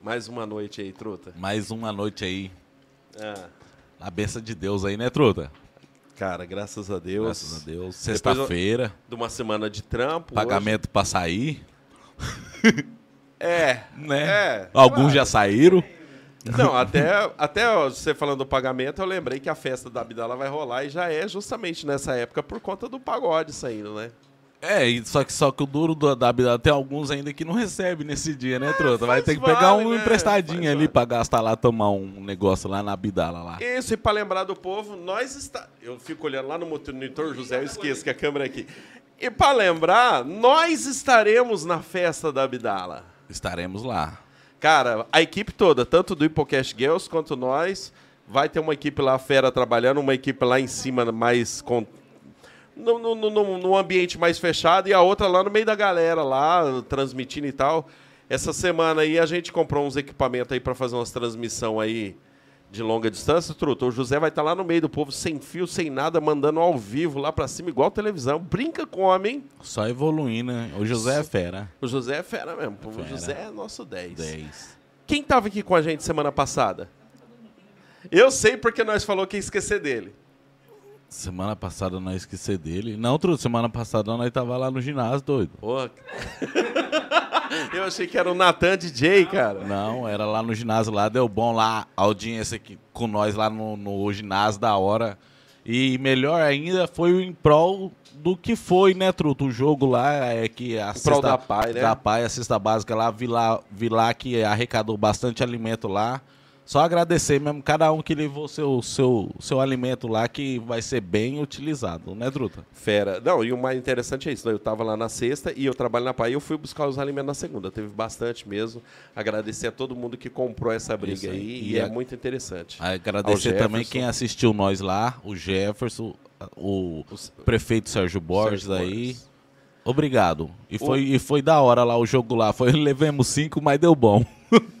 Mais uma noite aí, truta. Mais uma noite aí. Ah, A benção de Deus aí, né, Truta? cara, graças a Deus. Graças a Deus. Sexta-feira, De uma semana de trampo. pagamento pra sair, hoje- É. né? É, Alguns claro. já saíram. Não, até, até você falando do pagamento, eu lembrei que a festa da Abdala vai rolar e já é justamente nessa época por conta do pagode saindo, né? É, só que, só que o duro do, da Abdala tem alguns ainda que não recebe nesse dia, né, Truta? Vai faz ter que pegar vale, um né? emprestadinho Faz ali vale. pra gastar lá, tomar um negócio lá na Abdala lá. Isso, e pra lembrar do povo, nós está. Eu fico olhando lá no monitor José, eu esqueço que a câmera é aqui. E pra lembrar, nós estaremos na festa da Abdala. Estaremos lá. Cara, a equipe toda, tanto do Hipocast Girls quanto nós, vai ter uma equipe lá fera trabalhando, uma equipe lá em cima mais com no, no, no- no- ambiente mais fechado e a outra lá no meio da galera lá transmitindo e tal. Essa semana aí a gente comprou uns equipamentos aí para fazer umas transmissão aí de longa distância, truta. O José vai estar lá no meio do povo sem fio, sem nada, mandando ao vivo lá para cima igual televisão. Brinca com homem. Só evoluindo, né? O José é fera. O José é fera mesmo. O Fera. José é nosso 10. 10. Quem tava aqui com a gente semana passada? Eu sei porque nós falou que ia esquecer dele. Semana passada nós esqueci dele. Não, Truta, semana passada nós tava lá no ginásio, doido. Ô, Eu achei que era o Natan DJ, cara. Não, era lá no ginásio lá, deu bom lá, a audiência aqui com nós lá no, no ginásio da hora. E melhor ainda foi o em prol do que foi, né, Truto? O jogo lá é que a prol da PAI, né? Da PAI, a cesta básica lá, vi lá, vi lá que arrecadou bastante alimento lá. Só agradecer mesmo cada um que levou seu, seu, seu alimento lá, que vai ser bem utilizado, né, Truta? Fera. Não, e o mais interessante é isso. né? Eu tava lá na sexta e eu trabalho na PAI eu fui buscar os alimentos na segunda. Teve bastante mesmo. Agradecer a todo mundo que comprou essa briga aí. aí. E E, é a- muito interessante. Agradecer também quem assistiu nós lá, o Jefferson, o Os- prefeito Sérgio Borges Sérgio aí. Borges. Obrigado. E foi, e foi da hora lá o jogo lá. Foi, levemos cinco, mas deu bom.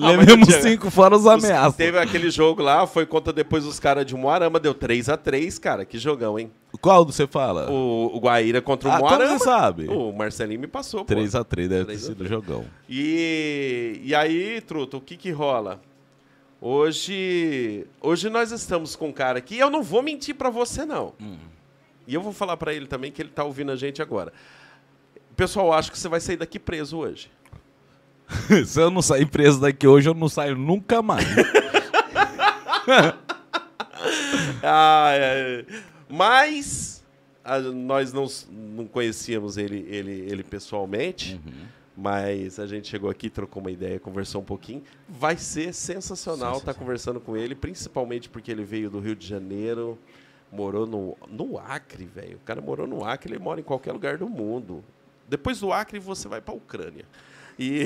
levemos tinha- cinco fora os ameaças. Teve aquele jogo lá, foi contra depois os caras de Moarama, deu 3 a 3 cara. Que jogão, hein? Qual você fala? O, o Guaíra contra o ah, como Moarama. você sabe? O Marcelinho me passou, pô. 3x3 deve ter 3 a sido 3. jogão. E, e aí, Truto, o que que rola? Hoje, hoje nós estamos com um cara aqui, eu não vou mentir pra você não. E eu vou falar pra ele também que ele tá ouvindo a gente agora. O pessoal acha que você vai sair daqui preso hoje. Se eu não sair preso daqui hoje, eu não saio nunca mais. Ah, é. Mas a- nós não, não conhecíamos ele, ele, ele pessoalmente. Mas a gente chegou aqui, trocou uma ideia, conversou um pouquinho. Vai ser sensacional estar conversando com ele, principalmente porque ele veio do Rio de Janeiro, morou no, no Acre, velho. O cara morou no Acre, ele mora em qualquer lugar do mundo. Depois do Acre, você vai para a Ucrânia. E,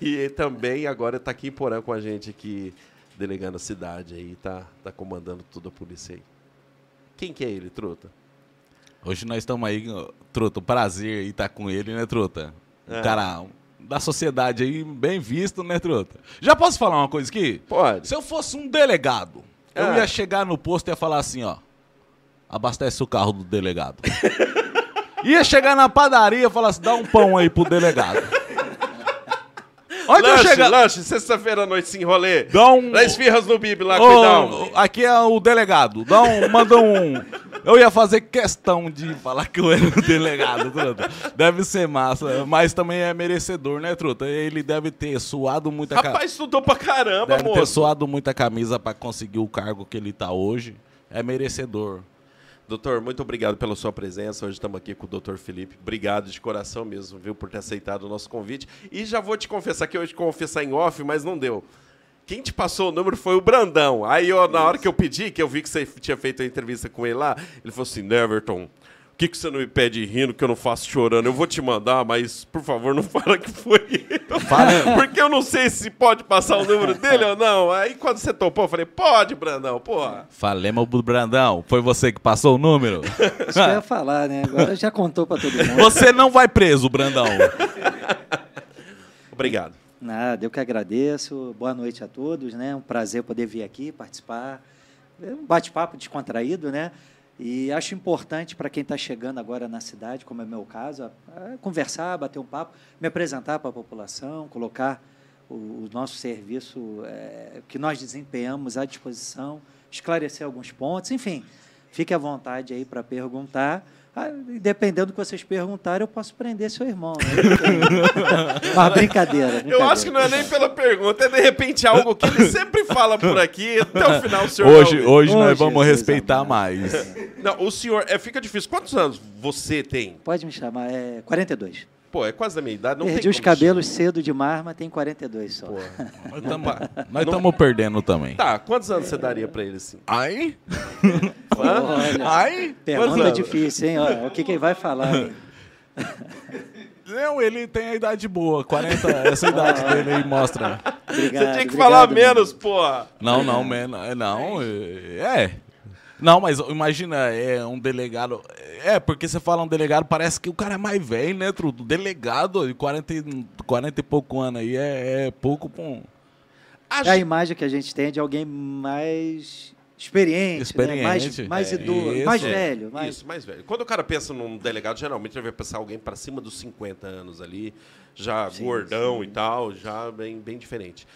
e também agora está aqui em Porã com a gente aqui, delegando a cidade aí, tá, tá comandando toda a polícia aí. Quem que é ele, truta? Hoje nós estamos aí, Truta, um prazer estar com ele, né, Truta? Um É. cara da sociedade aí, bem visto, né, Truta? Já posso falar uma coisa aqui? Pode. Se eu fosse um delegado, eu Ah. ia chegar no posto e ia falar assim, ó. Abastece o carro do delegado. ia chegar na padaria e falar assim, dá um pão aí pro delegado. Onde eu Lanche, chegar... lanche, sexta-feira à noite, sim, rolê. Dá um... Dá esfirras no Bib lá, Ô, cuidado. aqui é o delegado. Dá um, manda um. Eu ia fazer questão de falar que eu era o delegado, truta. Deve ser massa, mas também é merecedor, né, truta? Ele deve ter suado muita ca- Rapaz, estudou pra caramba, deve ter moço. suado muita camisa pra conseguir o cargo que ele tá hoje. É merecedor. Doutor, muito obrigado pela sua presença. Hoje estamos aqui com o doutor Felipe. Obrigado de coração mesmo, viu, por ter aceitado o nosso convite. E já vou te confessar que eu ia te confessar em off, mas não deu. Quem te passou o número foi o Brandão. Aí, eu, na hora que eu pedi, que eu vi que você tinha feito a entrevista com ele lá, ele falou assim: Neverton, o que, que você não me pede rindo que eu não faço chorando? Eu vou te mandar, mas por favor não fala que foi eu. Porque eu não sei se pode passar o número dele ou não. Aí quando você topou, eu falei: pode, Brandão, porra. Falemos pro Brandão. Foi você que passou o número? Isso que eu ia falar, né? Agora já contou pra todo mundo. Você não vai preso, Brandão. Obrigado. Nada, eu que agradeço. Boa noite a todos, né? Um prazer poder vir aqui participar. É um bate-papo descontraído, né? E acho importante para quem está chegando agora na cidade, como é meu caso, conversar, bater um papo, me apresentar para a população, colocar o, o nosso serviço é, que nós desempenhamos à disposição, esclarecer alguns pontos, enfim, fique à vontade aí para perguntar. Ah, dependendo do que vocês perguntarem, eu posso prender seu irmão. Né? Mas brincadeira, brincadeira, Eu acho que não é nem pela pergunta, é de repente algo que ele sempre fala por aqui, até o final o senhor. Hoje, hoje, hoje nós vamos respeitar mais. Não, o senhor, é, fica difícil. Quantos anos você tem? Pode me chamar, é 42. Pô, é quase da minha idade. Não Perdi os cabelos cedo demais, mas tem 42 só. Pô, nós estamos perdendo também. Tá, quantos anos você daria pra ele assim? Ai? Olha, Ai? Pergunta difícil, hein? Olha, o que, que ele vai falar? Não, ele tem a idade boa, 40, essa idade ah, dele aí mostra. Obrigado, Você tinha que falar menos, pô. Não, não, menos. Não, é. Não, mas imagina, é um delegado. É, porque você fala um delegado, parece que o cara é mais velho, né, Trudo? Delegado de 40, 40 e pouco anos aí é, é pouco com. É a imagem que a gente tem de alguém mais experiente, experiente. Né? mais, mais é, idoso, isso, mais velho. Mais... Isso, mais velho. Quando o cara pensa num delegado, geralmente ele vai pensar alguém para cima dos 50 anos ali, já sim, gordão sim. e tal, já bem, bem diferente.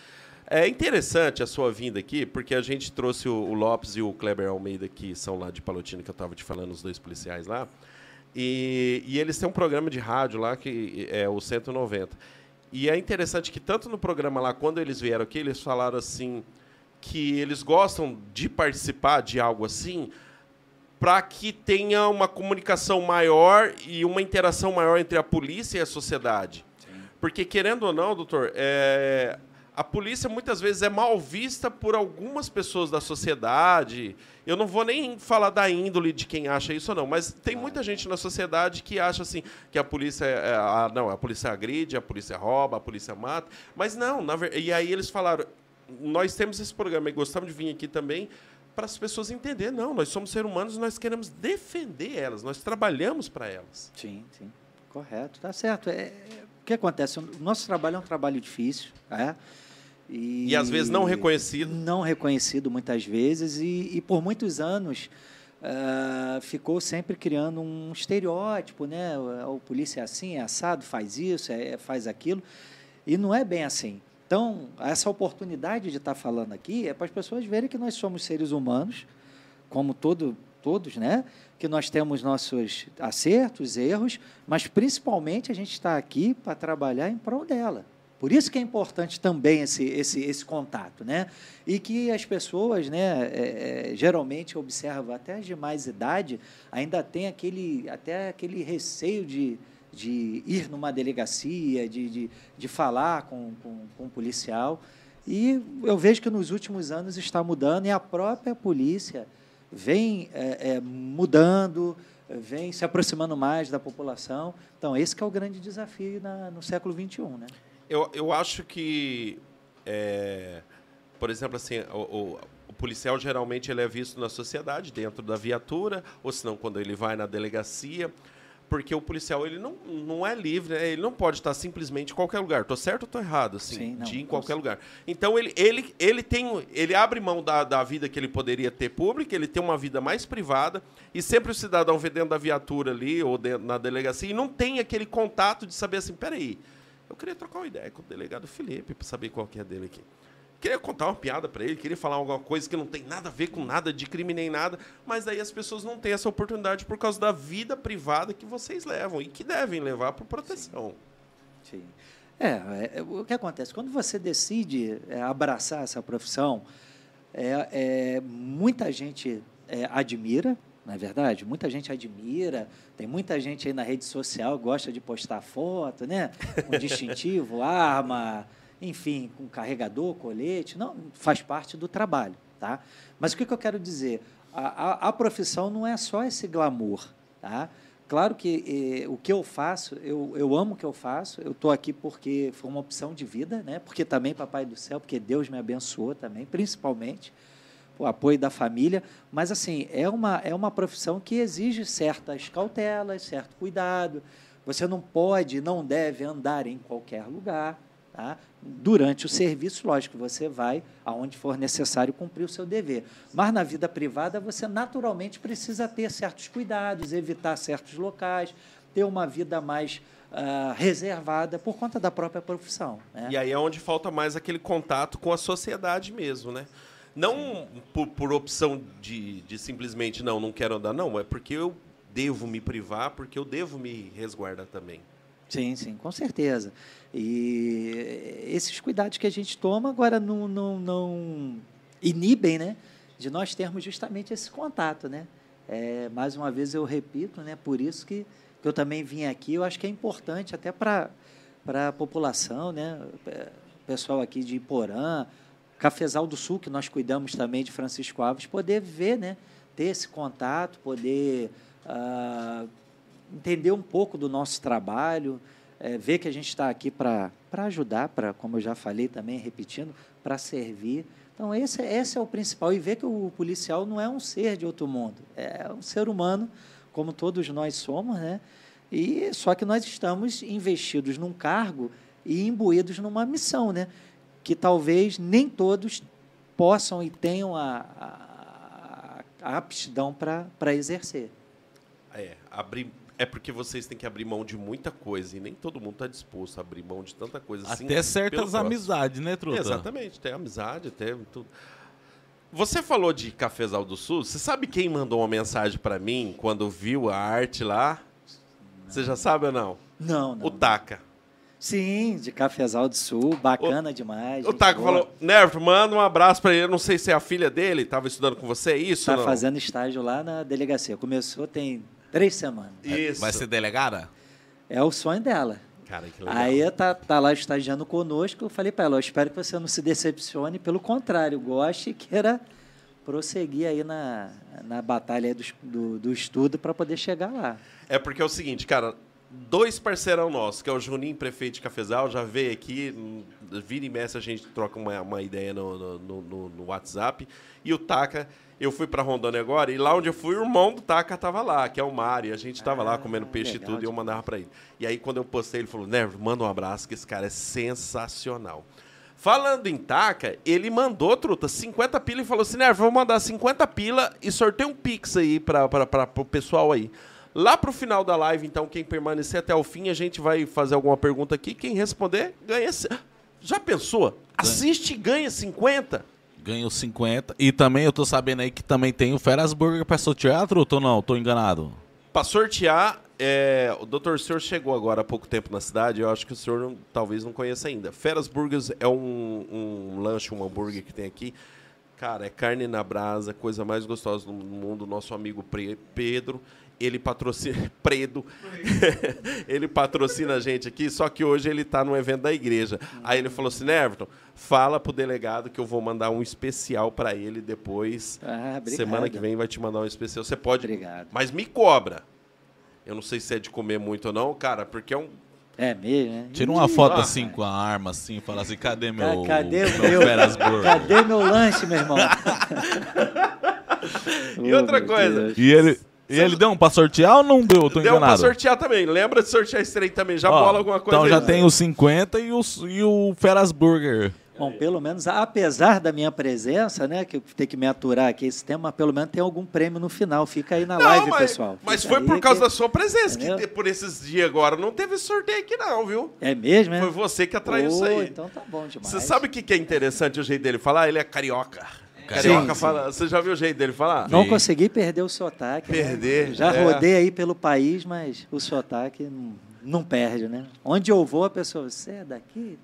É interessante a sua vinda aqui, porque a gente trouxe o, o Lopes e o Kleber Almeida, que são lá de Palotina, que eu estava te falando, os dois policiais lá. E, e, eles têm um programa de rádio lá, que é o 190. E é interessante que, tanto no programa lá, quando eles vieram aqui, eles falaram assim que eles gostam de participar de algo assim para que tenha uma comunicação maior e uma interação maior entre a polícia e a sociedade. Sim. Porque, querendo ou não, doutor, é, a polícia muitas vezes é mal vista por algumas pessoas da sociedade. Eu não vou nem falar da índole de quem acha isso ou não, mas tem muita gente na sociedade que acha assim que a polícia é, a, não, a polícia agride, a polícia rouba, a polícia mata, mas não, na, e aí eles falaram, nós temos esse programa e gostamos de vir aqui também para as pessoas entenderem, não, nós somos seres humanos e nós queremos defender elas, nós trabalhamos para elas. Sim, sim. Correto, tá certo. É, o que acontece? O nosso trabalho é um trabalho difícil, é? E, e às vezes não reconhecido. Não reconhecido muitas vezes, e, e por muitos anos uh, ficou sempre criando um estereótipo, né? O polícia é assim, é assado, faz isso, é, faz aquilo. E não é bem assim. Então, essa oportunidade de estar falando aqui é para as pessoas verem que nós somos seres humanos, como todo, todos, né? Que nós temos nossos acertos, erros, mas principalmente a gente está aqui para trabalhar em prol dela. Por isso que é importante também esse, esse, esse contato, né? E que as pessoas, né, é, é, geralmente observam até as de mais idade, ainda tem aquele, até aquele receio de, de ir numa delegacia, de, de, de falar com, com, com um policial. E eu vejo que nos últimos anos está mudando e a própria polícia vem é, é, mudando, vem se aproximando mais da população. Então, esse é o grande desafio na, no século XXI, né? Eu, eu acho que, é, por exemplo, assim, o, o, o, policial geralmente ele é visto na sociedade, dentro da viatura, ou senão quando ele vai na delegacia, porque o policial ele não, não é livre, né? ele não pode estar simplesmente em qualquer lugar. Estou certo ou estou errado, assim, Sim, não, de ir em qualquer lugar. Então ele, ele, ele tem, ele abre mão da, da vida que ele poderia ter pública, ele tem uma vida mais privada e sempre o cidadão vê dentro da viatura ali ou dentro, na delegacia e não tem aquele contato de saber assim, peraí, aí eu queria trocar uma ideia com o delegado Felipe para saber qual que é dele aqui. Queria contar uma piada para ele, queria falar alguma coisa que não tem nada a ver com nada de crime nem nada, mas aí as pessoas não têm essa oportunidade por causa da vida privada que vocês levam e que devem levar por proteção. Sim. Sim. É, é, o que acontece? Quando você decide é, abraçar essa profissão, é, é muita gente é, admira, não é verdade? Muita gente admira, tem muita gente aí na rede social gosta de postar foto, né? Com distintivo, arma, enfim, com carregador, colete. Não, faz parte do trabalho, tá? Mas o que, que eu quero dizer? A, a, a, profissão não é só esse glamour, tá? Claro que eh, o que eu faço, eu, eu amo o que eu faço, eu estou aqui porque foi uma opção de vida, né? porque também, Papai do Céu, porque Deus me abençoou também, principalmente o apoio da família, mas assim, é uma, é uma profissão que exige certas cautelas, certo cuidado. Você não pode, não deve andar em qualquer lugar. Tá? Durante o serviço, lógico, você vai aonde for necessário cumprir o seu dever. Mas na vida privada, você naturalmente precisa ter certos cuidados, evitar certos locais, ter uma vida mais uh, reservada por conta da própria profissão. Né? E aí é onde falta mais aquele contato com a sociedade mesmo, né? Não por, por, opção de, de simplesmente não, não quero andar, não, é porque eu devo me privar, porque eu devo me resguardar também. Sim, sim, com certeza. E esses cuidados que a gente toma agora não, não, não inibem, né? De nós termos justamente esse contato, né? É, mais uma vez eu repito, né? Por isso que, que eu também vim aqui. Eu acho que é importante até para a população, né? O pessoal aqui de Iporã, Cafezal do Sul, que nós cuidamos também de Francisco Alves, poder ver, né? Ter esse contato, poder uh, entender um pouco do nosso trabalho, é, ver que a gente está aqui para ajudar, para, como eu já falei também, repetindo, para servir. Então, esse, esse é o principal. E ver que o policial não é um ser de outro mundo, é um ser humano, como todos nós somos, né? E só que nós estamos investidos num cargo e imbuídos numa missão, né? Que talvez nem todos possam e tenham a, a, a aptidão para exercer. É, abrir é porque vocês têm que abrir mão de muita coisa e nem todo mundo está disposto a abrir mão de tanta coisa. Assim Até certas amizades, né, Truta? exatamente, tem amizade, tem tudo. Você falou de Cafezal do Sul. Você sabe quem mandou uma mensagem para mim quando viu a arte lá? Não. Você já sabe ou não? Não, não. O Taca. Sim, de Cafezal do Sul, bacana o, demais. O Taca falou, Nervo, manda um abraço para ele. Eu não sei se é a filha dele, estava estudando com você, é isso? Está fazendo estágio lá na delegacia. Começou tem Três semanas. Isso. Vai ser delegada? É o sonho dela. Cara, que legal. Aí tá, tá lá estagiando conosco. Eu falei para ela: eu espero que você não se decepcione, pelo contrário, goste e queira prosseguir aí na, na batalha do, do, do estudo para poder chegar lá. É porque é o seguinte, cara, dois parceirão nossos, que é o Juninho, prefeito de Cafezal, já veio aqui, vira e mexe, a gente troca uma, uma ideia no, no, no, no WhatsApp, e o Taca eu fui para Rondônia agora e lá onde eu fui, o irmão do Taca tava lá, que é o Mário. A gente tava ah, lá comendo peixe legal, e tudo e eu mandava para ele. E aí quando eu postei, ele falou: Nervo, manda um abraço, que esse cara é sensacional. Falando em Taca, ele mandou, truta, 50 pila e falou assim: Nervo, vou mandar 50 pila e sorteio um pix aí para o pessoal aí. Lá pro final da live, então, quem permanecer até o fim, a gente vai fazer alguma pergunta aqui. Quem responder, ganha. Já pensou? Assiste e ganha 50? ganhou 50. E também eu tô sabendo aí que também tem o Feras Burger pra sortear, truto ou não? Tô enganado. Pra sortear, é, o doutor Senhor chegou agora há pouco tempo na cidade, eu acho que o senhor não, talvez não conheça ainda. Feras Burgers é um, um lanche, um hambúrguer que tem aqui. Cara, é carne na brasa, coisa mais gostosa do mundo. Nosso amigo Pedro ele patrocina. Predo. ele patrocina a gente aqui, só que hoje ele está no evento da igreja. Aí ele falou assim: Everton, fala pro delegado que eu vou mandar um especial para ele depois. Ah, Semana que vem vai te mandar um especial. Você pode. Obrigado. Mas me cobra. Eu não sei se é de comer muito ou não, cara, porque é um. É mesmo, né? Tira uma foto ah, assim com a arma, assim, fala assim, cadê meu. Cadê o meu. Cadê meu lanche, meu irmão? e outra coisa. Deus. E ele, e ele deu um pra sortear ou não deu? Eu tô deu enganado. Deu pra sortear também. Lembra de sortear esse trem também. Já Ó, bola alguma coisa Então aí. já tem os 50 e, os, e o Feras Burger. Bom, pelo menos, apesar da minha presença, né, que eu tenho que me aturar aqui esse tema, pelo menos tem algum prêmio no final. Fica aí na não, live, mas, pessoal. Mas foi por causa que... da sua presença Entendeu? que por esses dias agora não teve sorteio aqui não, viu? É mesmo, é? Foi você que atraiu oh, isso aí. Então tá bom demais. Você sabe o que é interessante o jeito dele falar? Ele é carioca. Carioca sim, fala. Sim. Você já viu o jeito dele falar? Não sim. consegui perder o sotaque. Né? Perder. Né? Já é. rodei aí pelo país, mas o sotaque não, não, perde, né? Onde eu vou, a pessoa, você é daqui?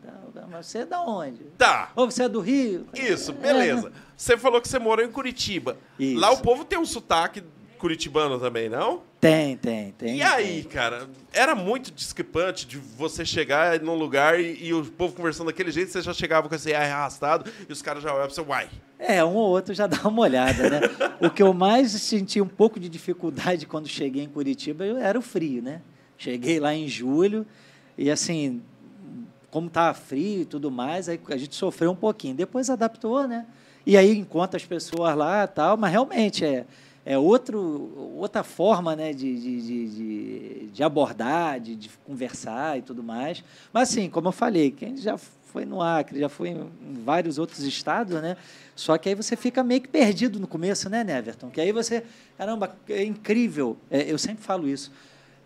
Mas você é da onde? Tá. Ou você é do Rio? Isso, beleza. É, né? Você falou que você morou em Curitiba. Isso. Lá o povo tem um sotaque curitibano também, não? Tem, tem, tem. E aí, tem. cara, era muito discrepante de você chegar num lugar e, e, o povo conversando daquele jeito, você já chegava com esse ar arrastado e os caras já olhavam pra você, uai. É, um ou outro já dá uma olhada, né? o que eu mais senti um pouco de dificuldade quando cheguei em Curitiba era o frio, né? Cheguei lá em julho e, assim, como estava frio e tudo mais, aí a gente sofreu um pouquinho. Depois adaptou, né? E aí encontra as pessoas lá e tal, mas realmente é é outro, outra forma né, de, de, de, de abordar, de, de, conversar e tudo mais. Mas, assim, como eu falei, quem já foi no Acre, já foi em vários outros estados, né? Só que aí você fica meio que perdido no começo, né, Neverton? Que aí você, caramba, é incrível. É, eu sempre falo isso.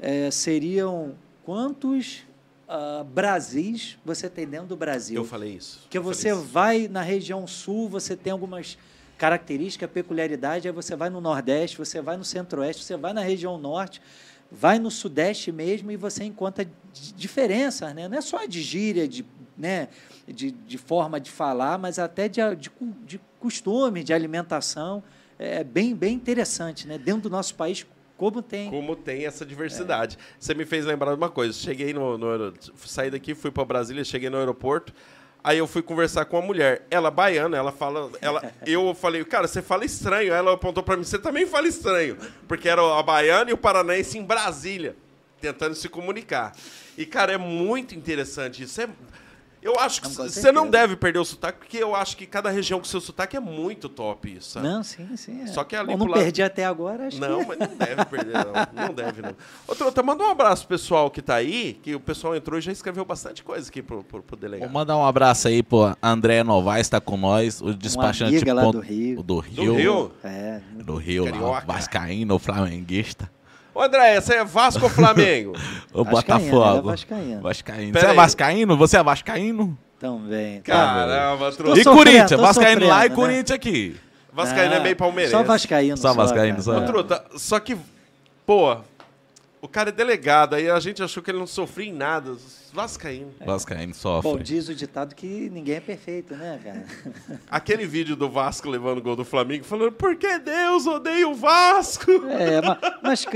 É, seriam quantos uh, Brasis você tem dentro do Brasil. Eu falei isso. Que você vai na região sul, você tem algumas características, peculiaridade, aí você vai no Nordeste, você vai no Centro-Oeste, você vai na região Norte, vai no Sudeste mesmo e você encontra diferenças, né? não é só de gíria, de, né? de, de forma de falar, mas até de, de, de costume, de alimentação. É bem, bem interessante, né? dentro do nosso país, como tem. Como tem essa diversidade. É. Você me fez lembrar de uma coisa. Cheguei no, no saí daqui, fui para Brasília, cheguei no aeroporto. Aí eu fui conversar com a mulher. Ela baiana, ela fala, ela, eu falei, cara, você fala estranho. Ela apontou para mim, você também fala estranho, porque era a baiana e o paranaense em Brasília, tentando se comunicar. E cara, é muito interessante isso. É, eu acho que você não deve perder o sotaque, porque eu acho que cada região com seu sotaque é muito top isso. Sabe? Não, sim, sim. É. Só que ali Bom, não perdi até agora, acho Não, que... mas não deve perder, não. Não deve, não. Outra, outra, manda um abraço pro pessoal que tá aí, que o pessoal entrou e já escreveu bastante coisa aqui pro, pro, pro delegado. Vou mandar um abraço aí pro André Novaes, tá com nós, o despachante Uma lá do Rio. Do Rio. Do Rio? É. Do Rio, lá, vascaíno, flamenguista. Ô, André, essa é Vasco ou Flamengo? o Botafogo. É vascaíno. Vascaíno. Você é vascaíno? Você é vascaíno? Também. Caramba, trouxe. E Corinthians, Vascaíno lá e né? Corinthians aqui. Vascaíno é meio palmeirense. Só Vascaíno. Só, só Vascaíno, só. Truta, só que, pô, o cara é delegado, aí a gente achou que ele não sofria em nada. Vascaíno. É. Vascaíno sofre. Bom, diz o ditado que ninguém é perfeito, né, cara? Aquele vídeo do Vasco levando o gol do Flamengo, falando, por que Deus odeia o Vasco? É, mas, mas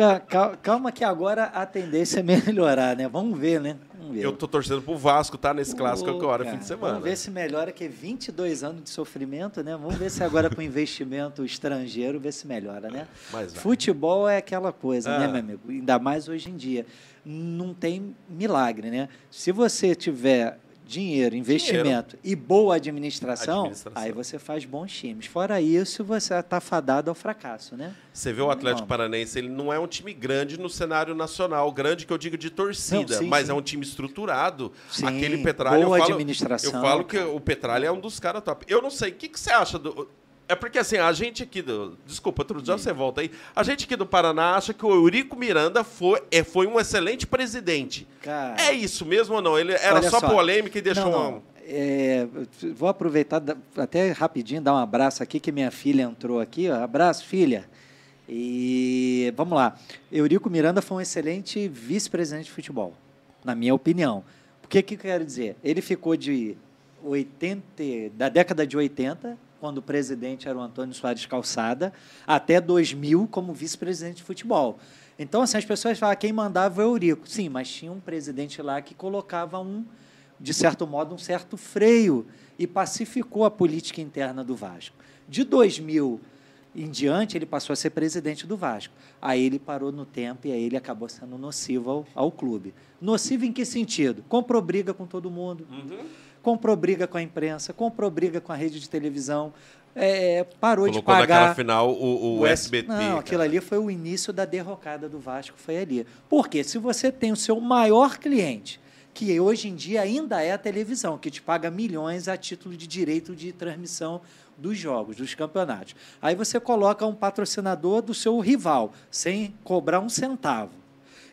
calma que agora a tendência é melhorar, né? Vamos ver, né? Eu tô torcendo pro Vasco, tá? Nesse clássico agora, fim de semana. Vamos ver se melhora, que 22 anos de sofrimento, né? Vamos ver se agora com investimento estrangeiro, ver se melhora, né? Futebol é aquela coisa, ah. né, meu amigo? Ainda mais hoje em dia. Não tem milagre, né? Se você tiver dinheiro, investimento dinheiro. e boa administração, administração, aí você faz bons times. Fora isso, você está fadado ao fracasso, né? Você vê o Atlético Paranaense, ele não é um time grande no cenário nacional, grande que eu digo de torcida, não, sim, mas sim. é um time estruturado. Sim, Aquele Petralha, boa eu falo, administração. Eu falo que o Petralha é um dos caras top. Eu não sei, o que, que você acha do é porque assim, a gente aqui do. Desculpa, outro dia você volta aí. A gente aqui do Paraná acha que o Eurico Miranda foi, é, foi um excelente presidente. Cara, é isso mesmo ou não? Ele era só, só, polêmica e deixou. Não, não. É, vou aproveitar até rapidinho, dar um abraço aqui, que minha filha entrou aqui. Ó. Abraço, filha. E vamos lá. Eurico Miranda foi um excelente vice-presidente de futebol, na minha opinião. O que, que eu quero dizer? Ele ficou de 80, da década de 80 quando o presidente era o Antônio Soares Calçada, até 2000 como vice-presidente de futebol. Então, assim, as pessoas falam, quem mandava é o Eurico. Sim, mas tinha um presidente lá que colocava um, de certo modo, um certo freio e pacificou a política interna do Vasco. De 2000 em diante, ele passou a ser presidente do Vasco. Aí ele parou no tempo e aí ele acabou sendo nocivo ao, ao clube. Nocivo em que sentido? Comprou briga com todo mundo. Uhum comprou briga com a imprensa, comprou briga com a rede de televisão, é, parou Colocou de pagar. naquela final o, o, o SBT. Não, cara. aquilo ali foi o início da derrocada do Vasco, foi ali. Porque se você tem o seu maior cliente, que hoje em dia ainda é a televisão, que te paga milhões a título de direito de transmissão dos jogos, dos campeonatos. Aí você coloca um patrocinador do seu rival, sem cobrar um centavo.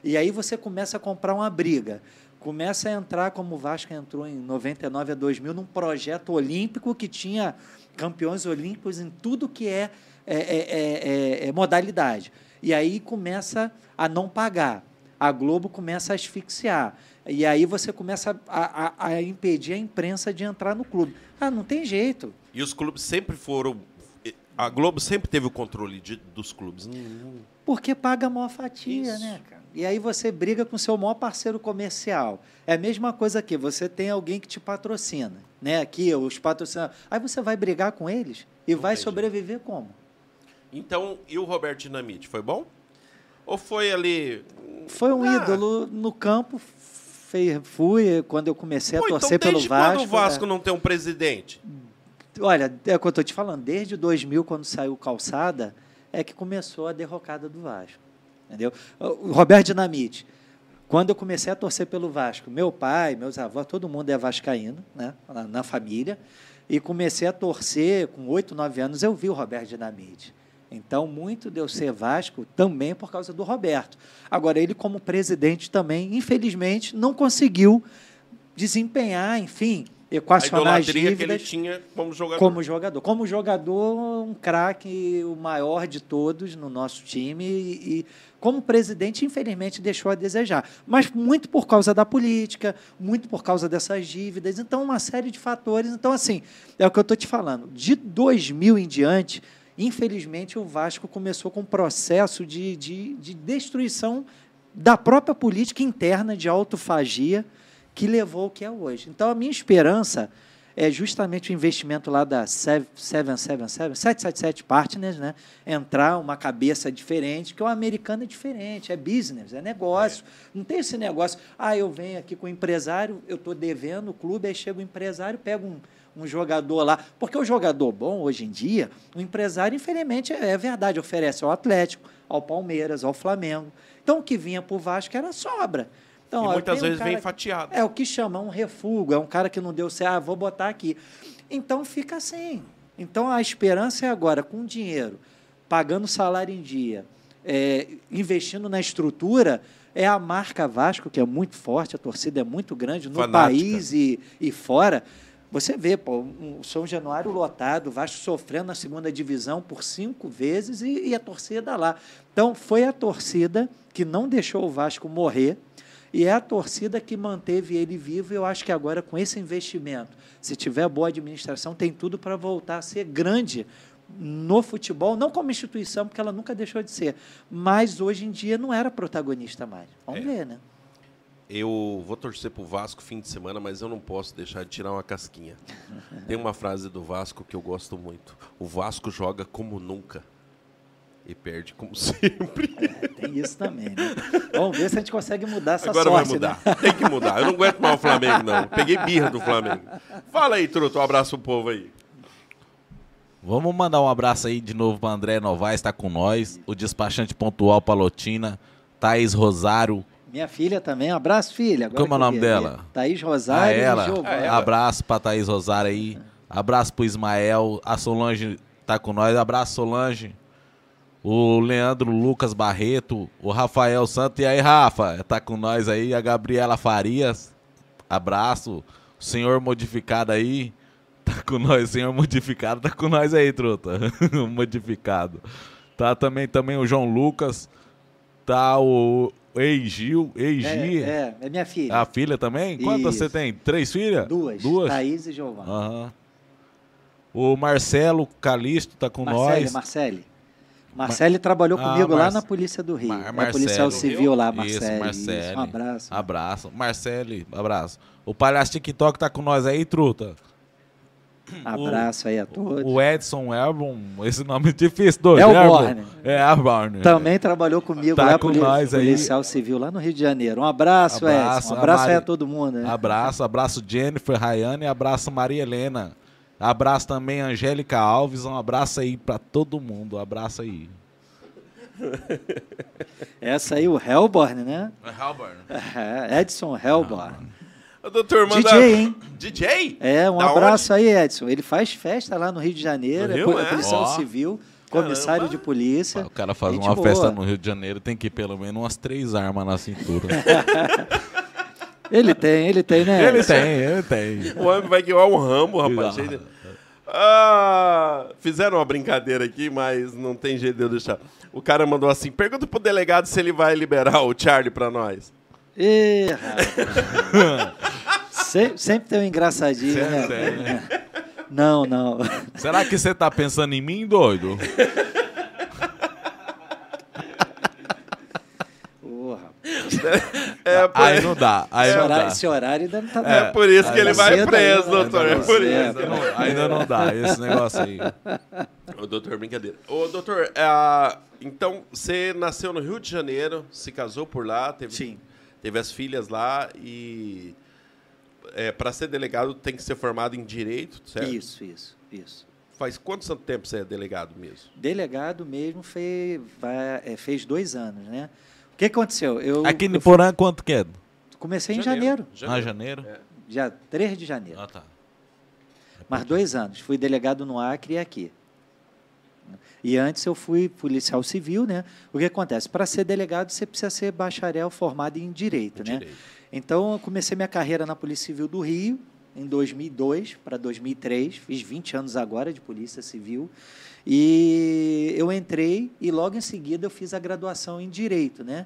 E aí você começa a comprar uma briga começa a entrar como o Vasco entrou em 99 a 2000 num projeto olímpico que tinha campeões olímpicos em tudo que é, é, é, é, modalidade. E aí começa a não pagar. A Globo começa a asfixiar. E aí você começa a, a, a impedir a imprensa de entrar no clube. Ah, não tem jeito. E os clubes sempre foram a Globo sempre teve o controle de, dos clubes. Porque paga a maior fatia, Isso. né, cara? E aí você briga com o seu maior parceiro comercial. É a mesma coisa aqui, você tem alguém que te patrocina, né? Aqui, os patrocinadores. Aí você vai brigar com eles e Não vai entendi. sobreviver como? Então, e o Roberto Dinamite, foi bom? Ou foi ali... Foi um ah. ídolo no campo, fui quando eu comecei Pô, a torcer então, pelo Vasco. quando o Vasco é... não tem um presidente? Olha, é o que eu estou te falando, desde 2000, quando saiu Calçada, é que começou a derrocada do Vasco. Entendeu? O Roberto Dinamite. Quando eu comecei a torcer pelo Vasco, meu pai, meus avós, todo mundo é vascaíno, né, na, na família, e comecei a torcer com oito, nove anos, eu vi o Roberto Dinamite. Então, muito deu ser Vasco também por causa do Roberto. Agora, ele, como presidente também, infelizmente, não conseguiu desempenhar, enfim, equacionar as que ele dívidas tinha como jogador. como jogador. Como jogador, um craque, o maior de todos no nosso time. E, e como presidente, infelizmente, deixou a desejar. Mas muito por causa da política, muito por causa dessas dívidas. Então, uma série de fatores. Então, assim, é o que eu estou te falando. De 2000 em diante, infelizmente, o Vasco começou com um processo de, de, de destruição da própria política interna de autofagia que levou ao que é hoje. Então, a minha esperança é justamente o investimento lá da 777, 777 Partners, né? entrar uma cabeça diferente, que o americano é diferente, é business, é negócio. É. Não tem esse negócio, ah, eu venho aqui com o empresário, eu estou devendo o clube, aí chega o empresário, pega um, um jogador lá. Porque o jogador bom, hoje em dia, o empresário, infelizmente, é, é verdade, oferece ao Atlético, ao Palmeiras, ao Flamengo. Então, o que vinha para o Vasco era sobra. Então, e ó, muitas um vezes cara, vem fatiado. É o que chama um refúgio, é um cara que não deu certo, ah, vou botar aqui. Então fica assim. Então a esperança é agora, com dinheiro, pagando salário em dia, é, investindo na estrutura, é a marca Vasco, que é muito forte, a torcida é muito grande no Fanática. país e, e fora. Você vê, pô, o São Januário lotado, o Vasco sofrendo na segunda divisão por cinco vezes e, e a torcida lá. Então, foi a torcida que não deixou o Vasco morrer, e é a torcida que manteve ele vivo. Eu acho que agora, com esse investimento, se tiver boa administração, tem tudo para voltar a ser grande no futebol, não como instituição, porque ela nunca deixou de ser, mas hoje em dia não era protagonista mais. Vamos É. ver, né? Eu vou torcer pro Vasco fim de semana, mas eu não posso deixar de tirar uma casquinha. Tem uma frase do Vasco que eu gosto muito. O Vasco joga como nunca e perde como sempre. É, tem isso também, né? Vamos ver se a gente consegue mudar essa Agora sorte, vai mudar. né? Tem que mudar. Eu não aguento mais o Flamengo, não. Peguei birra do Flamengo. Fala aí, Truto. Um abraço pro povo aí. Vamos mandar um abraço aí de novo para André Novaes, está com nós. O despachante pontual Palotina, Thaís Rosário. Minha filha também, um abraço, filha. Agora Como é o nome dela? Thaís A Rosário ela. e. Ah, ela. Abraço para Thaís Rosário aí. Abraço pro Ismael. A Solange tá com nós. Abraço, Solange. O Leandro Lucas Barreto. O Rafael Santos. E aí, Rafa? Tá com nós aí. A Gabriela Farias. Abraço. O senhor modificado aí. Tá com nós. Senhor modificado tá com nós aí, truta. Modificado. Tá também, também o João Lucas. Tá o Eigil. Eigi. É, é, é minha filha. A filha também? Quantas você tem? Três filhas? Duas. Duas? Thaís e Giovana. Aham. O Marcelo Calixto tá com Marcele, nós. Marcele. Marcele trabalhou Ah, comigo lá Marce- na Polícia do Rio. Mar- é Marcelo. policial civil lá, Marcele. Um abraço. Abraço. Marcele, abraço. O Palhaço TikTok tá com nós aí, truta. Abraço aí a todos. O Edson Elbon, esse nome é difícil, doido. Elborn. É, Elborn. Também trabalhou comigo Tá lá, com poli- nós aí. policial civil lá no Rio de Janeiro. Um abraço, Abraço, Edson. Um abraço a aí a Mari- todo mundo. Né? Abraço, abraço Jennifer, Rayane, abraço Maria Helena. Abraço também Angélica Alves, um abraço aí pra todo mundo, um abraço aí. Essa aí, o Hellborn, né? Elborn. É, Edson Hellborn. O doutor manda... DJ, hein? DJ? É, um Da abraço aí, Edson. Ele faz festa lá no Rio de Janeiro, é, Rio, po- é? é policial Ó. civil, comissário Caramba. de polícia. O cara faz Gente uma boa. festa no Rio de Janeiro, tem que ir pelo menos umas três armas na cintura. Ele tem, ele tem, né? ele tem, ele tem. O homem vai igual um Rambo, rapaz. Ah. Cheio Ah, fizeram uma brincadeira aqui, mas não tem jeito de eu deixar. O cara mandou assim: pergunta pro delegado se ele vai liberar o Charlie pra nós. Ih, rapaz. Se- sempre tem um engraçadinho, Sempre né? tem, né? Não, não. Será que você tá pensando em mim, doido? Ô, rapaz. É por, Aí não dá, aí esse, não horário, dá. esse horário ainda não tá é dando. por isso que ele vai preso, ainda, doutor. É por isso. Não, ainda não dá, esse negócio aí. Ô, doutor, brincadeira. Ô, doutor, é, então você nasceu no Rio de Janeiro, se casou por lá, teve, Sim. teve as filhas lá e é, para ser delegado tem que ser formado em direito, certo? Isso, isso, isso. Faz quanto tempo você é delegado mesmo? Delegado mesmo fez, vai- é, fez dois anos, né? O que aconteceu? Eu, Aqui no Porã, quanto que é? comecei em janeiro, Ah, janeiro? É. dia 3 de janeiro. Ah, tá. Mas dois anos. Fui delegado no Acre e aqui. E antes eu fui policial civil, né? O que acontece? Para ser delegado, você precisa ser bacharel formado em direito, né? Direito. Então, eu comecei minha carreira na Polícia Civil do Rio em 2002 para 2003, fiz 20 anos agora de Polícia Civil. E eu entrei e logo em seguida eu fiz a graduação em direito, né?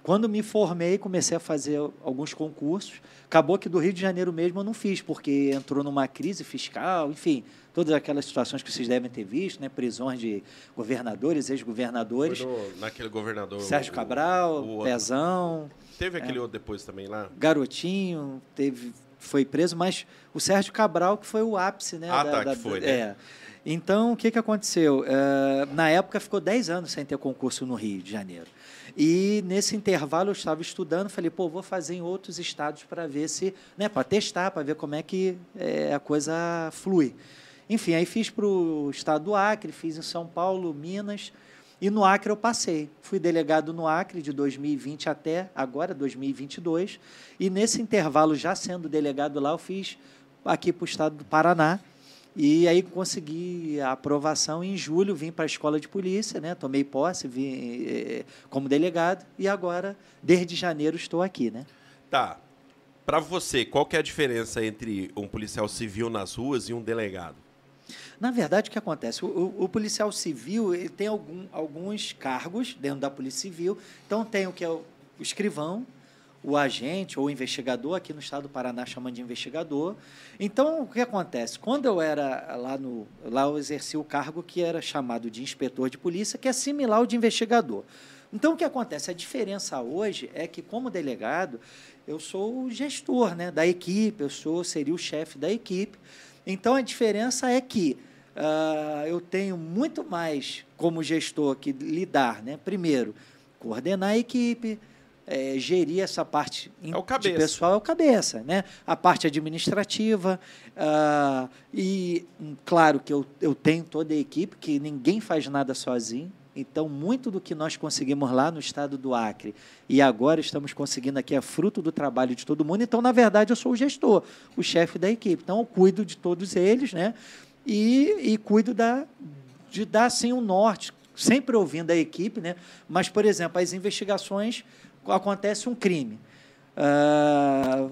Quando me formei, comecei a fazer alguns concursos. Acabou que do Rio de Janeiro mesmo eu não fiz, porque entrou numa crise fiscal, enfim, todas aquelas situações que vocês devem ter visto, né? prisões de governadores, ex-governadores. Naquele governador. Sérgio o- Cabral, o outro. Pezão, Teve aquele outro depois também lá? Garotinho, teve, foi preso, mas o Sérgio Cabral que foi o ápice, né? Ah, tá, que foi, né? É. Então, o que, que aconteceu? Eh, na época, ficou 10 anos sem ter concurso no Rio de Janeiro. E nesse intervalo eu estava estudando, falei, pô, vou fazer em outros estados para ver se, né, para testar, para ver como é que eh, a coisa flui. Enfim, aí fiz para o estado do Acre, fiz em São Paulo, Minas, e no Acre eu passei. Fui delegado no Acre de 2020 até agora, 2022. E nesse intervalo, já sendo delegado lá, eu fiz aqui para o estado do Paraná. E aí consegui a aprovação em julho, vim para a escola de polícia, né? tomei posse, vim eh, como delegado. E agora, desde janeiro, estou aqui. Né? Tá. Pra você, qual que é a diferença entre um policial civil nas ruas e um delegado? Na verdade, o que acontece? O, o- o policial civil ele tem algum- alguns cargos dentro da Polícia Civil. Então, tem o que é o, o escrivão, o agente ou o investigador, aqui no estado do Paraná chamam de investigador. Então, o que acontece? Quando eu era lá no. Lá eu exerci o cargo que era chamado de inspetor de polícia, que é similar ao de investigador. Então, o que acontece? A diferença hoje é que, como delegado, eu sou o gestor né, da equipe, eu sou, seria o chefe da equipe. Então, a diferença é que ah, eu tenho muito mais como gestor que lidar, né? Primeiro, coordenar a equipe, eh, gerir essa parte É o cabeça. de pessoal é o cabeça, né? A parte administrativa ah, e hum, claro que eu, eu tenho toda a equipe que ninguém faz nada sozinho. Então, muito do que nós conseguimos lá no estado do Acre e agora estamos conseguindo aqui é fruto do trabalho de todo mundo. Então, na verdade, eu sou o gestor, o chefe da equipe. Então, eu cuido de todos eles, né? E, e cuido da, de dar, assim, um norte, sempre ouvindo a equipe, né? Mas, por exemplo, as investigações, acontece um crime. Ah,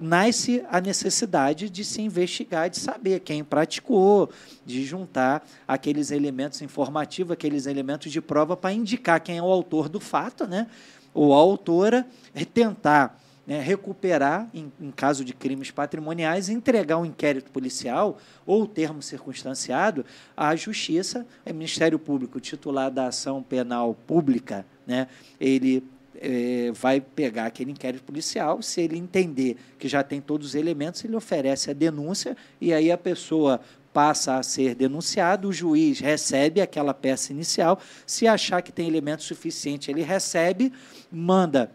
nasce a necessidade de se investigar, de saber quem praticou, de juntar aqueles elementos informativos, aqueles elementos de prova para indicar quem é o autor do fato, né? ou a autora, é tentar né, recuperar, em, em caso de crimes patrimoniais, entregar um inquérito policial ou termo circunstanciado à Justiça, o Ministério Público, titular da ação penal pública, né, ele eh, vai pegar aquele inquérito policial, se ele entender que já tem todos os elementos, ele oferece a denúncia e aí a pessoa passa a ser denunciado, o juiz recebe aquela peça inicial, se achar que tem elemento suficiente, ele recebe, manda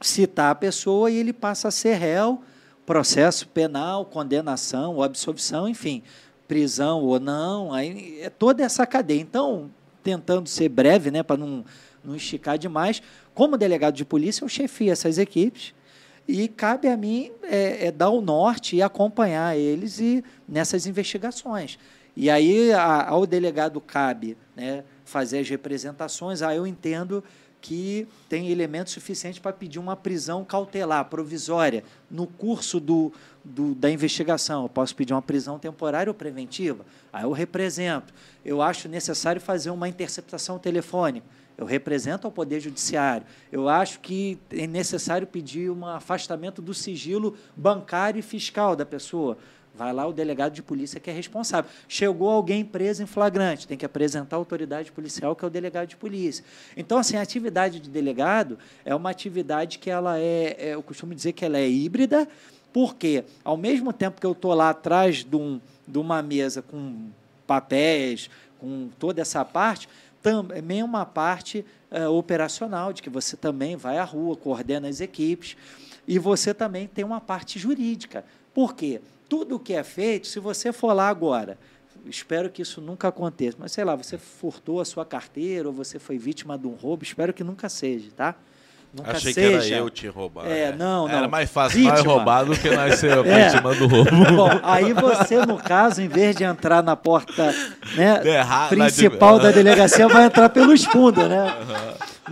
citar a pessoa e ele passa a ser réu, processo penal, condenação ou absolvição, enfim, prisão ou não, aí é toda essa cadeia. Então, tentando ser breve, né, para não, não esticar demais, como delegado de polícia, eu chefio essas equipes e cabe a mim é, é dar o norte e acompanhar eles e nessas investigações. E aí a- ao delegado cabe né, fazer as representações, aí eu entendo que tem elementos suficientes para pedir uma prisão cautelar, provisória, no curso do, do- da investigação. Eu posso pedir uma prisão temporária ou preventiva, aí eu represento. Eu acho necessário fazer uma interceptação telefônica. Eu represento ao Poder Judiciário. Eu acho que é necessário pedir um afastamento do sigilo bancário e fiscal da pessoa. Vai lá o delegado de polícia que é responsável. Chegou alguém preso em flagrante, tem que apresentar a autoridade policial, que é o delegado de polícia. Então, assim, a atividade de delegado é uma atividade que ela é, é- eu costumo dizer que ela é híbrida, porque ao mesmo tempo que eu estou lá atrás de, um, de uma mesa com papéis, com toda essa parte, também uma parte eh, operacional, de que você também vai à rua, coordena as equipes, e você também tem uma parte jurídica. Por quê? Tudo o que é feito, se você for lá agora, espero que isso nunca aconteça, mas sei lá, você furtou a sua carteira ou você foi vítima de um roubo, espero que nunca seja, tá? Nunca Achei que seja. era eu te roubar. É, não, não. Era mais fácil nós Vítima. roubar do que nós ser É. vítima do roubo. Bom, aí você, no caso, em vez de entrar na porta né, Erra- principal na- da delegacia, vai entrar pelos fundos, né?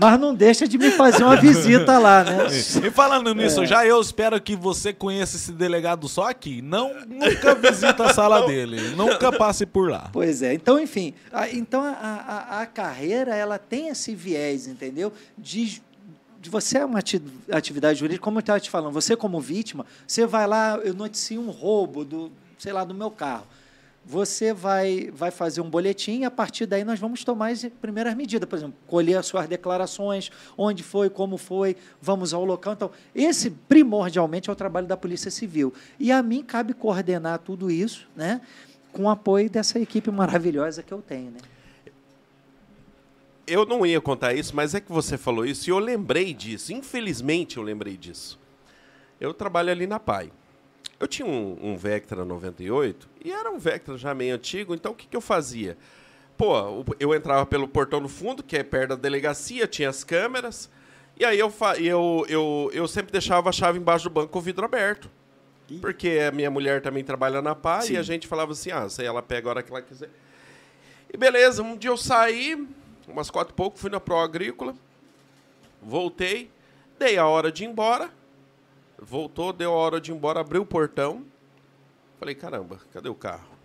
Mas não deixa de me fazer uma visita lá, né? E falando nisso, já eu espero que você conheça esse delegado só aqui. Não, nunca visita a sala dele. Nunca passe por lá. Pois é. Então, enfim, a, então a, a, a carreira ela tem esse viés, entendeu? De, de você é uma ati- atividade jurídica, como eu estava te falando, você como vítima, você vai lá, eu noticio um roubo do, sei lá, do meu carro. Você vai, vai fazer um boletim e a partir daí nós vamos tomar as primeiras medidas. Por exemplo, colher as suas declarações, onde foi, como foi, vamos ao local. Então, esse primordialmente é o trabalho da Polícia Civil. E a mim cabe coordenar tudo isso, né? Com o apoio dessa equipe maravilhosa que eu tenho, né? Eu não ia contar isso, mas é que você falou isso e eu lembrei disso. Infelizmente eu lembrei disso. Eu trabalho ali na PAI. Eu tinha um, um Vectra 98 e era um Vectra já meio antigo, então o que, que eu fazia? Pô, eu entrava pelo portão no fundo, que é perto da delegacia, tinha as câmeras, e aí eu, eu, eu, eu sempre deixava a chave embaixo do banco com o vidro aberto. Porque a minha mulher também trabalha na PAI Sim. e a gente falava assim, ah, sei, ela pega a hora que ela quiser. E beleza, um dia eu saí, umas quatro e pouco, fui na Pro Agrícola, voltei, dei a hora de ir embora, voltou, deu a hora de ir embora, abriu o portão, falei, caramba, cadê o carro?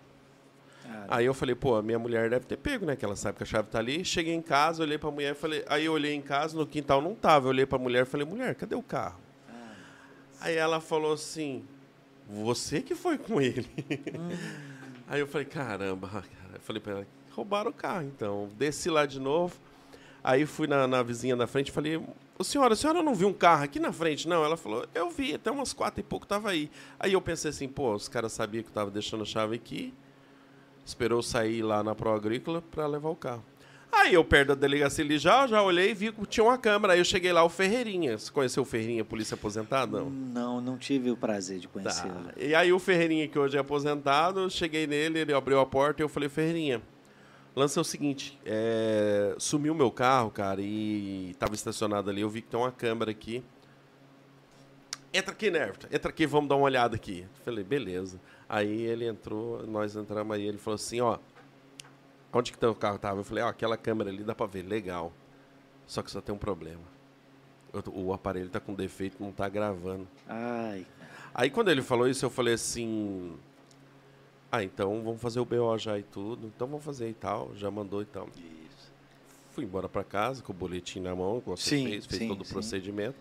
Aí eu falei, pô, a minha mulher deve ter pego, né? Que ela sabe que a chave tá ali. Cheguei em casa, olhei pra mulher, falei, aí eu olhei em casa, no quintal não tava. Eu olhei pra mulher, falei, mulher, cadê o carro? Aí ela falou assim, você que foi com ele. Aí eu falei, caramba, cara. Eu falei pra ela, roubaram o carro, então. Desci lá de novo. Aí fui na, na vizinha da frente e falei, ô senhora, a senhora não viu um carro aqui na frente? Não, ela falou, eu vi, até umas quatro e pouco tava aí. Aí eu pensei assim, pô, os caras sabiam que eu tava deixando a chave aqui. Esperou sair lá na Pro Agrícola pra levar o carro. Aí eu perto da delegacia ali já, já olhei e vi que tinha uma câmera. Aí eu cheguei lá, o Ferreirinha. Você conheceu o Ferreirinha, polícia aposentada? Não. Não, não tive o prazer de Tá. conhecê-lo. E aí o Ferreirinha, que hoje é aposentado, cheguei nele, ele abriu a porta e eu falei, Ferreirinha, o lance é o seguinte, é, sumiu meu carro, cara, e estava estacionado ali, eu vi que tem uma câmera aqui. Entra aqui, Nervita, entra aqui, vamos dar uma olhada aqui. Falei, beleza. Aí ele entrou, nós entramos aí, ele falou assim, ó, onde que teu carro tava? Eu falei, ó, aquela câmera ali dá pra ver, legal. Só que só tem um problema. O, o aparelho tá com defeito, não tá gravando. Ai, Aí quando ele falou isso, eu falei assim. Ah, então vamos fazer o BO já e tudo. Então vamos fazer e tal. Já mandou e tal. Fui embora pra casa com o boletim na mão, que você Sim, fez, fez sim, todo o procedimento.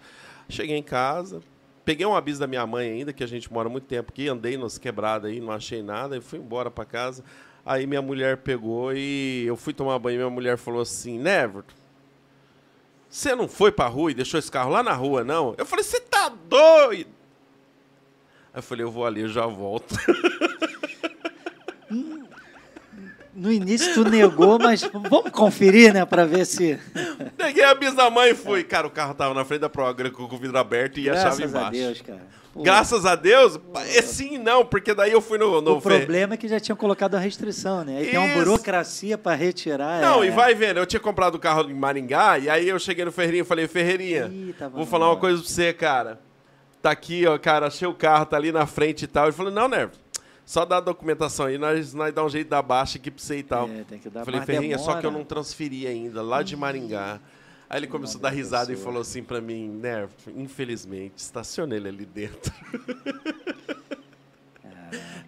Cheguei em casa, peguei um aviso da minha mãe ainda, que a gente mora muito tempo aqui, andei nas quebradas aí, não achei nada, e fui embora pra casa. Aí minha mulher pegou e eu fui tomar banho e minha mulher falou assim, Neverton, você não foi pra rua e deixou esse carro lá na rua, não? Eu falei, você tá doido? Aí eu falei, eu vou ali, eu já volto. no início tu negou, mas vamos conferir, né, para ver se. Peguei a bis da mãe e fui. Cara, o carro tava na frente da Progra com o vidro aberto e a chave Graças embaixo. a Deus, cara. Pô, Graças a Deus? É sim e não, porque daí eu fui no... no o problema é que já tinham colocado a restrição, né? Aí tem uma Isso. burocracia para retirar. Não, é... e vai vendo, eu tinha comprado o carro em Maringá, e aí eu cheguei no Ferreirinha e falei, Ferreirinha, Ih, vou falar uma coisa pra você, cara. Tá aqui, ó, cara, achei o carro, tá ali na frente e tal. Ele falou, não, Nervo, só dá a documentação aí, nós, nós dá um jeito da baixa aqui pra você e tal. É, tem que dar falei, mais Ferreirinha, só que eu demora. não transferi ainda, lá de Maringá. Aí ele começou a dar risada e pessoa. falou assim pra mim, Nervo, infelizmente, estacionei ele ali dentro.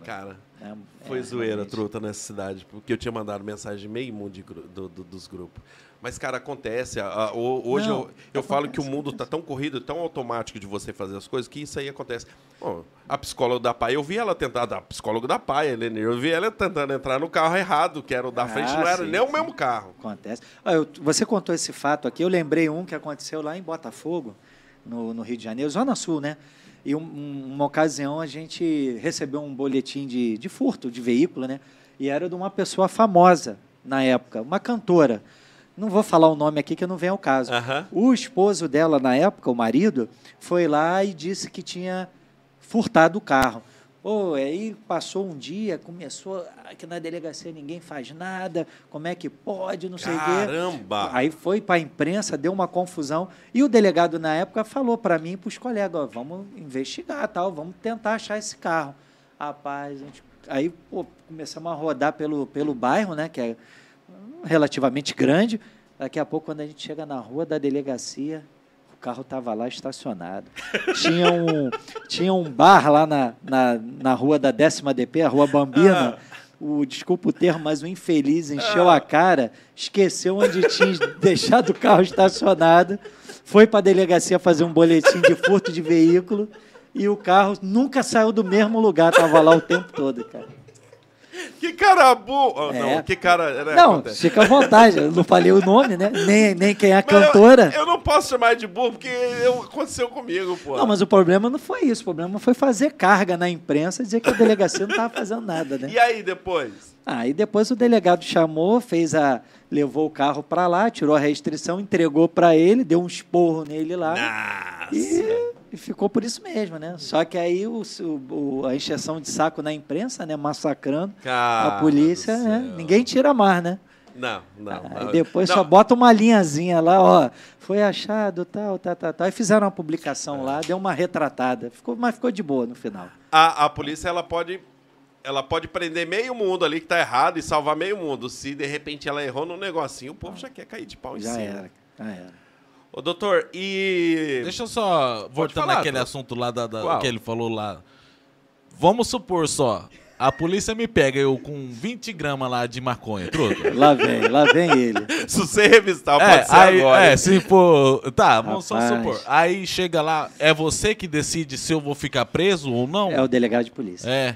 Cara, É, foi é, zoeira, realmente. truta, nessa cidade, porque eu tinha mandado mensagem meio mundo gru- do- do- dos grupos. Mas, cara, acontece. a- a- o- hoje Não, eu, eu falo que o acontece, mundo tá tão corrido, tão automático de você fazer as coisas, que isso aí acontece. Bom, a psicóloga da PAI, eu vi ela tentar, a psicóloga da PAI, Helene, eu vi ela tentando entrar no carro errado, que era o da Ah, frente, não era sim, nem o sim. mesmo carro. Acontece. Eu- você contou esse fato aqui, eu lembrei um que aconteceu lá em Botafogo, no, no Rio de Janeiro, Zona Sul, né? E um- um- uma ocasião a gente recebeu um boletim de, de furto de veículo, né? E era de uma pessoa famosa na época, uma cantora. Não vou falar o nome aqui que não vem ao caso. Aham. O esposo dela, na época, o marido, foi lá e disse que tinha furtado o carro. Ô, aí passou um dia, começou aqui na delegacia ninguém faz nada, como é que pode, não sei o quê. Caramba! Aí foi para a imprensa, deu uma confusão. E o delegado, na época, falou para mim e para os colegas: ó, vamos investigar, tal, vamos tentar achar esse carro. Rapaz, gente, aí pô, começamos a rodar pelo, pelo bairro, né, que é relativamente grande. Daqui a pouco, quando a gente chega na rua da delegacia, carro estava lá estacionado. Tinha um, tinha um bar lá na, na, na rua da décima DP, a Rua Bambina. O, desculpa o termo, mas o infeliz encheu a cara, esqueceu onde tinha deixado o carro estacionado, foi para a delegacia fazer um boletim de furto de veículo e o carro nunca saiu do mesmo lugar, estava lá o tempo todo, cara. Que cara burro! É. Não, que cara. né, Não, acontece. fica à vontade, eu não falei o nome, né? Nem, nem quem é a Mas eu- cantora. Eu, não posso chamar de burro porque eu- aconteceu comigo, pô. Não, mas o problema não foi isso. O problema foi fazer carga na imprensa e dizer que a delegacia não estava fazendo nada, né? E aí depois? Aí depois o delegado chamou, fez a. levou o carro para lá, tirou a restrição, entregou para ele, deu um esporro nele lá. Nossa! E, e ficou por isso mesmo, né? Só que aí o, o- a encheção de saco na imprensa, né? Massacrando Cara a polícia, né? Ninguém tira mais, né? Não, não. Não. depois Não, só bota uma linhazinha lá, ó. Foi achado, tal, tal, tal, tal. Aí fizeram uma publicação lá, deu uma retratada. Ficou, mas ficou de boa no final. A, a polícia, ela pode. Ela pode prender meio mundo ali que tá errado e salvar meio mundo. Se de repente ela errou no negocinho, o povo já quer cair de pau em Já cima. era, já era. Ô, doutor, e. Deixa eu só voltando falar, naquele assunto lá da, da- que ele falou lá. Vamos supor só, a polícia me pega eu com 20 gramas lá de maconha, truta. Lá vem, lá vem ele. Se você revistar, É, pode ser aí, agora. é, se for. Tá, vamos só Rapaz. supor. Aí chega lá, é você que decide se eu vou ficar preso ou não? É o delegado de polícia. É.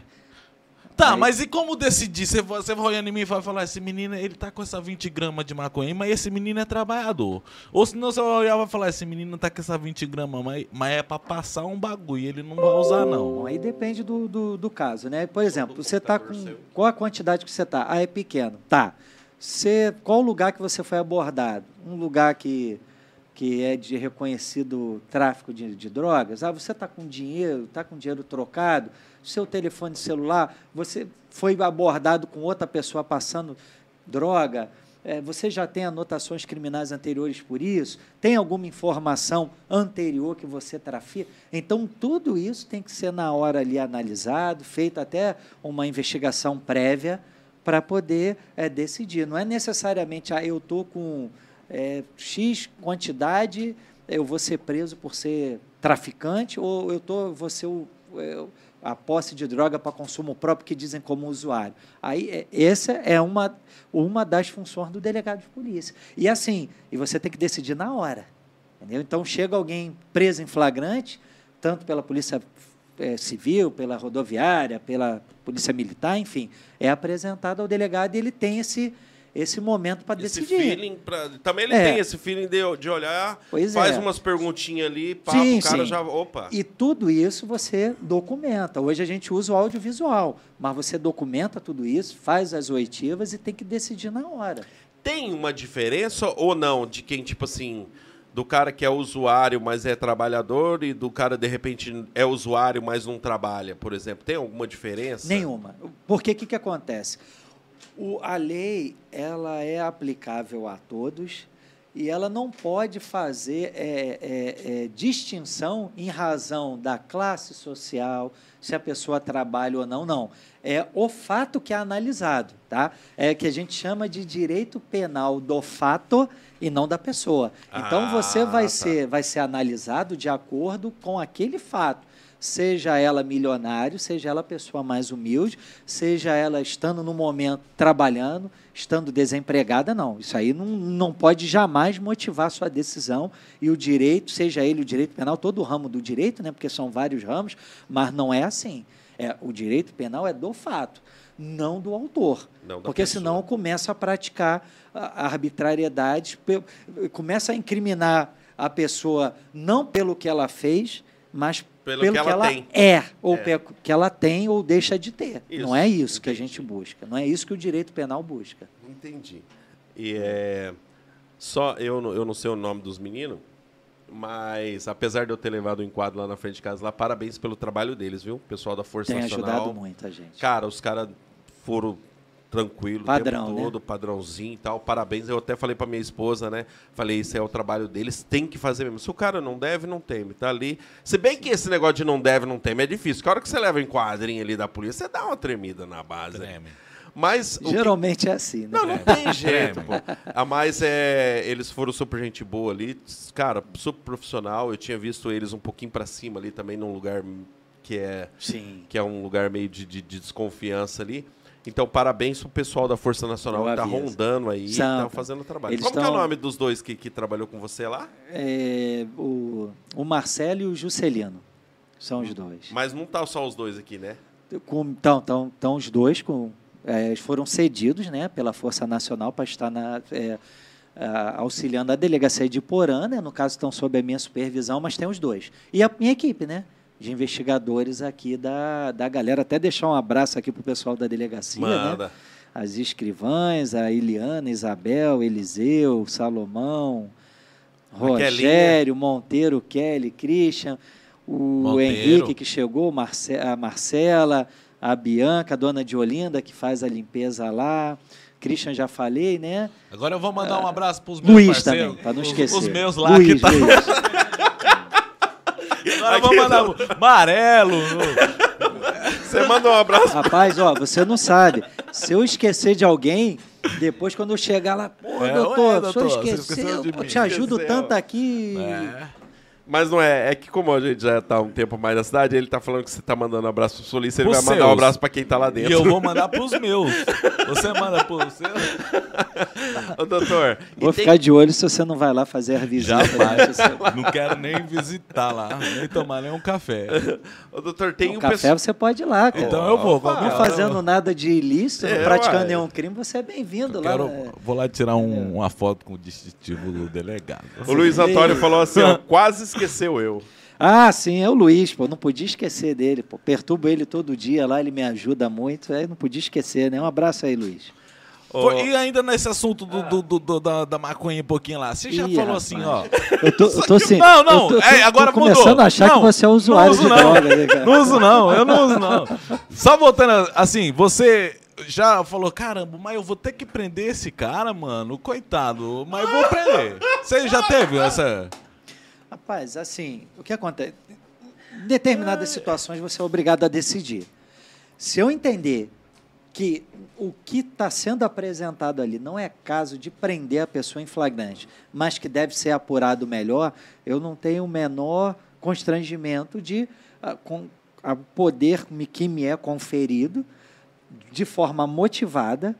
Tá, Aí- mas e como decidir? Você, vai- você vai olhando em mim e vai falar, esse menino, ele tá com essa 20 gramas de maconha, mas esse menino é trabalhador. Ou senão você vai olhar e vai falar, esse menino tá com essa 20 gramas, mas, mas é pra passar um bagulho, ele não vai usar não. Bom, aí depende do, do, do caso, né? Por exemplo, você está com. Qual a quantidade que você está? Ah, é pequeno. Tá. Você, qual o lugar que você foi abordado? Um lugar que, que é de reconhecido tráfico de, de drogas? Ah, você está com dinheiro, está com dinheiro trocado, seu telefone celular, você foi abordado com outra pessoa passando droga. É, você já tem anotações criminais anteriores por isso? Tem alguma informação anterior que você trafica? Então, tudo isso tem que ser na hora ali analisado, feita até uma investigação prévia para poder é, decidir. Não é necessariamente, ah, eu estou com é, X quantidade, eu vou ser preso por ser traficante, ou eu tô, vou ser o, é, a posse de droga para consumo próprio que dizem como usuário. Aí, é, essa é uma, uma das funções do delegado de polícia. E assim, e você tem que decidir na hora. Entendeu? Então, chega alguém preso em flagrante, tanto pela polícia eh, civil, pela rodoviária, pela polícia militar, enfim, é apresentado ao delegado e ele tem esse, esse momento para Esse decidir. feeling pra- Também ele É. tem esse feeling de, de olhar, Pois faz é. umas perguntinhas ali, pá, Sim, o cara sim. já. Opa! E tudo isso você documenta. Hoje a gente usa o audiovisual, mas você documenta tudo isso, faz as oitivas e tem que decidir na hora. Tem uma diferença ou não de quem, tipo assim, do cara que é usuário, mas é trabalhador, e do cara, de repente, é usuário, mas não trabalha, por exemplo? Tem alguma diferença? Nenhuma. Porque o que, que acontece? O, a lei ela é aplicável a todos e ela não pode fazer é, é, é, distinção em razão da classe social, se a pessoa trabalha ou não, não. É o fato que é analisado, tá? É que a gente chama de direito penal do fato e não da pessoa. Então Ah, você vai tá. ser vai ser analisado de acordo com aquele fato seja ela milionário, seja ela pessoa mais humilde, seja ela estando no momento trabalhando, estando desempregada, não. Isso aí não, não pode jamais motivar sua decisão e o direito, seja ele o direito penal, todo o ramo do direito, né, porque são vários ramos, mas não é assim. É, o direito penal é do fato, não do autor. Não porque pessoa. senão começa a praticar a arbitrariedade, começa a incriminar a pessoa não pelo que ela fez, mas Pelo pelo, que que, ela tem. é, ou É. que ela tem ou deixa de ter. Isso, não é isso que a entendi. gente busca. Não é isso que o direito penal busca. Entendi. E é. Só eu, não- eu não sei o nome dos meninos, Mas, apesar de eu ter levado o enquadro lá na frente de casa, lá, parabéns pelo trabalho deles, viu? Pessoal da Força Tem Nacional. ajudado muito a gente. Cara, os caras foram tranquilo Padrão, o tempo né? todo, padrãozinho e tal. Parabéns. Eu até falei pra minha esposa, né? Falei, isso é o trabalho deles, tem que fazer mesmo. Se o cara não deve, não teme. Tá ali. Se bem que esse negócio de não deve, não teme é difícil. Que a hora que você leva em quadrinho ali da polícia, você dá uma tremida na base. Treme. Mas. o que- Geralmente é assim, né? Não, não tem jeito, pô. A mais é. Eles foram super gente boa ali. Cara, super profissional. Eu tinha visto eles um pouquinho pra cima ali também, num lugar que é Sim. que é um lugar meio de, de- de desconfiança ali. Então, parabéns pro pessoal da Força Nacional que tá rondando aí, São, tá fazendo o trabalho. Como é o nome dos dois que, que trabalhou com você lá? É, o, o Marcelo e o Juscelino. São os dois. Mas não tá só os dois aqui, né? Com, então, então, então, os dois com, é, foram cedidos né, pela Força Nacional para estar na, é, auxiliando a delegacia de Porã, né, no caso estão sob a minha supervisão, mas tem os dois. E a minha equipe, né? De investigadores aqui da, da galera. Até deixar um abraço aqui para o pessoal da delegacia, né? Manda. As escrivãs, a Eliana, Isabel, Eliseu, Salomão, Rogério, Monteiro, Kelly, Christian, o Monteiro. Henrique que chegou, Marce- a Marcela, a Bianca, a dona de Olinda que faz a limpeza lá. Christian já falei, né? Agora eu vou mandar um abraço pros meus Luiz parceiros. também, para não Os- esquecer. Os, meus lá Luiz, que tá. Luiz. Agora eu vou mandar o Amarelo. Você manda um abraço. Rapaz, ó, você não sabe. Se eu esquecer de alguém, depois quando eu chegar lá, pô, É, doutor, senhor doutor, esqueceu de pô, mim. te ajudo Esqueceu. tanto aqui. É. Mas não é. É que como a gente já tá um tempo mais na cidade, ele tá falando que você tá mandando um abraço pro solista, ele vai mandar um seus. abraço pra quem tá lá E dentro. eu vou mandar pros meus. Você manda pros seus. Ô, doutor. e Vou tem- ficar de olho se você não vai lá fazer a visita. Jamais. Você- Não quero nem visitar lá, nem tomar nem um café. Ô, doutor, tem o um café pessoal. você pode ir lá, cara. Então eu vou. Opa. Não fazendo nada de ilícito, É, não praticando uai. nenhum crime, você é bem-vindo eu lá. quero, né? vou lá tirar um- uma foto com o distintivo do delegado. O Luiz Antônio falou assim, ó, quase esqueceu eu. Ah, sim, é o Luiz, pô, não podia esquecer dele, pô. Perturbo ele todo dia lá, ele me ajuda muito, aí não podia esquecer, né? Um abraço aí, Luiz. Foi- E ainda nesse assunto do, do- do- do- da, da maconha um pouquinho lá, você já Ih, falou rapaz. assim, ó. Eu tô, eu tô assim. Não, não, eu tô, é, agora tô mudou. começando a achar Não, que você é usuário não uso de não. droga, né, cara? Não uso não, eu não uso não. Só voltando, assim, você já falou, caramba, mas eu vou ter que prender esse cara, mano, coitado, mas eu vou prender. Você já teve essa... Rapaz, assim, o que acontece? Em determinadas situações você é obrigado a decidir. Se eu entender que o que está sendo apresentado ali não é caso de prender a pessoa em flagrante, mas que deve ser apurado melhor, eu não tenho o menor constrangimento de ah, com, a poder que me é conferido de forma motivada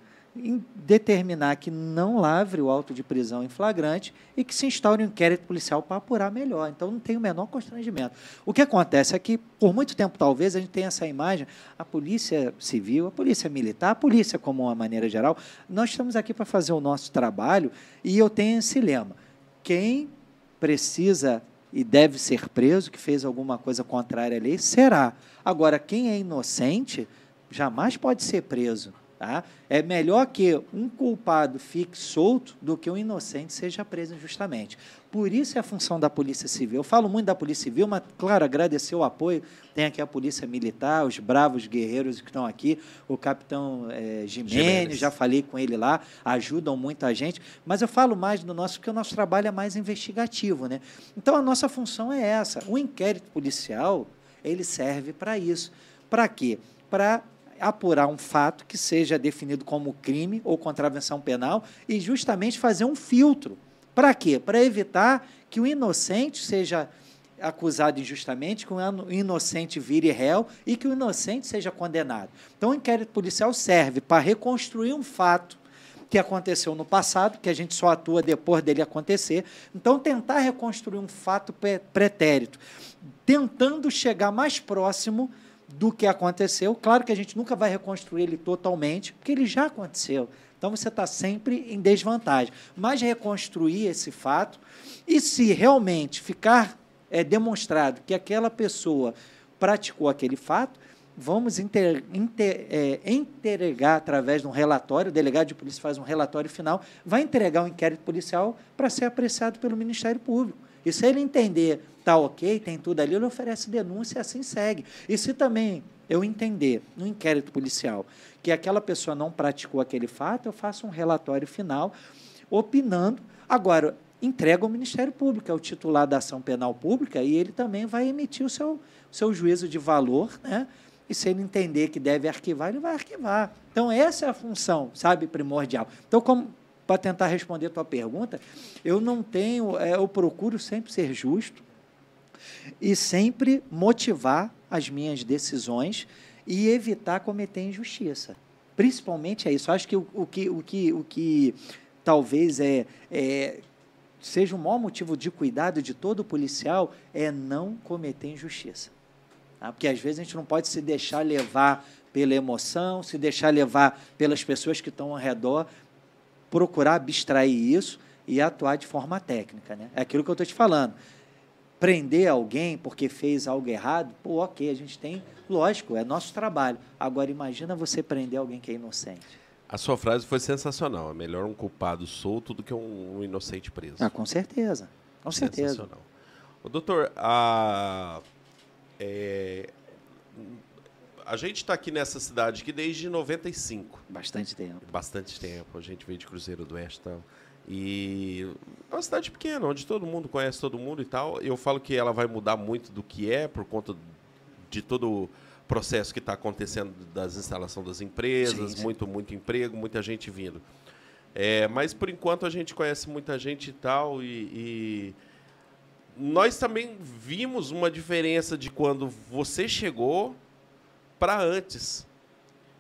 determinar que não lavre o auto de prisão em flagrante e que se instaure um inquérito policial para apurar melhor. Então, não tem o menor constrangimento. O que acontece é que, por muito tempo, talvez, a gente tenha essa imagem, a polícia civil, a polícia militar, a polícia como uma maneira geral, nós estamos aqui para fazer o nosso trabalho e eu tenho esse lema. Quem precisa e deve ser preso, que fez alguma coisa contrária à lei, será. Agora, quem é inocente jamais pode ser preso. Tá? É melhor que um culpado fique solto do que um inocente seja preso injustamente. Por isso é a função da Polícia Civil. Eu falo muito da Polícia Civil, mas, claro, agradecer o apoio. Tem aqui a Polícia Militar, os bravos guerreiros que estão aqui, o capitão Jimenez, Jimenez. já falei com ele lá, ajudam muito a gente. Mas eu falo mais do nosso, porque o nosso trabalho é mais investigativo. Né? Então, a nossa função é essa. O inquérito policial, ele serve para isso. Para quê? Para apurar um fato que seja definido como crime ou contravenção penal e justamente fazer um filtro. Para quê? Para evitar que o inocente seja acusado injustamente, que o inocente vire réu e que o inocente seja condenado. Então, o inquérito policial serve para reconstruir um fato que aconteceu no passado, que a gente só atua depois dele acontecer. Então, tentar reconstruir um fato pretérito, tentando chegar mais próximo do que aconteceu. Claro que a gente nunca vai reconstruir ele totalmente, porque ele já aconteceu. Então você está sempre em desvantagem. Mas reconstruir esse fato e se realmente ficar é, demonstrado que aquela pessoa praticou aquele fato, vamos inter, inter, é, entregar através de um relatório, o delegado de polícia faz um relatório final, vai entregar um inquérito policial para ser apreciado pelo Ministério Público. E se ele entender, tá ok, tem tudo ali, ele oferece denúncia e assim segue. E se também eu entender no inquérito policial que aquela pessoa não praticou aquele fato, eu faço um relatório final opinando. Agora, entrega ao Ministério Público, é o titular da ação penal pública, e ele também vai emitir o seu, seu juízo de valor, né? E se ele entender que deve arquivar, ele vai arquivar. Então, essa é a função, sabe, primordial. Então, como para tentar responder a tua pergunta, eu não tenho, é, eu procuro sempre ser justo e sempre motivar as minhas decisões e evitar cometer injustiça. Principalmente é isso. Acho que o, o que, o, que, o que talvez é, é seja o maior motivo de cuidado de todo policial é não cometer injustiça. Tá? Porque às vezes a gente não pode se deixar levar pela emoção, se deixar levar pelas pessoas que estão ao redor, procurar abstrair isso e atuar de forma técnica. Né? É aquilo que eu estou te falando. Prender alguém porque fez algo errado, pô, ok, a gente tem, lógico, é nosso trabalho. Agora, imagina você prender alguém que é inocente. A sua frase foi sensacional. É melhor um culpado solto do que um, inocente preso. Ah, com certeza. Com certeza. Sensacional. O doutor, a, é, a gente está aqui nessa cidade que desde 95. Bastante tempo. Bastante tempo. A gente veio de Cruzeiro do Oeste e tal. E é uma cidade pequena, onde todo mundo conhece todo mundo e tal. Eu falo que ela vai mudar muito do que é por conta de todo o processo que está acontecendo das instalações das empresas, sim, sim. muito, muito emprego, muita gente vindo. É, mas por enquanto a gente conhece muita gente e tal, e, e nós também vimos uma diferença de quando você chegou para antes.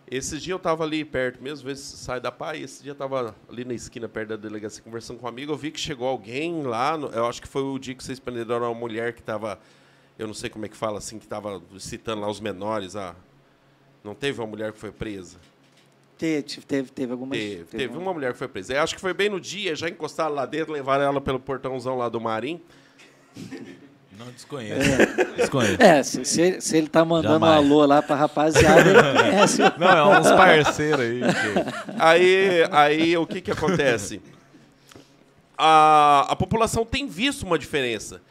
Esses dias eu estava ali perto, mesmo vezes sai da paz, esse dia eu estava ali na esquina perto da delegacia conversando com um amigo, eu vi que chegou alguém lá, no, eu acho que foi o dia que vocês prenderam uma mulher que estava, eu não sei como é que fala assim, que estava citando lá os menores, ah, não teve uma mulher que foi presa? Teve, teve, teve algumas. Teve, teve, teve uma mulher que foi presa. Eu acho que foi bem no dia, já encostaram lá dentro, levaram ela pelo portãozão lá do Marim. Não desconheço. É, desconheço. é se, se, se, ele tá mandando Jamais. um alô lá pra rapaziada, ele conhece. Não, é uns parceiros aí. Que... Aí, aí o que que acontece? A, a população tem visto uma diferença.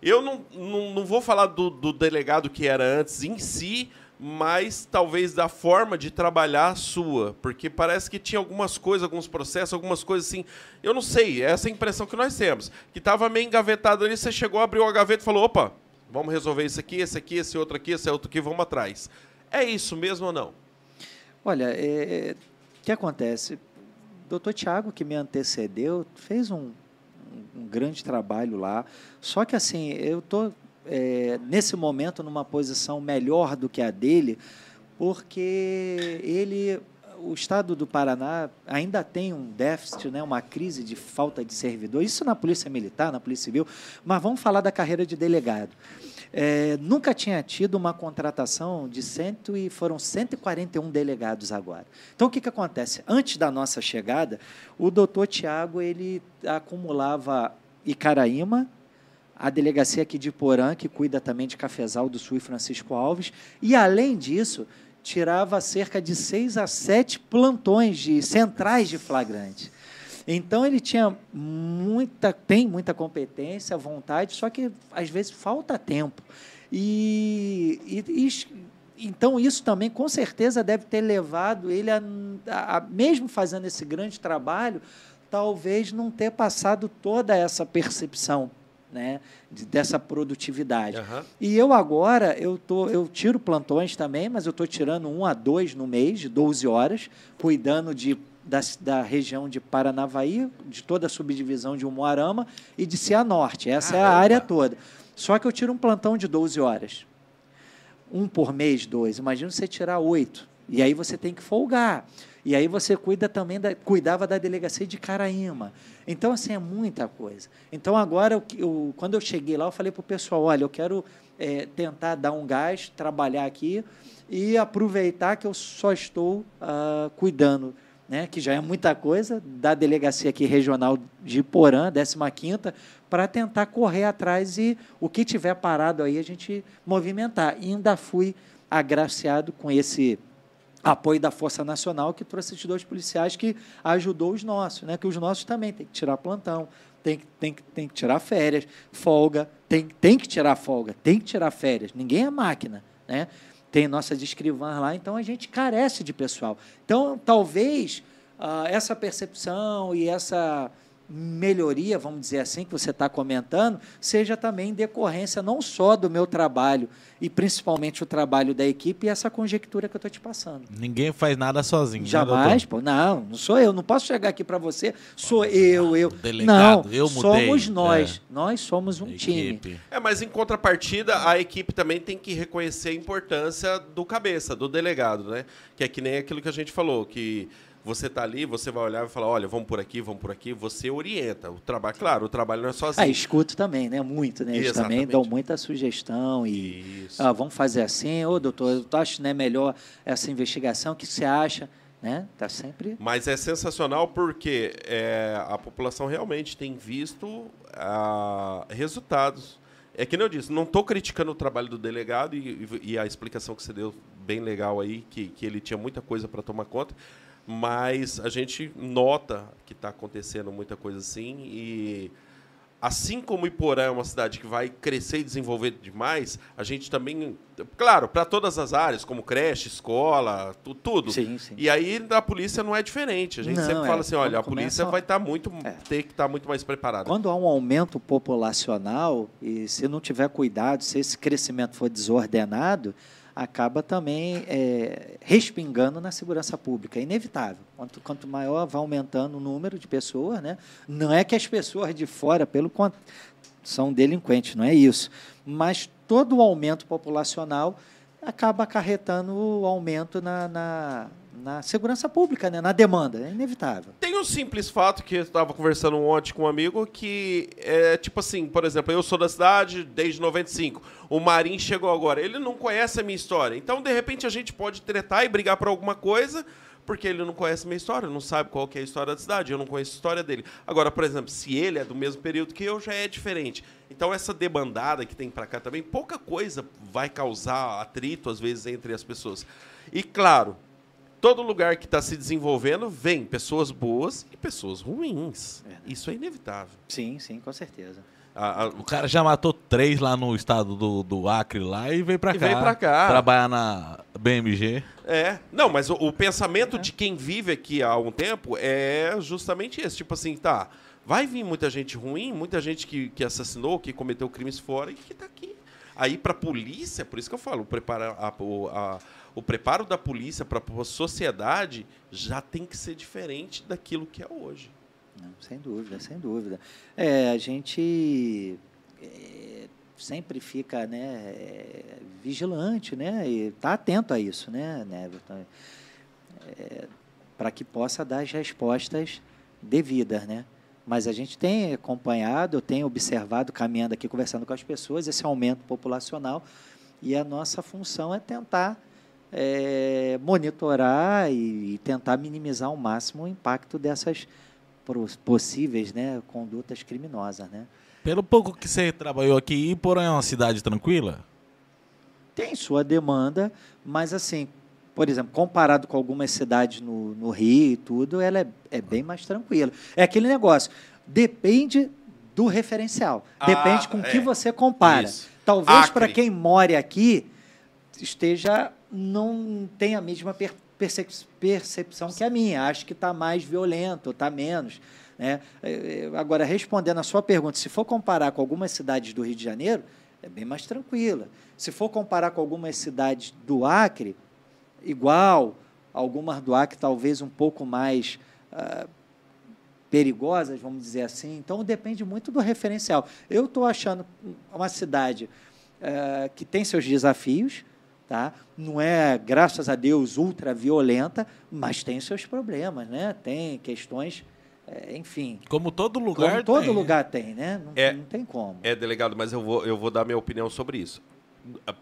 Eu não, não, não vou falar do, do delegado que era antes em si, mas talvez da forma de trabalhar sua, porque parece que tinha algumas coisas, alguns processos, algumas coisas assim. Eu não sei, é essa a impressão que nós temos. Que estava meio engavetado ali, você chegou, abriu a gaveta e falou: opa, vamos resolver isso aqui, esse aqui, esse outro aqui, esse outro aqui, vamos atrás. É isso mesmo ou não? Olha, é, o que acontece? Doutor Tiago, que me antecedeu, fez um, um grande trabalho lá. Só que assim, eu estou é, nesse momento, numa posição melhor do que a dele, porque ele, o Estado do Paraná ainda tem um déficit, né, uma crise de falta de servidor, isso na Polícia Militar, na Polícia Civil, mas vamos falar da carreira de delegado. É, nunca tinha tido uma contratação de cento e foram 141 delegados agora. Então o que, que acontece? Antes da nossa chegada, o doutor Tiago ele acumulava Icaraíma, a delegacia aqui de Porã, que cuida também de Cafezal do Sul e Francisco Alves, e além disso, tirava cerca de seis a sete plantões de centrais de flagrante. Então ele tinha muita, tem muita competência, vontade, só que às vezes falta tempo. E, e, e então isso também com certeza deve ter levado ele a, a, mesmo fazendo esse grande trabalho, talvez não ter passado toda essa percepção né, de, dessa produtividade. Uhum. E eu agora, eu, tô, eu tiro plantões também, mas eu estou tirando um a dois no mês, de 12 horas, cuidando de, da, da região de Paranavaí, de toda a subdivisão de Umuarama e de Cianorte. Essa Caramba. é a área toda. Só que eu tiro um plantão de 12 horas. Um por mês, dois. Imagina você tirar oito. E aí você tem que folgar. E aí você cuida também da, cuidava da delegacia de Caraíma. Então, assim, é muita coisa. Então, agora, eu, eu, quando eu cheguei lá, eu falei para o pessoal, olha, eu quero é, tentar dar um gás, trabalhar aqui e aproveitar que eu só estou uh, cuidando, né, que já é muita coisa, da delegacia aqui regional de Porã, 15ª, para tentar correr atrás e o que tiver parado aí a gente movimentar. E ainda fui agraciado com esse apoio da Força Nacional, que trouxe esses dois policiais que ajudou os nossos, né? que os nossos também têm que tirar plantão, tem, tem, tem que tirar férias, folga, tem, tem que tirar folga, tem que tirar férias. Ninguém é máquina, né? Tem nossas escrivãs lá, então a gente carece de pessoal. Então, talvez uh, essa percepção e essa melhoria, vamos dizer assim, que você está comentando, seja também decorrência não só do meu trabalho e principalmente o trabalho da equipe e essa conjectura que eu estou te passando. Ninguém faz nada sozinho. Né, Jamais, né, pô. Não, não sou eu. Não posso chegar aqui para você, sou eu, eu. Delegado, não, eu mudei. somos nós. É. Nós somos um time. É, mas em contrapartida, a equipe também tem que reconhecer a importância do cabeça, do delegado, né? Que é que nem aquilo que a gente falou, que você tá ali, você vai olhar e falar, olha, vamos por aqui, vamos por aqui. Você orienta. O trabalho, claro, o trabalho não é sozinho. Ah, escuto também, né? Muito, né? Eles Exatamente. também dão muita sugestão e ah, vamos fazer assim, ô doutor, eu acho né, melhor essa investigação, o que você acha? Né? Tá sempre. Mas é sensacional porque é, a população realmente tem visto ah, resultados. É que nem eu disse, não estou criticando o trabalho do delegado e, e, a explicação que você deu bem legal aí, que, que ele tinha muita coisa para tomar conta mas a gente nota que está acontecendo muita coisa assim e assim como Iporã é uma cidade que vai crescer e desenvolver demais, a gente também, claro, para todas as áreas, como creche, escola, tu, tudo. Sim, sim. E aí da polícia não é diferente. A gente não, sempre é, fala assim, olha, a polícia vai estar tá muito, é. ter que estar tá muito mais preparada. Quando há um aumento populacional e se não tiver cuidado, se esse crescimento for desordenado, acaba também é, respingando na segurança pública. É inevitável. Quanto, quanto maior vai aumentando o número de pessoas, né? não é que as pessoas de fora, pelo são delinquentes, não é isso. Mas todo o aumento populacional acaba acarretando o aumento na, na na segurança pública, né? na demanda. É inevitável. Tem um simples fato que eu estava conversando ontem com um amigo que é tipo assim, por exemplo, eu sou da cidade desde 95. O Marim chegou agora. Ele não conhece a minha história. Então, de repente, a gente pode tretar e brigar por alguma coisa porque ele não conhece a minha história, não sabe qual que é a história da cidade, eu não conheço a história dele. Agora, por exemplo, se ele é do mesmo período que eu, já é diferente. Então, essa debandada que tem para cá também, pouca coisa vai causar atrito, às vezes, entre as pessoas. E, claro, todo lugar que está se desenvolvendo vem pessoas boas e pessoas ruins. Isso é inevitável. Sim, sim, com certeza. A, a, o cara já matou três lá no estado do, do Acre lá e veio para cá. Veio para cá. Trabalhar na BMG. É. Não, mas o, o pensamento é. de quem vive aqui há algum tempo é justamente esse. Tipo assim, tá. Vai vir muita gente ruim, muita gente que, que assassinou, que cometeu crimes fora e que está aqui. Aí, para a polícia, por isso que eu falo, prepara a, a o preparo da polícia para a sociedade já tem que ser diferente daquilo que é hoje. Não, sem dúvida, sem dúvida. É, a gente é, sempre fica né, é, vigilante né, e está atento a isso, né, Neverton? É, para que possa dar as respostas devidas, né? Mas a gente tem acompanhado, tenho observado, caminhando aqui, conversando com as pessoas, esse aumento populacional, e a nossa função é tentar é, monitorar e, e, tentar minimizar ao máximo o impacto dessas possíveis né, condutas criminosas. Né? Pelo pouco que você trabalhou aqui, Iporã é uma cidade tranquila? Tem sua demanda, mas assim, por exemplo, comparado com algumas cidades no, no Rio e tudo, ela é, é bem mais tranquila. É aquele negócio, depende do referencial, ah, depende com o é. que você compara. Isso. Talvez para quem mora aqui esteja não tem a mesma percepção que a minha. Acho que está mais violento, está menos. Né? É, é, agora, respondendo a sua pergunta, se for comparar com algumas cidades do Rio de Janeiro, é bem mais tranquila. Se for comparar com algumas cidades do Acre, igual, algumas do Acre talvez um pouco mais ah, perigosas, vamos dizer assim. Então, depende muito do referencial. Eu estou achando uma cidade ah, que tem seus desafios, tá? Não é, graças a Deus, ultra violenta, mas tem seus problemas, né? Tem questões, é, enfim. Como todo lugar como todo tem. lugar tem, né? Não, é, não tem como. É, delegado, mas eu vou, eu vou dar minha opinião sobre isso.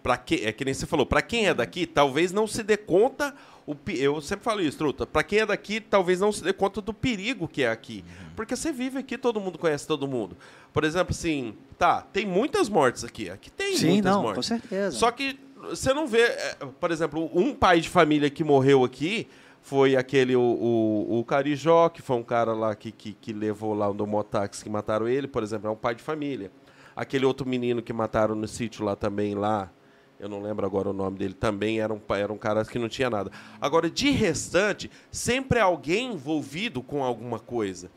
Para que, é que nem você falou, para quem é daqui, talvez não se dê conta o, eu sempre falo isso, Truta. Para quem é daqui, talvez não se dê conta do perigo que é aqui. Uhum. Porque você vive aqui, todo mundo conhece todo mundo. Por exemplo, assim, tá, tem muitas mortes aqui. Aqui tem Sim, muitas não, mortes. Com certeza. Só que você não vê, é, por exemplo, um pai de família que morreu aqui, Foi aquele, o, o, o Carijó, que foi um cara lá que, que, que levou lá do motáxi que mataram ele, por exemplo, é um pai de família. Aquele outro menino que mataram no sítio lá também, lá, eu não lembro agora o nome dele, também era um, era um cara que não tinha nada. Agora, de restante, sempre alguém envolvido com alguma coisa.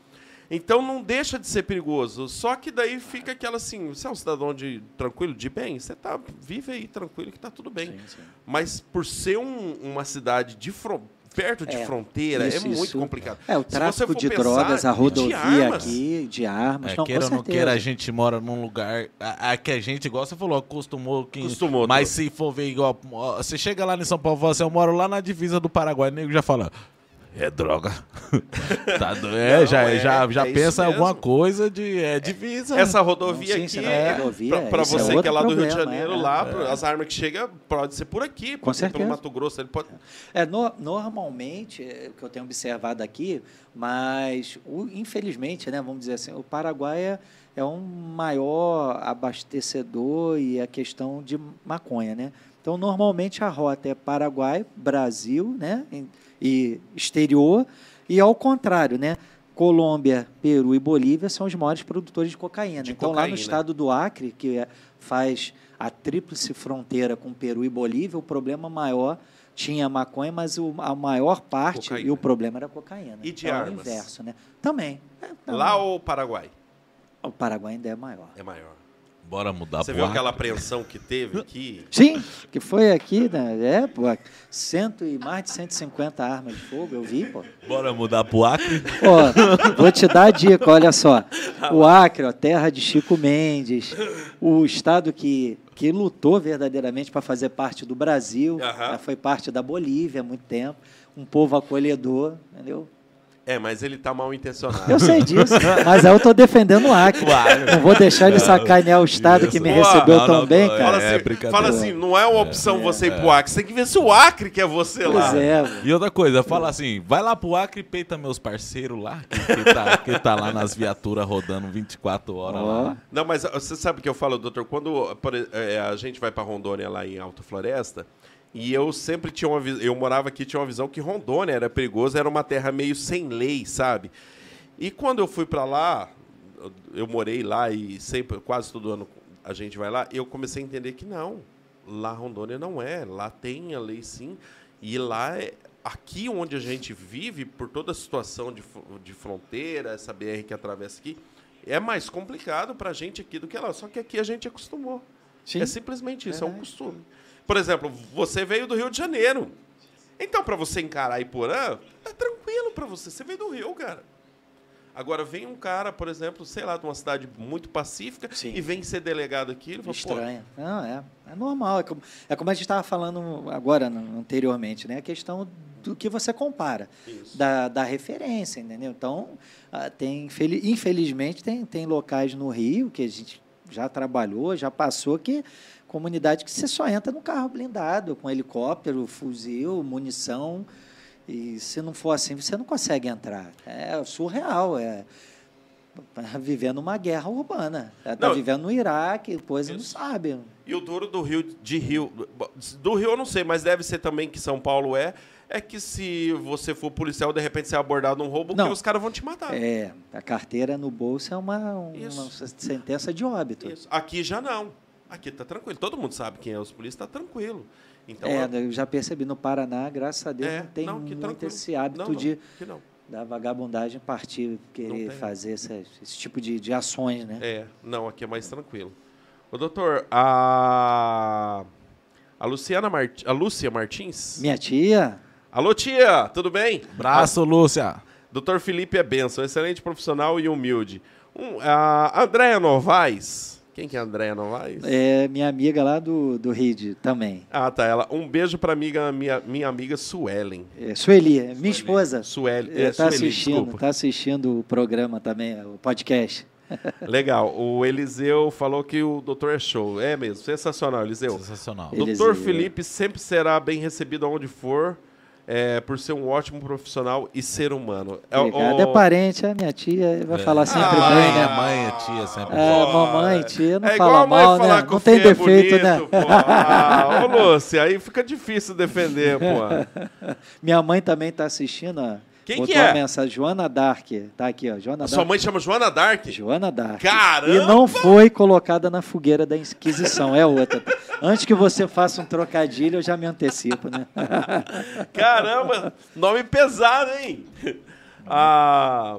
Então não deixa de ser perigoso. Só que daí fica aquela assim, você é um cidadão de tranquilo, de bem, você tá vive aí tranquilo que tá tudo bem. Sim, sim. Mas por ser um- uma cidade de fron- perto de É, fronteira, isso, é muito isso. complicado. É, o você tráfico de pensar, drogas, a de rodovia armas, aqui, de armas. É, não, queira ou não queira, a gente mora num lugar. A, a que a gente, igual você falou, acostumou. Que, Acostumou, Mas tô. se for ver igual. ó, Você chega lá em São Paulo e fala assim: eu moro lá na divisa do Paraguai, o nego já fala. É droga. Tá do- é, Não, já, é- já, já é pensa em alguma coisa de. É divisa. Essa rodovia Não, sim, aqui, é, não, rodovia, pra, pra é você que é lá do Rio de Janeiro, é, lá, é. as armas que chegam, pode ser por aqui, pode ser pelo certeza. Mato Grosso, ele pode... É, no- normalmente, é, o que eu tenho observado aqui, mas o- infelizmente, né, vamos dizer assim, o Paraguai é, é um maior abastecedor e a questão de maconha, né? Então, normalmente a rota é Paraguai, Brasil, né, e exterior, e ao contrário, né? Colômbia, Peru e Bolívia são os maiores produtores de cocaína. De então, lá cocaína. no estado do Acre, que é- faz a tríplice fronteira com Peru e Bolívia, o problema maior tinha maconha, mas o, a maior parte Cocaína. e o problema era cocaína. E de Então, é o armas? inverso, né? Também. É, também. Lá ou Paraguai? O Paraguai ainda é maior. É maior. Bora mudar Você pro viu aquela apreensão que teve aqui? Sim, que foi aqui, né? É, pô, cento e mais de 150 armas de fogo, eu vi, pô. Bora mudar pro Acre? Ó, vou te dar a dica, olha só. O Acre, ó, terra de Chico Mendes, o estado que, que lutou verdadeiramente para fazer parte do Brasil, Aham. né, foi parte da Bolívia há muito tempo, um povo acolhedor, entendeu? É, mas ele tá mal intencionado. Eu sei disso, mas aí eu estou defendendo o Acre. Claro. Não vou deixar ele sacanear o estado que me Isso. recebeu Não, tão não, bem, não, Fala, cara. É, assim, brincadeira. fala assim, não é uma opção você ir pro Acre, você tem que ver se o Acre quer você lá. Pois é, E outra coisa, fala assim, vai lá pro Acre e peita meus parceiros lá, que, que tá, que tá lá nas viaturas rodando 24 horas Ó. lá. Não, mas você sabe o que eu falo, doutor? Quando eh, a gente vai para Rondônia lá em Alto Floresta, e eu sempre tinha uma visão, eu morava aqui, tinha uma visão que Rondônia era perigoso, era uma terra meio sem lei, sabe? E quando eu fui para lá, eu- morei lá e sempre, quase todo ano a gente vai lá, eu comecei a entender que não, lá Rondônia não é, lá tem a lei sim, e lá é, aqui onde a gente vive, por toda a situação de, de fronteira, essa BR que atravessa aqui, é mais complicado para a gente aqui do que lá. Só que aqui a gente acostumou. Sim. É simplesmente isso, é um Verdade. costume. Por exemplo, você veio do Rio de Janeiro. Então, para você encarar Iporã, é tranquilo para você. Você veio do Rio, cara. Agora, vem um cara, por exemplo, sei lá, de uma cidade muito pacífica Sim. e vem ser delegado aqui. Ele fala, Estranha. Não, é, é normal. É como, é como a gente estava falando agora, anteriormente, né? A questão do que você compara, Isso. da, da referência, entendeu? Então, ah, tem, infeli- infelizmente, tem, tem locais no Rio que a gente já trabalhou, já passou, que comunidade que você só entra no carro blindado, com helicóptero, fuzil, munição. E se não for assim, você não consegue entrar. É surreal, é vivendo uma guerra urbana. Está Não. vivendo no Iraque, coisa não sabe. E o duro do Rio, de Rio, do Rio eu não sei, mas deve ser também que São Paulo é, é que se você for policial, de repente ser abordado num roubo, Não. que os caras vão te matar. É, a carteira no bolso é uma, uma sentença de óbito. Isso. Aqui já não. Aqui tá tranquilo. Todo mundo sabe quem é os polícias, tá tranquilo. Então, é, eu- eu já percebi no Paraná, graças a Deus, é, não tem não, que muito tranquilo. esse hábito Não, não, de que não. da vagabundagem partir, querer fazer essa- esse tipo de, de ações, né? É, não, aqui é mais tranquilo. Ô, doutor, a. A Luciana Mart... a Lúcia Martins? Minha tia, Alô, tia, tudo bem? Braço, Lúcia. Doutor Felipe é benção, excelente profissional e humilde. Um, a Andréia Novaes. Quem que é a Andréia Novaes? é minha amiga lá do, do RID também. Ah, tá. Ela. Um beijo pra amiga, minha, minha amiga Suelen. É, Sueli, é minha esposa. Sueli. Está É, Sueli, assistindo, desculpa. tá assistindo o programa também, o podcast. Legal. O Eliseu falou que o doutor é show. É mesmo, sensacional, Eliseu. Sensacional. Doutor Eliseu. Felipe sempre será bem recebido aonde for é, por ser um ótimo profissional e ser humano. É, Obrigado. É parente, é minha tia, vai falar sempre ah, bem, né? Mãe, tia, sempre. É, mamãe, tia, não é fala mal, né? Não tem defeito, né? bonito, né? Pô. Ah, ô, Lúcia, aí fica difícil defender, pô. minha mãe também está assistindo, ó. Quem Botou que é? mensagem, Joana Dark. Tá aqui, ó. Joana Dark. Sua mãe chama Joana Dark? Joana Dark. Caramba! E não foi colocada na fogueira da Inquisição, é outra. Antes que você faça um trocadilho, eu já me antecipo, né? Caramba! Nome pesado, hein? Ah,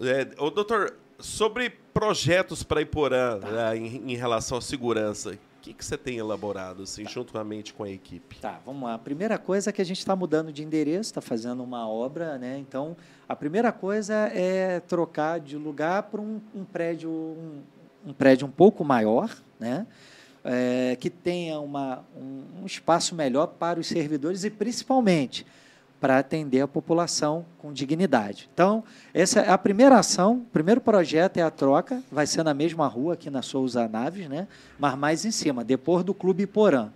é, o doutor, sobre projetos para Iporã tá. né, em, em relação à segurança, que, que você tem elaborado, assim, tá. juntamente com a equipe? Tá, vamos lá. A primeira coisa é que a gente está mudando de endereço, está fazendo uma obra, né? Então, a primeira coisa é trocar de lugar para um, um, prédio, um, um, prédio um pouco maior, né? É, que tenha uma, um, um espaço melhor para os servidores e, principalmente, para atender a população com dignidade. Então, essa é a primeira ação, o primeiro projeto é a troca, vai ser na mesma rua aqui na Souza Naves, né? mas mais em cima, depois do Clube Porã.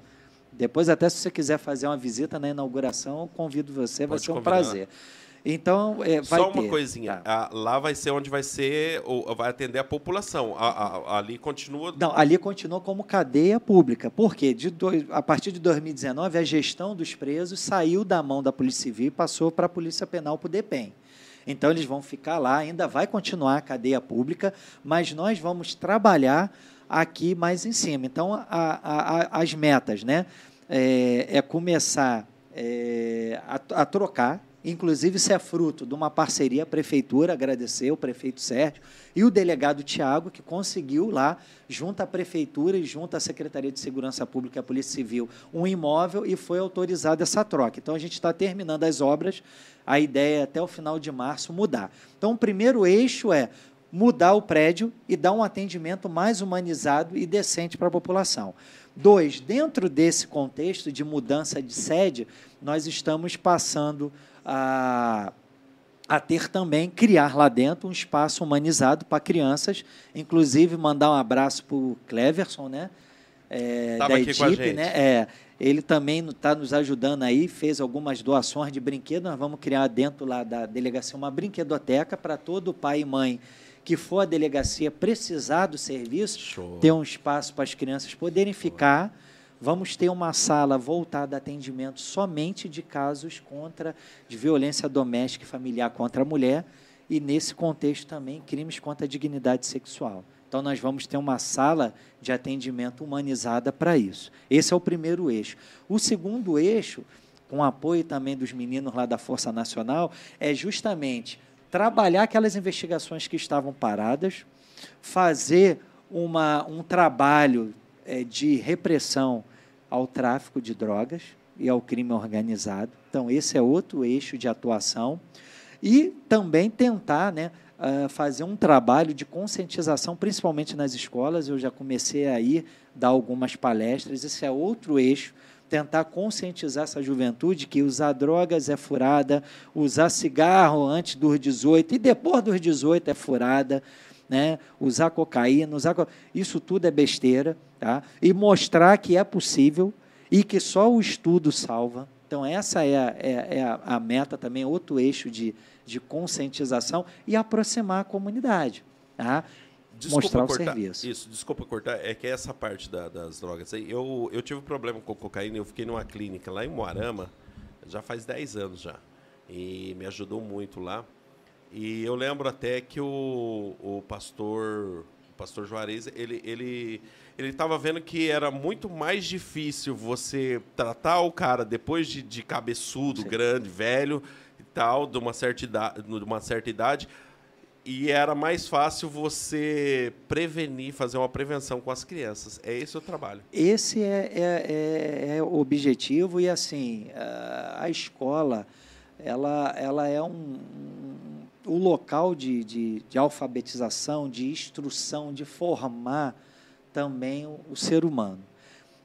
Depois, até se você quiser fazer uma visita na inauguração, convido você, Pode vai ser um convidar. prazer. Então, é, vai Só uma ter. coisinha. Tá. lá vai ser onde vai ser, ou vai atender a população. A, a, ali continua. Não, ali continua como cadeia pública. Por quê? De dois, a partir de 2019, a gestão dos presos saiu da mão da Polícia Civil e passou para a Polícia Penal, para o DEPEN. Então, eles vão ficar lá, ainda vai continuar a cadeia pública, mas nós vamos trabalhar aqui mais em cima. Então, a, a, as metas né, é, é começar é, a, a trocar Inclusive, isso é fruto de uma parceria, a prefeitura agradecer o prefeito Sérgio e o delegado Tiago, que conseguiu lá, junto à prefeitura e junto à Secretaria de Segurança Pública e à Polícia Civil, um imóvel e foi autorizada essa troca. Então, a gente está terminando as obras, a ideia é até o final de março mudar. Então, o primeiro eixo é mudar o prédio e dar um atendimento mais humanizado e decente para a população. Dois, dentro desse contexto de mudança de sede, nós estamos passando a, a ter também, criar lá dentro um espaço humanizado para crianças, inclusive mandar um abraço para o Cleverson, né? É, da equipe, né? É, ele também está nos ajudando aí, fez algumas doações de brinquedos. Nós vamos criar dentro lá da delegacia uma brinquedoteca para todo pai e mãe que for a delegacia precisar do serviço, Show. ter um espaço para as crianças poderem ficar vamos ter uma sala voltada a atendimento somente de casos contra de violência doméstica e familiar contra a mulher e nesse contexto também crimes contra a dignidade sexual. Então nós vamos ter uma sala de atendimento humanizada para isso. Esse é o primeiro eixo. O segundo eixo, com apoio também dos meninos lá da Força Nacional, é justamente trabalhar aquelas investigações que estavam paradas, fazer uma, um trabalho é, de repressão ao tráfico de drogas e ao crime organizado. Então, esse é outro eixo de atuação. E também tentar né, uh, fazer um trabalho de conscientização, principalmente nas escolas. Eu já comecei a ir dar algumas palestras. Esse é outro eixo tentar conscientizar essa juventude que usar drogas é furada, usar cigarro antes dos 18 e depois dos 18 é furada, né? usar cocaína, usar isso tudo é besteira, tá? e mostrar que é possível e que só o estudo salva. Então, essa é a, é, é a, meta também, outro eixo de, de conscientização e aproximar a comunidade. Tá? Desculpa mostrar cortar, o serviço. Isso, desculpa cortar, é que essa parte da, das drogas aí, eu, eu tive um problema com cocaína, eu fiquei numa clínica lá em Moarama, já faz 10 anos já, e me ajudou muito lá. E eu lembro até que o, o pastor, pastor Juarez, ele ele ele estava vendo que era muito mais difícil você tratar o cara depois de, de cabeçudo, Sim. grande, velho e tal, de uma certa idade, de uma certa idade, e era mais fácil você prevenir, fazer uma prevenção com as crianças. É esse o trabalho. Esse é, é, é, é o objetivo e assim a escola ela, ela é um, o local de, de, de, alfabetização, de instrução, de formar também o, o, ser humano.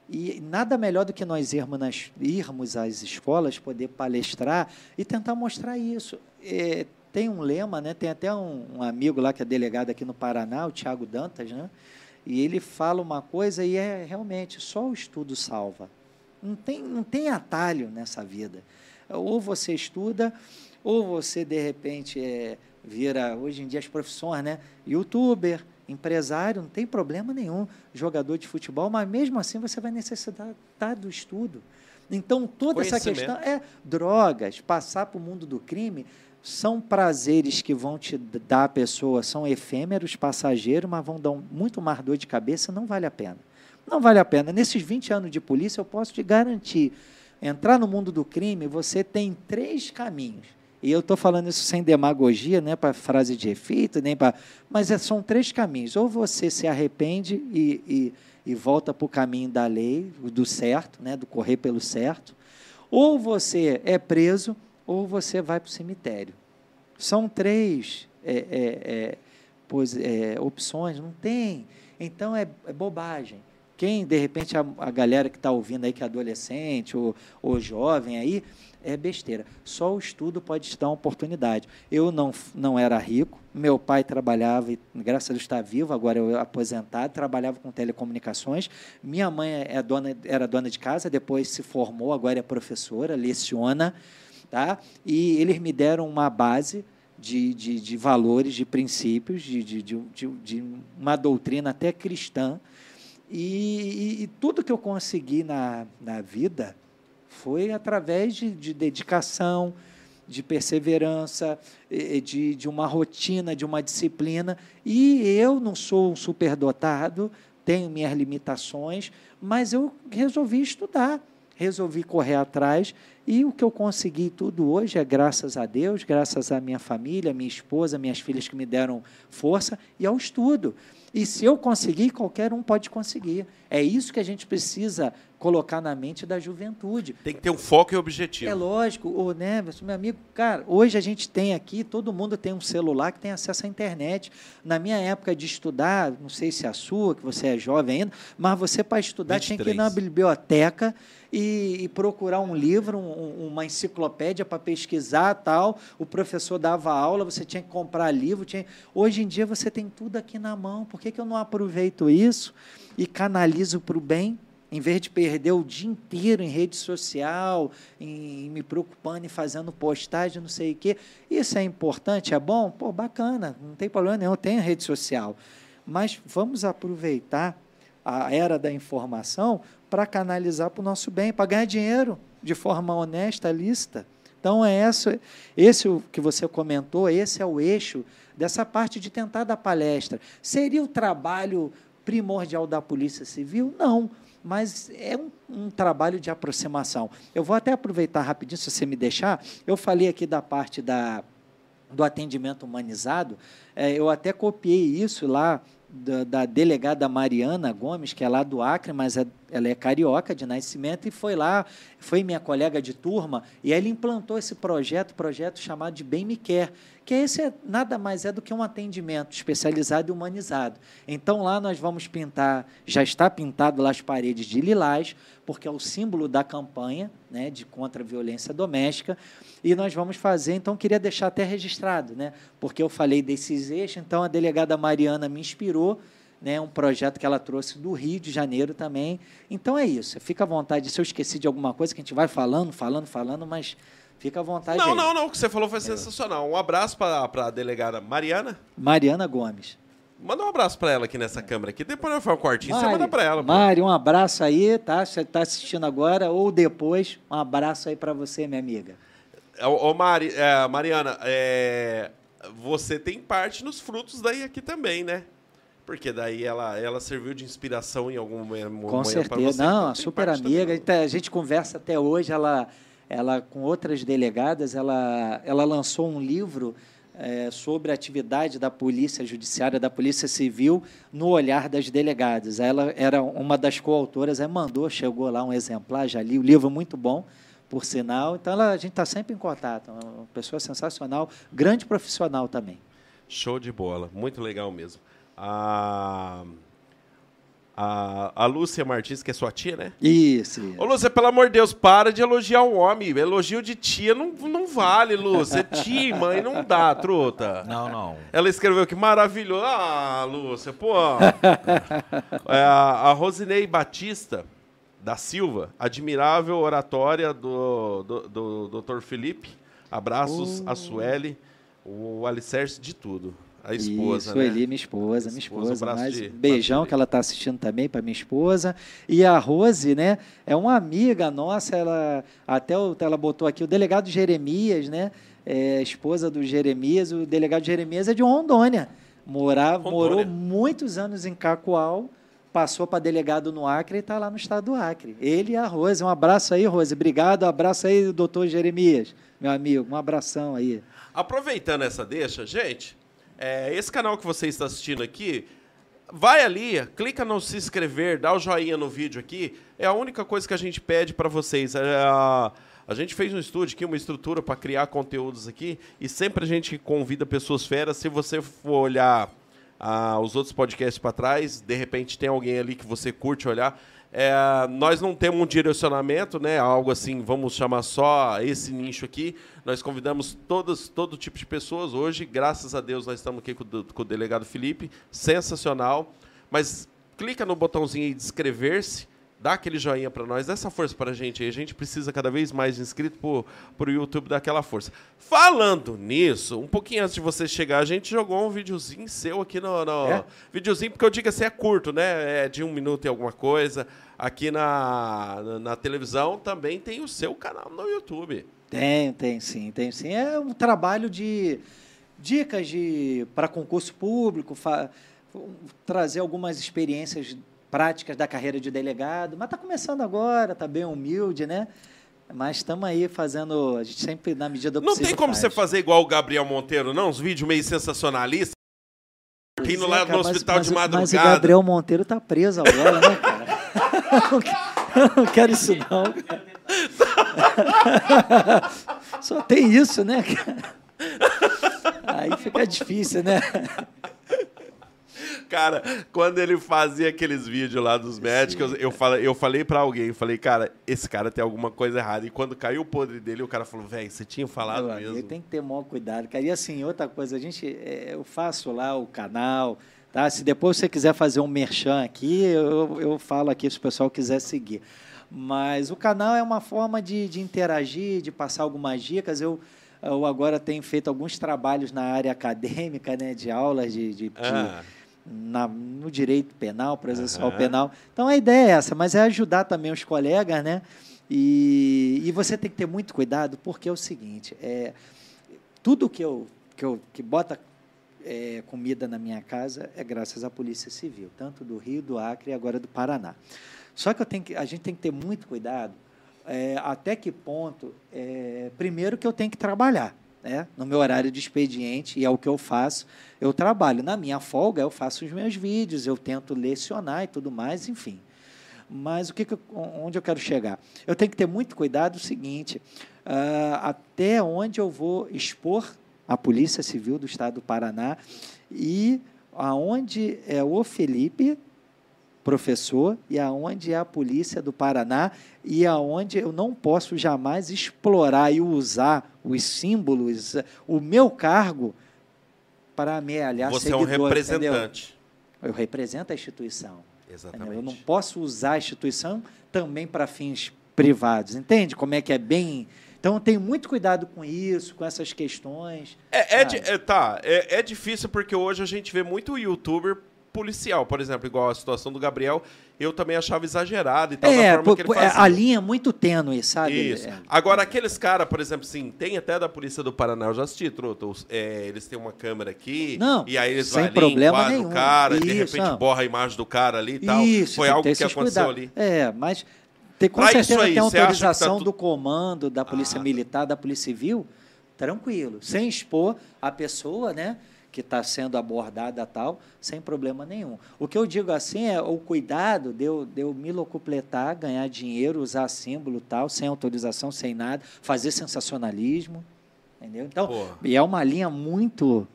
E nada melhor do que nós irmos, nas, irmos às escolas, poder palestrar e tentar mostrar isso. É, tem um lema, né? tem até um, um, amigo lá que é delegado aqui no Paraná, o Tiago Dantas, né? e ele fala uma coisa e é realmente só o estudo salva. Não tem, não tem atalho nessa vida. Ou você estuda, ou você, de repente, é, vira, hoje em dia, as profissões, né? Youtuber, empresário, não tem problema nenhum, jogador de futebol, mas mesmo assim você vai necessitar do estudo. Então, toda essa questão é drogas, passar para o mundo do crime, são prazeres que vão te dar a pessoa, são efêmeros, passageiros, mas vão dar muito mais dor de cabeça, não vale a pena. Não vale a pena. Nesses 20 anos de polícia, eu posso te garantir, entrar no mundo do crime, você tem três caminhos. E eu estou falando isso sem demagogia, né, para frase de efeito, nem para. Mas é, são três caminhos. Ou você se arrepende e, e, e volta para o caminho da lei, do certo, né, do correr pelo certo. Ou você é preso, ou você vai para o cemitério. São três é, é, é pois, é, opções, não tem. Então é, bobagem. Quem, de repente, a, a galera que está ouvindo aí, que é adolescente ou, ou jovem aí, é besteira. Só o estudo pode te dar uma oportunidade. Eu não, não era rico, meu pai trabalhava, e graças a Deus está vivo, agora eu aposentado, trabalhava com telecomunicações. Minha mãe é dona, era dona de casa, depois se formou, agora é professora, leciona. Tá? E eles me deram uma base de, de, de valores, de princípios, de, de, de, de uma doutrina até cristã. E, e, e, tudo que eu consegui na, na vida foi através de, de dedicação, de perseverança, de, de uma rotina, de uma disciplina. E eu não sou um superdotado, tenho minhas limitações, mas eu resolvi estudar, resolvi correr atrás e o que eu consegui tudo hoje é graças a Deus, graças à minha família, minha esposa, minhas filhas que me deram força e ao estudo. E se eu conseguir, qualquer um pode conseguir. É isso que a gente precisa colocar na mente da juventude. Tem que ter um foco e objetivo. É lógico, o Neves, meu amigo, cara, hoje a gente tem aqui, todo mundo tem um celular que tem acesso à internet. Na minha época de estudar, não sei se é a sua, que você é jovem ainda, mas você para estudar 23. tinha que ir na biblioteca e, e procurar um livro, um, uma enciclopédia para pesquisar tal. O professor dava aula, você tinha que comprar livro. Tinha... Hoje em dia você tem tudo aqui na mão. Por que, que eu não aproveito isso e canalizo para o bem? Em vez de perder o dia inteiro em rede social, em, em me preocupando e fazendo postagem, não sei o quê. Isso é importante, é bom? Pô, bacana, não tem problema nenhum, tem rede social. Mas vamos aproveitar a era da informação para canalizar para o nosso bem, para ganhar dinheiro de forma honesta, lícita. Então, é esse, esse que você comentou, esse é o eixo dessa parte de tentar dar palestra. Seria o trabalho primordial da Polícia Civil? Não, mas é um, um, trabalho de aproximação. Eu vou até aproveitar rapidinho, se você me deixar. Eu falei aqui da parte da, do atendimento humanizado, é, eu até copiei isso lá da, da, delegada Mariana Gomes, que é lá do Acre, mas é, ela é carioca de nascimento, e foi lá, foi minha colega de turma, e ela implantou esse projeto, projeto chamado de Bem Me Quer, que esse é, nada mais é do que um atendimento especializado e humanizado. Então lá nós vamos pintar, já está pintado lá as paredes de lilás, porque é o símbolo da campanha né, de contra a violência doméstica, e nós vamos fazer, então queria deixar até registrado, né, porque eu falei desses eixos, então a delegada Mariana me inspirou, né, um projeto que ela trouxe do Rio de Janeiro também. Então é isso, fica à vontade, se eu esqueci de alguma coisa que a gente vai falando, falando, falando, mas Fica à vontade. Não, aí. não, não. O que você falou foi sensacional. Um abraço para a delegada Mariana. Mariana Gomes. Manda um abraço para ela aqui nessa câmera aqui. Depois eu faço um cortinho, Mari, você manda para ela. Mari, um abraço aí, tá? Você está assistindo agora ou depois. Um abraço aí para você, minha amiga. Ô, ô Mari, é, Mariana, é, você tem parte nos frutos daí aqui também, né? Porque daí ela, ela serviu de inspiração em algum momento. Com certeza. Não, então, super amiga. A gente conversa até hoje. Ela ela com outras delegadas, ela, ela lançou um livro é, sobre a atividade da polícia judiciária, da polícia civil, no olhar das delegadas. Ela era uma das coautoras, aí mandou, chegou lá um exemplar, já li o livro muito bom, por sinal. Então ela, a gente está sempre em contato, uma pessoa sensacional, grande profissional também. Show de bola, muito legal mesmo. Ah... A, a Lúcia Martins, que é sua tia, né? Isso. Ô, Lúcia, pelo amor de Deus, para de elogiar o homem. Elogio de tia não, não vale, Lúcia. Tia, mãe, não dá, truta. Não, não. Ela escreveu que maravilhoso. Ah, Lúcia, pô. é, a, a Rosinei Batista, da Silva, admirável oratória do, do, do Dr. Felipe. Abraços Oh. a Sueli, o alicerce de tudo. A esposa, Isso, né? Eli, minha esposa, minha Esposa, esposa. mais de- um beijão de- que ela está assistindo também para minha esposa. E a Rose, né? É uma amiga nossa, ela até ela botou aqui o delegado Jeremias, né? É, esposa do Jeremias, o delegado Jeremias é de Rondônia. Morava, Rondônia. morou muitos anos em Cacoal, passou para delegado no Acre e está lá no estado do Acre. Ele e a Rose. Um abraço aí, Rose. Obrigado. Abraço aí, doutor Jeremias, meu amigo. Um abração aí. Aproveitando essa deixa, gente, é, esse canal que você está assistindo aqui, vai ali, clica no se inscrever, dá o joinha no vídeo aqui. É a única coisa que a gente pede para vocês. É, a, a gente fez um estúdio aqui, uma estrutura para criar conteúdos aqui, e sempre a gente convida pessoas feras. Se você for olhar ah, os outros podcasts para trás, de repente tem alguém ali que você curte olhar. É, nós não temos um direcionamento, né? Algo assim, vamos chamar só esse nicho aqui. Nós convidamos todos, todo tipo de pessoas. Hoje, graças a Deus, nós estamos aqui com, com o delegado Felipe. Sensacional. Mas clica no botãozinho aí de inscrever-se, dá aquele joinha para nós, dá essa força para a gente aí. A gente precisa cada vez mais de inscrito para o YouTube dar aquela força. Falando nisso, um pouquinho antes de você chegar, a gente jogou um videozinho seu aqui no. no É? Videozinho, porque eu digo assim, é curto, né? É de um minuto e alguma coisa. Aqui na, na, na televisão também tem o seu canal no YouTube. Tem, tem sim, tem sim. É um trabalho de dicas de para concurso público, fa- trazer algumas experiências práticas da carreira de delegado. Mas está começando agora, está bem humilde, né? Mas estamos aí fazendo, a gente sempre na medida do Não possível tem como faz. você fazer igual o Gabriel Monteiro, não? Uns vídeos meio sensacionalistas. Pois Indo é, lá no hospital mas, de o- Mas o madrugada. Gabriel Monteiro tá preso agora, né, cara? Eu não quero isso não. cara. Só tem isso, né, cara? Aí fica difícil, né? Cara, quando ele fazia aqueles vídeos lá dos médicos, eu, falei, eu falei pra alguém, falei, cara, esse cara tem alguma coisa errada. E quando caiu o podre dele, o cara falou, velho, você tinha falado Meu mesmo. Tem que ter maior cuidado, cara. E assim, outra coisa, a gente, é, eu faço lá o canal, tá? Se depois você quiser fazer um merchan aqui, eu, eu falo aqui se o pessoal quiser seguir. Mas o canal é uma forma de, de interagir, de passar algumas dicas. Eu, eu agora tenho feito alguns trabalhos na área acadêmica, né? De aulas de, de, de- Ah, na- no direito penal, processual Aham. penal. Então a ideia é essa, mas é ajudar também os colegas, né? E, e você tem que ter muito cuidado, porque é o seguinte, é, tudo que eu, que eu que bota é, comida na minha casa é graças à Polícia Civil, tanto do Rio, do Acre e agora do Paraná. Só que, eu tenho que a gente tem que ter muito cuidado é, até que ponto, é, primeiro que eu tenho que trabalhar, né? no meu horário de expediente, e é o que eu faço, eu trabalho. Na minha folga, eu faço os meus vídeos, eu tento lecionar e tudo mais, enfim. Mas o que que onde eu quero chegar? Eu tenho que ter muito cuidado o seguinte, ah, até onde eu vou expor a Polícia Civil do Estado do Paraná e aonde é o Felipe, professor, e aonde é a Polícia do Paraná e aonde eu não posso jamais explorar e usar os símbolos, o meu cargo para amealhar você é um seguidor, entendeu? representante. Eu represento a instituição. entendeu? Exatamente. Eu não posso usar a instituição também para fins privados. Entende como é que é bem. Então, eu tenho muito cuidado com isso, com essas questões. É, é é, tá, é, é difícil porque hoje a gente vê muito youtuber policial, por exemplo, igual a situação do Gabriel, eu também achava exagerado e tal, da É, forma pô, que ele é, fazia. a linha é muito tênue, sabe? Isso. É. Agora, aqueles caras, por exemplo, assim, tem até da Polícia do Paraná, eu já assisti, truta, os- é, eles têm uma câmera aqui, Não, e aí eles sem vão ali, problema nenhum. o cara, e de Isso, repente não. borra a imagem do cara ali e tal. Isso, Foi algo que aconteceu cuidados. ali. É, mas tem, com Pra isso certeza aí, tem tá autorização tu- do comando da Polícia Ah. Militar, da Polícia Civil, tranquilo, sem expor a pessoa, né? Que está sendo abordada tal, sem problema nenhum. O que eu digo assim é o cuidado de eu, de eu me locupletar, ganhar dinheiro, usar símbolo tal, sem autorização, sem nada, fazer sensacionalismo. Entendeu? Então, Pô. e é uma linha muito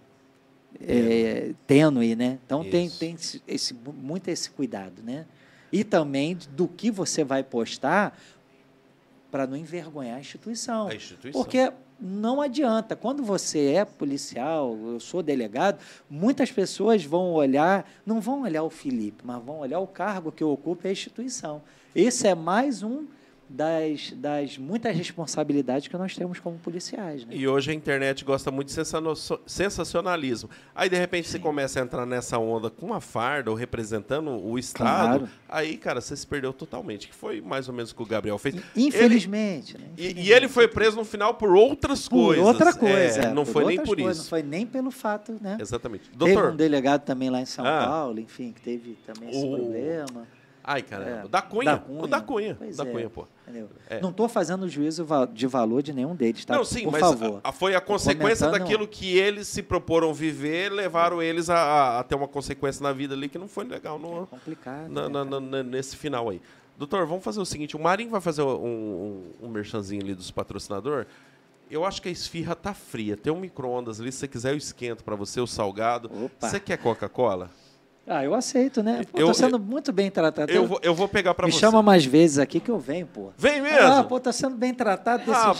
é, tênue, né? Então tem, Isso. tem esse- muito esse cuidado, né? E também do que você vai postar para não envergonhar a instituição. A instituição. Porque não adianta. Quando você é policial, eu sou delegado, muitas pessoas vão olhar, não vão olhar o Felipe, mas vão olhar o cargo que e a instituição. esse é mais um das, das muitas responsabilidades que nós temos como policiais. Né? E hoje a internet gosta muito de sensacionalismo. Aí, de repente, você começa a entrar nessa onda com uma farda ou representando o Estado. Claro. Aí, cara, você se perdeu totalmente. Que foi mais ou menos o que o Gabriel fez. Infelizmente. né? Ele- e, Infelizmente. e ele foi preso no final por outras por coisas. outra coisa. É, é, não foi nem por coisas, isso. Não foi nem pelo fato, né? Exatamente. Teve Doutor. um delegado também lá em São Ah. Paulo, enfim, que teve também esse O- problema. Ai, caramba. É. Da Cunha. Da Cunha. O da Cunha. Pois da é. Cunha, pô. É. Não estou fazendo juízo de valor de nenhum deles, tá? Não, sim, Por mas favor. a- a- foi a consequência comentando- daquilo que eles se proporam viver, levaram eles a, a- ter uma consequência na vida ali que não foi legal no, É complicado. na- né, na- na- nesse final aí. Doutor, vamos fazer o seguinte: o Marinho vai fazer um, um, um merchanzinho ali dos patrocinadores. Eu acho que a esfirra tá fria. Tem um micro-ondas ali. Se você quiser, eu esquento para você o salgado. Opa. Você quer Coca-Cola? Ah, eu aceito, né? Pô, Eu- tô sendo muito bem tratado. Eu vou, eu vou pegar para Me você. chama mais vezes aqui que eu venho, pô. Vem mesmo? Ah, pô, tá sendo bem tratado desse Rapaz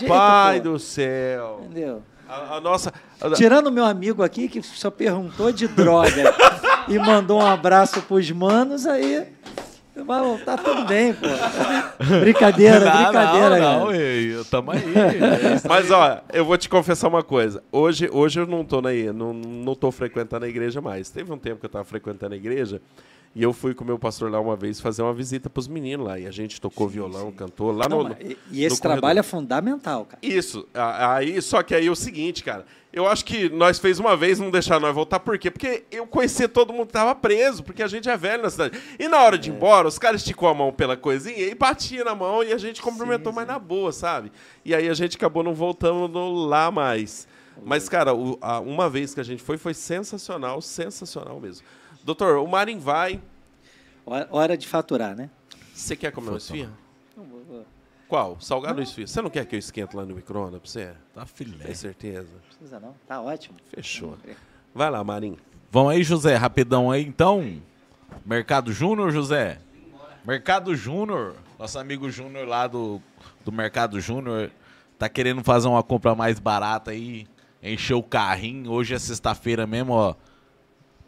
jeito, pô. do céu. Entendeu? A, a nossa. Tirando o meu amigo aqui, que só perguntou de droga e mandou um abraço pros manos, aí. Mas, tá tudo bem, pô. Brincadeira, Não, brincadeira, não, não, ei, tamo aí. é isso Mas ó, eu vou te confessar uma coisa. Hoje, hoje eu não tô na, não, não tô frequentando a igreja mais. Teve um tempo que eu tava frequentando a igreja e eu fui com o meu pastor lá uma vez fazer uma visita pros meninos lá. E a gente tocou violão, cantou lá Não, no. e- no e esse corredor. trabalho é fundamental, cara. Isso. Aí, só que aí é o seguinte, cara. Eu acho que nós fez uma vez não deixar nós voltar. Por quê? Porque eu conhecia todo mundo que tava preso, porque a gente é velho na cidade. E na hora de ir embora, os caras esticou a mão pela coisinha e batia na mão e a gente cumprimentou Sim, mais sim. na boa, sabe? E aí a gente acabou não voltando lá mais. Mas, cara, o- a- uma vez que a gente foi, foi sensacional, sensacional mesmo. Doutor, o Marim vai. Hora- de faturar, né? Você quer comer uma Foi, esfirra? Qual? Salgado ou esfirra? Você não quer que eu esquente lá no micro-ondas pra você? Tá filé. Tem certeza? Não precisa não. Tá ótimo. Fechou. Vai lá, Marim. Vamos aí, José, rapidão aí, então. Mercado Júnior, José. Mercado Júnior. Nosso amigo Júnior lá do, do Mercado Júnior tá querendo fazer uma compra mais barata aí. Encher o carrinho. Hoje é sexta-feira mesmo, ó.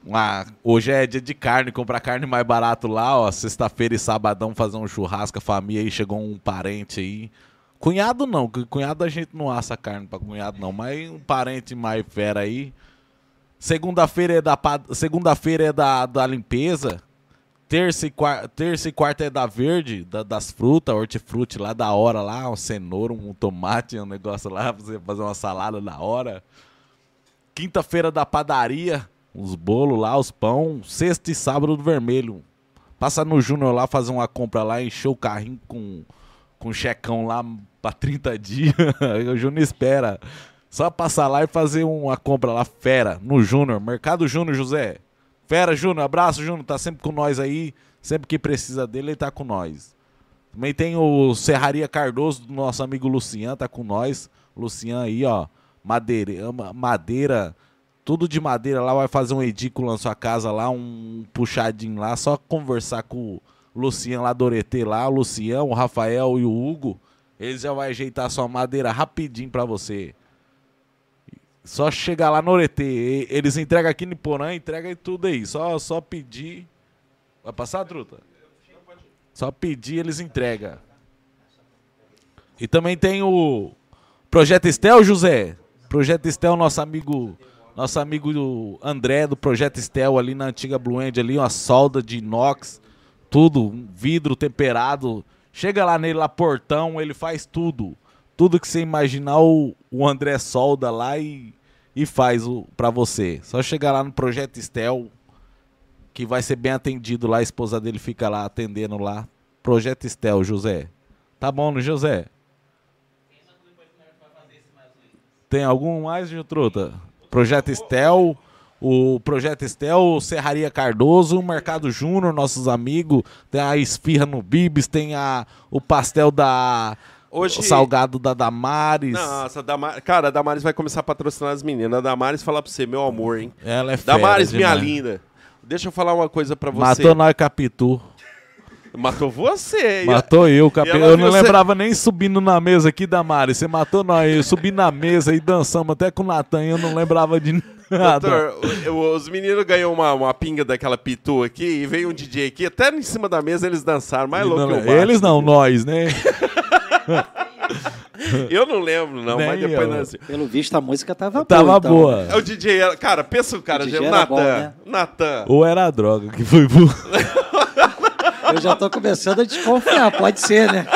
Uma- hoje é dia de carne, comprar carne mais barato lá, ó. Sexta-feira e sabadão fazer um churrasco, a família aí, chegou um parente aí. Cunhado não, cunhado a gente não assa carne pra cunhado não, mas um parente mais fera aí. Segunda-feira é da segunda-feira é da, da limpeza. Terça e, quar- terça e quarta é da verde, da- das frutas, hortifruti lá da hora lá, uma cenoura, um tomate, um negócio lá pra você fazer uma salada da hora. Quinta-feira da padaria, os bolos lá, os pão. Sexta e sábado do vermelho. Passa no Júnior lá, fazer uma compra lá, encher o carrinho com, com checão lá pra 30 dias. o Júnior espera. Só passar lá e fazer uma compra lá, fera, no Júnior. Mercado Júnior, José. Fera, Júnior. Abraço, Júnior. Tá sempre com nós aí. Sempre que precisa dele, ele tá com nós. Também tem o Serraria Cardoso, do nosso amigo Lucian, tá com nós. Lucian aí, ó. Madeira, ma- madeira, tudo de madeira lá. Vai fazer um edículo na sua casa lá, um puxadinho lá. Só conversar com o Lucian lá do Oretê lá. O Lucian, o Rafael e o Hugo. Eles já vai ajeitar sua madeira rapidinho pra você. Só chegar lá no Oretê. Eles entregam aqui no Porã, entrega tudo aí. Só, só pedir. Vai passar, truta? Só pedir, eles entregam. E também tem o Projeto Estel, José. Projeto Estel, nosso amigo, nosso amigo André do Projeto Estel ali na antiga Blue End ali, uma solda de inox, tudo, um vidro temperado. Chega lá nele, lá portão, ele faz tudo. Tudo que você imaginar, o, o André solda lá e, e faz o, pra você. Só chegar lá no Projeto Estel, que vai ser bem atendido lá. A esposa dele fica lá atendendo lá. Projeto Estel, José. Tá bom, né, José? Tem algum mais, Jutruta? Projeto Estel, o Projeto Estel, Serraria Cardoso, o Mercado Júnior, nossos amigos. Tem a esfirra no Bibis, tem a, o pastel da. Hoje- O salgado da Damares. Nossa, a Damar... cara, a Damares vai começar a patrocinar as meninas. A Damares falar pra você, meu amor, hein? Ela é fera Damares, minha demais. linda. Deixa eu falar uma coisa pra você. Matou nós Capitu. Matou você. Matou eu, capeta. Eu não você- lembrava nem subindo na mesa aqui da Mari. Você matou nós. Eu subi na mesa e dançamos até com o Natan. e Eu não lembrava de nada. Doutor, os meninos ganham uma, uma pinga daquela pitu aqui e veio um DJ aqui, até em cima da mesa eles dançaram, mais E louco não- que macho. eles não, nós, né? Eu não lembro, não, mas Nem depois eu. nós... Pelo visto, a música tava, Tava boa. então. boa. É o DJ, era- cara, pensa o cara, O o Natan, né? Natan. Ou era a droga que foi boa. Eu já tô começando a desconfiar, pode ser, né?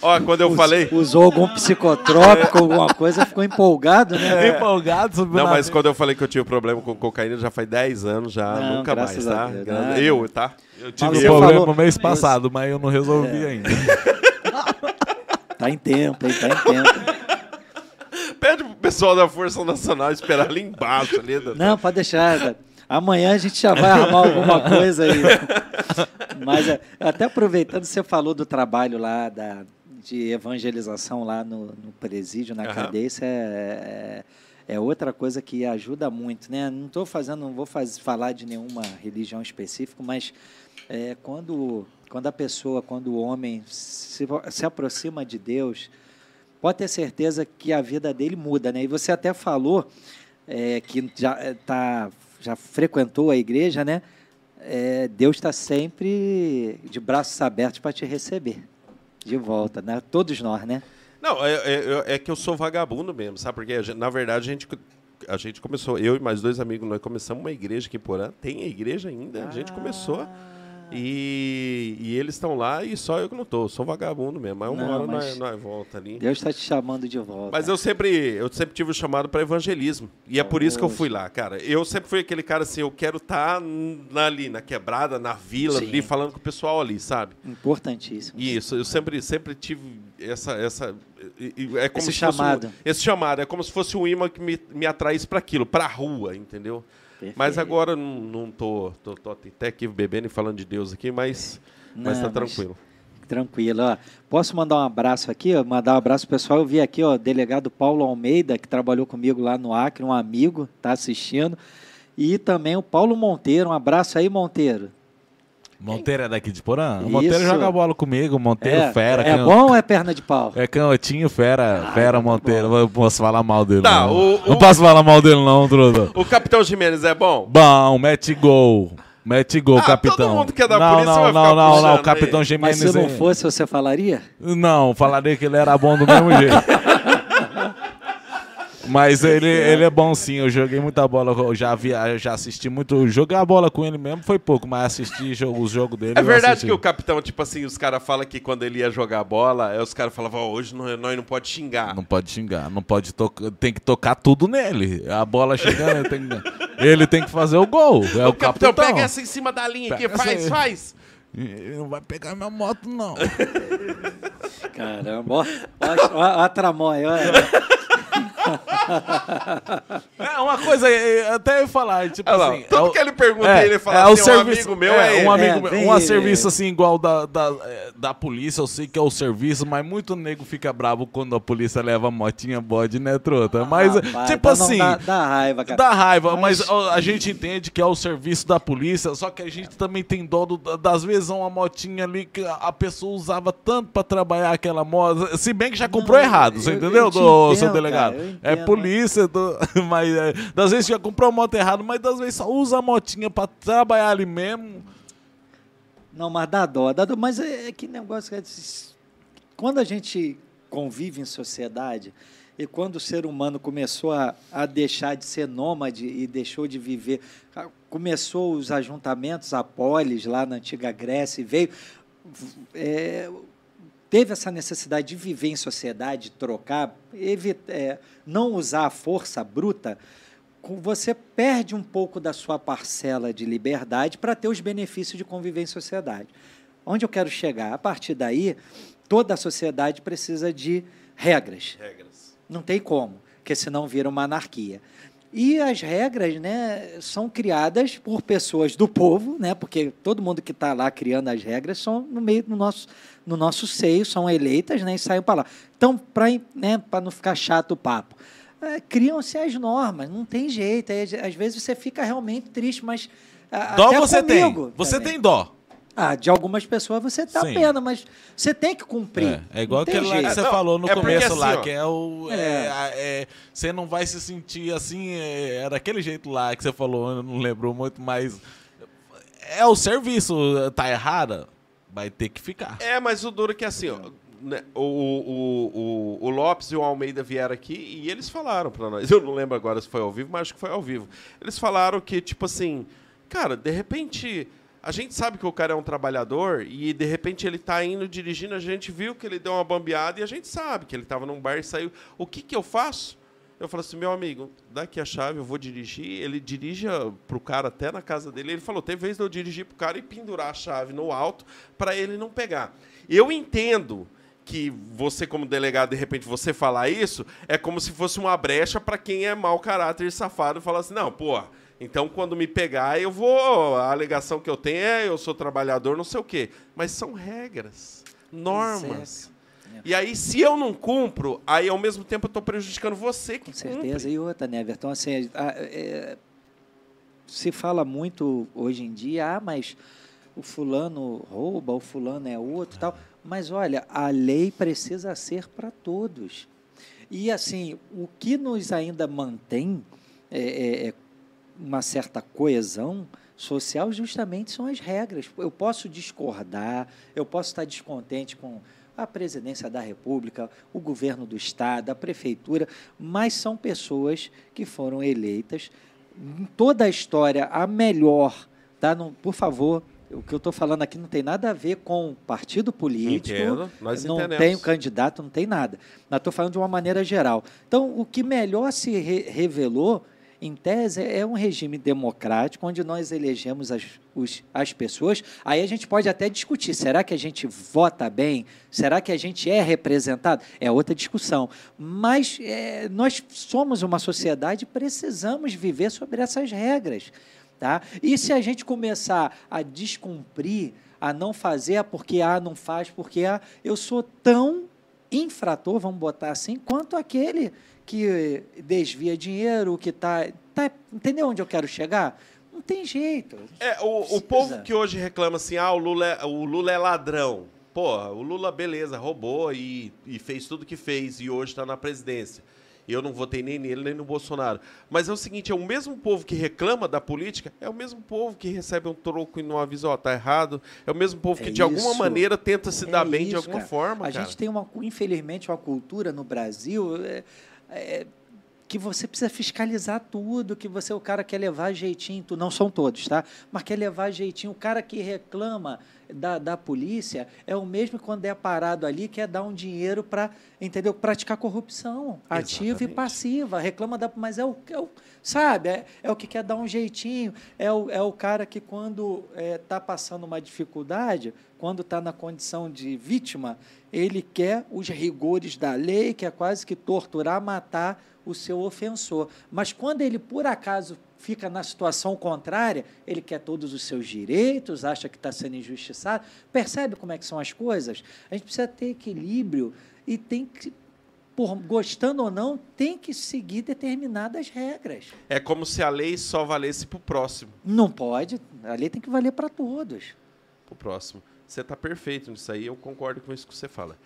Ó, quando eu falei... Usou algum psicotrópico, alguma coisa, ficou empolgado, né? Empolgado, subiu Não, mas quando eu falei que eu tinha problema com cocaína, já faz 10 anos, já, Não, nunca mais, graças a tá? Deus. Gra- Não, eu, tá? Eu tive Mas Tive eu. problema falou- mês Isso. passado, mas eu não resolvi ainda. Tá em tempo, hein? Tá em tempo. Pede pro pessoal da Força Nacional esperar ali embaixo. Ali, Não, pode deixar. Amanhã a gente já vai arrumar alguma coisa aí. Mas é, até aproveitando, você falou do trabalho lá da, de evangelização lá no, no presídio, na Aham. cadeia, isso é, é, é outra coisa que ajuda muito, né? Não estou fazendo, não vou faz, falar de nenhuma religião específica, mas é, quando, quando a pessoa, quando o homem se, se aproxima de Deus, pode ter certeza que a vida dele muda, né? E você até falou é, que já é, tá, já frequentou a igreja, né? É, Deus está sempre de braços abertos para te receber de volta, né? Todos nós, né? Não, é, é- é que eu sou vagabundo mesmo, sabe? Porque, gente- na verdade, a gente, a gente começou, eu e mais dois amigos, nós começamos uma igreja aqui em Porã. Tem igreja ainda, a gente começou. E, e eles estão lá e só eu que não tô. Sou vagabundo mesmo. Mas uma Não, hora nós, nós volta ali. Deus está te chamando de volta. Mas eu sempre, eu sempre tive o chamado para evangelismo. E é por isso que eu fui lá, cara. Eu sempre fui aquele cara assim, eu quero estar ali, na quebrada, na vila, Sim. ali, falando com o pessoal ali, sabe? Importantíssimo. Isso, eu sempre, sempre tive essa. essa é como Esse se fosse um- chamado. esse chamado. É como se fosse um imã que me, me atraísse para aquilo, para a rua, entendeu? Mas Perfeito. agora não, tô, tô, tô até aqui bebendo e falando de Deus aqui, mas, mas Não, tá mas- tranquilo. Tranquilo, ó. Posso mandar um abraço aqui? ó? Mandar um abraço pessoal. Eu vi aqui, ó, o delegado Paulo Almeida, que trabalhou comigo lá no Acre, um amigo, tá assistindo. E também o Paulo Monteiro. Um abraço aí, Monteiro. Monteiro é daqui de Porã? O Isso. Monteiro joga bola comigo, Monteiro é, fera. é can- bom ou é perna de pau? É canhotinho, fera, fera Monteiro. Eu posso falar mal dele. Tá, não. o- não o- posso falar mal dele, não, Trudo. O Capitão Jimenez é bom? Bom, mete gol. Mete gol, Ah, capitão. todo mundo que é da não, polícia não, vai não, ficar não, não, o capitão aí. Mas Jimenez. se não é- fosse, você falaria? Não, falaria que ele era bom do mesmo jeito. Mas ele, ele é bom sim, eu joguei muita bola, eu já vi, eu já assisti muito, jogar bola com ele mesmo foi pouco, mas assisti jogo, os jogos dele. É verdade assisti. que o capitão, tipo assim, os caras falam que quando ele ia jogar bola, aí os caras falavam, ó, hoje não- nós não pode xingar. Não pode xingar, não pode tocar, tem que tocar tudo nele. A bola chegando, ele tem que, ele tem que fazer o gol. É o, o capitão, capitão. pega essa em cima da linha aqui, faz, aí. faz. Ele não vai pegar minha moto, não. Caramba, ó a tramóia. ó. É uma coisa, é, até eu ia falar, tipo Olha lá, assim. tudo é o- que ele pergunta, É, ele fala é assim, o um serviço, amigo meu é, um ele. amigo É, meu, um serviço assim igual da, da, é, da polícia, eu sei que é o serviço, mas muito nego fica bravo quando a polícia leva motinha bode, né, trota? Mas, Rapaz, tipo então não assim, Dá, dá raiva, cara. dá raiva, mas, Mas- a gente entende que é o serviço da polícia, só que a gente também tem dó do- das vezes uma motinha ali que a- pessoa usava tanto pra trabalhar aquela moto, se bem que já comprou Não, errado, você eu- entendeu, eu do, seu entendo, delegado? cara, eu é polícia, do- mas é, das vezes já comprou a moto errado, mas das vezes só usa a motinha pra trabalhar ali mesmo. Não, mas dá dó, dá dó. Mas é, é que negócio que é quando a gente convive em sociedade e quando o ser humano começou a, a deixar de ser nômade e deixou de viver, começou os ajuntamentos, a polis lá na antiga Grécia e veio é, teve essa necessidade de viver em sociedade, trocar, evi- é, não usar a força bruta, com- você perde um pouco da sua parcela de liberdade para ter os benefícios de conviver em sociedade. Onde eu quero chegar? A partir daí, toda a sociedade precisa de regras. Regras. Não tem como, porque senão vira uma anarquia. E as regras né, são criadas por pessoas do povo, né, porque todo mundo que está lá criando as regras são no meio do nosso, no nosso seio, são eleitas né, e saem para lá. Então, para né, pra não ficar chato o papo, é, criam-se as normas, não tem jeito. Às vezes você fica realmente triste, mas. a- Dó até você comigo tem, você também. tem dó. Ah, de algumas pessoas você tá Sim. pena, mas você tem que cumprir. É, é igual aquele lá que você Não, falou no é começo assim, lá, ó, que é o. É. é, é, você não vai se sentir assim. É, é daquele jeito lá que você falou, eu não lembrou muito, mas. É o serviço, tá errada? Vai ter que ficar. É, mas o duro é que assim, ó, né, o, o, o, o Lopes e o Almeida vieram aqui e eles falaram pra nós. Eu não lembro agora se foi ao vivo, mas acho que foi ao vivo. Eles falaram que, tipo assim, cara, de repente. A gente sabe que o cara é um trabalhador e de repente ele tá indo dirigindo, a gente viu que ele deu uma bambeada e a gente sabe que ele tava num bar e saiu. O que que eu faço? Eu falo assim, meu amigo, dá aqui a chave, eu vou dirigir. Ele dirige ah, pro cara até na casa dele. Ele falou, tem vez de eu dirigir pro cara e pendurar a chave no alto para ele não pegar. Eu entendo que você, como delegado, de repente você falar isso, é como se fosse uma brecha para quem é mau caráter e safado falar assim, não, pô, então quando me pegar, eu vou. A alegação que eu tenho é eu sou trabalhador, não sei o quê. Mas são regras, normas. E aí, se eu não cumpro, aí ao mesmo tempo eu estou prejudicando você que Com certeza. cumpre. E outra, né, Everton? Assim, a- é, se fala muito hoje em dia, ah, mas o fulano rouba, o fulano é outro e tal. Mas olha, a lei precisa ser para todos. E assim, o que nos ainda mantém é, é, é uma certa coesão social justamente são as regras. Eu posso discordar, eu posso estar descontente com a presidência da República, o governo do Estado, a prefeitura, mas são pessoas que foram eleitas. Em toda a história, a melhor, tá? Não, por favor, o que eu estou falando aqui não tem nada a ver com partido político, Entendo, não entendemos. tem candidato, não tem nada. Mas estou falando de uma maneira geral. Então, o que melhor se re- revelou, em tese, é um regime democrático, onde nós elegemos as, os- as pessoas. Aí a gente pode até discutir: será que a gente vota bem? Será que a gente é representado? É outra discussão. Mas é, nós somos uma sociedade e precisamos viver sobre essas regras. Tá? E se a gente começar a descumprir, a não fazer ah, porque A não faz, porque A, eu sou tão infrator, vamos botar assim, quanto aquele que desvia dinheiro, que está. Tá, entendeu onde eu quero chegar? Não tem jeito. É, o, o povo que hoje reclama assim, ah, o Lula é, o Lula é ladrão. Porra, o Lula, beleza, roubou e, e fez tudo que fez e hoje está na presidência. Eu não votei nem nele, nem no Bolsonaro. Mas é o seguinte, é o mesmo povo que reclama da política, é o mesmo povo que recebe um troco e não avisa, ó, tá errado. É o mesmo povo que, É de alguma maneira, tenta se dar É bem de isso, alguma cara. forma, A cara. gente tem, uma, infelizmente, uma cultura no Brasil é, é, que você precisa fiscalizar tudo, que você, o cara quer levar jeitinho, não são todos, tá? Mas quer levar jeitinho. O cara que reclama da, da polícia é o mesmo que quando é parado ali, quer dar um dinheiro para, entendeu? Praticar corrupção, ativa e passiva. Reclama da. Mas é o. É o sabe? É, é o que quer dar um jeitinho. É o, é o cara que, quando está passando uma dificuldade, quando está na condição de vítima, ele quer os rigores da lei, quer quase que torturar, matar o seu ofensor. Mas quando ele, por acaso, fica na situação contrária, ele quer todos os seus direitos, acha que está sendo injustiçado. Percebe como é que são as coisas? A gente precisa ter equilíbrio e tem que, por, gostando ou não, tem que seguir determinadas regras. É como se a lei só valesse pro próximo. Não pode, a lei tem que valer para todos. pro próximo. Você está perfeito nisso aí, eu concordo com isso que você fala.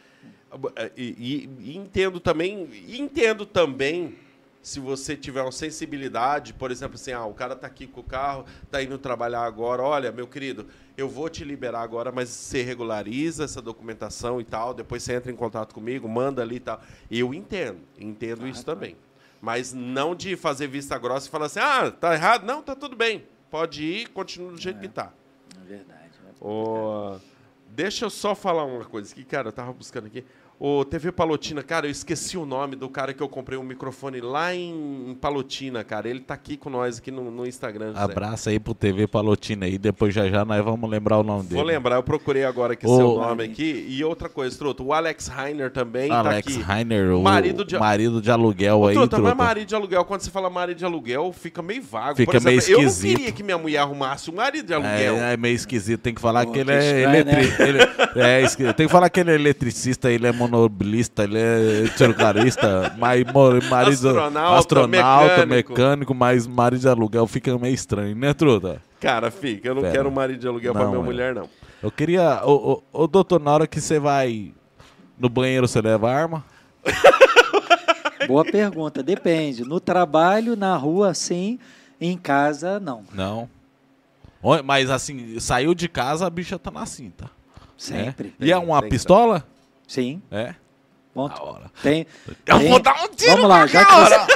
E, e- e entendo também, entendo também se você tiver uma sensibilidade, por exemplo, assim, ah, o cara tá aqui com o carro, tá indo trabalhar agora, olha, meu querido, eu vou te liberar agora, mas você regulariza essa documentação e tal, depois você entra em contato comigo, manda ali e tal. Eu entendo, entendo isso também. Mas não de fazer vista grossa e falar assim, ah, tá errado? Não, tá tudo bem. Pode ir, continua do jeito que tá. É verdade. Ô, deixa eu só falar uma coisa aqui, cara, eu tava buscando aqui. O TV Palotina, cara, eu esqueci o nome do cara que eu comprei um microfone lá em, em Palotina, cara. Ele tá aqui com nós aqui no, no Instagram. José. Abraço aí pro TV Palotina aí, depois já já nós vamos lembrar o nome dele. Vou lembrar, eu procurei agora aqui Ô, seu nome aqui. E outra coisa, Truto, o Alex Heiner também Alex tá aqui. Rainer, o Marido de- marido de aluguel Ô, aí, Truta, mas truta. marido de aluguel, quando você fala marido de aluguel, fica meio vago. Fica Por exemplo, meio Eu não esquisito. queria que minha mulher arrumasse um marido de aluguel. É, é meio esquisito, tem que falar Pô, que ele que é estranho, né? ele- é esqui- Tem que falar que ele é eletricista, ele é monobilista, ele é celularista, mas marido Astronauta, astronauta, mecânico. mecânico. mas marido de aluguel fica meio estranho, né, truta? Cara, fica. Eu não Pera. quero um marido de aluguel pra Não, minha é. mulher, não. Eu queria. Ô, ô, ô, doutor, na hora que você vai no banheiro, você leva arma? Boa pergunta. Depende. No trabalho, na rua, sim. Em casa, não. Não. Mas assim, saiu de casa, a bicha tá na cinta. Sempre. É? E é uma pistola? Sim. É. Ponto. Hora. Tem, Eu tem- vou dar um tiro Vamos lá, já qualquer que, hora.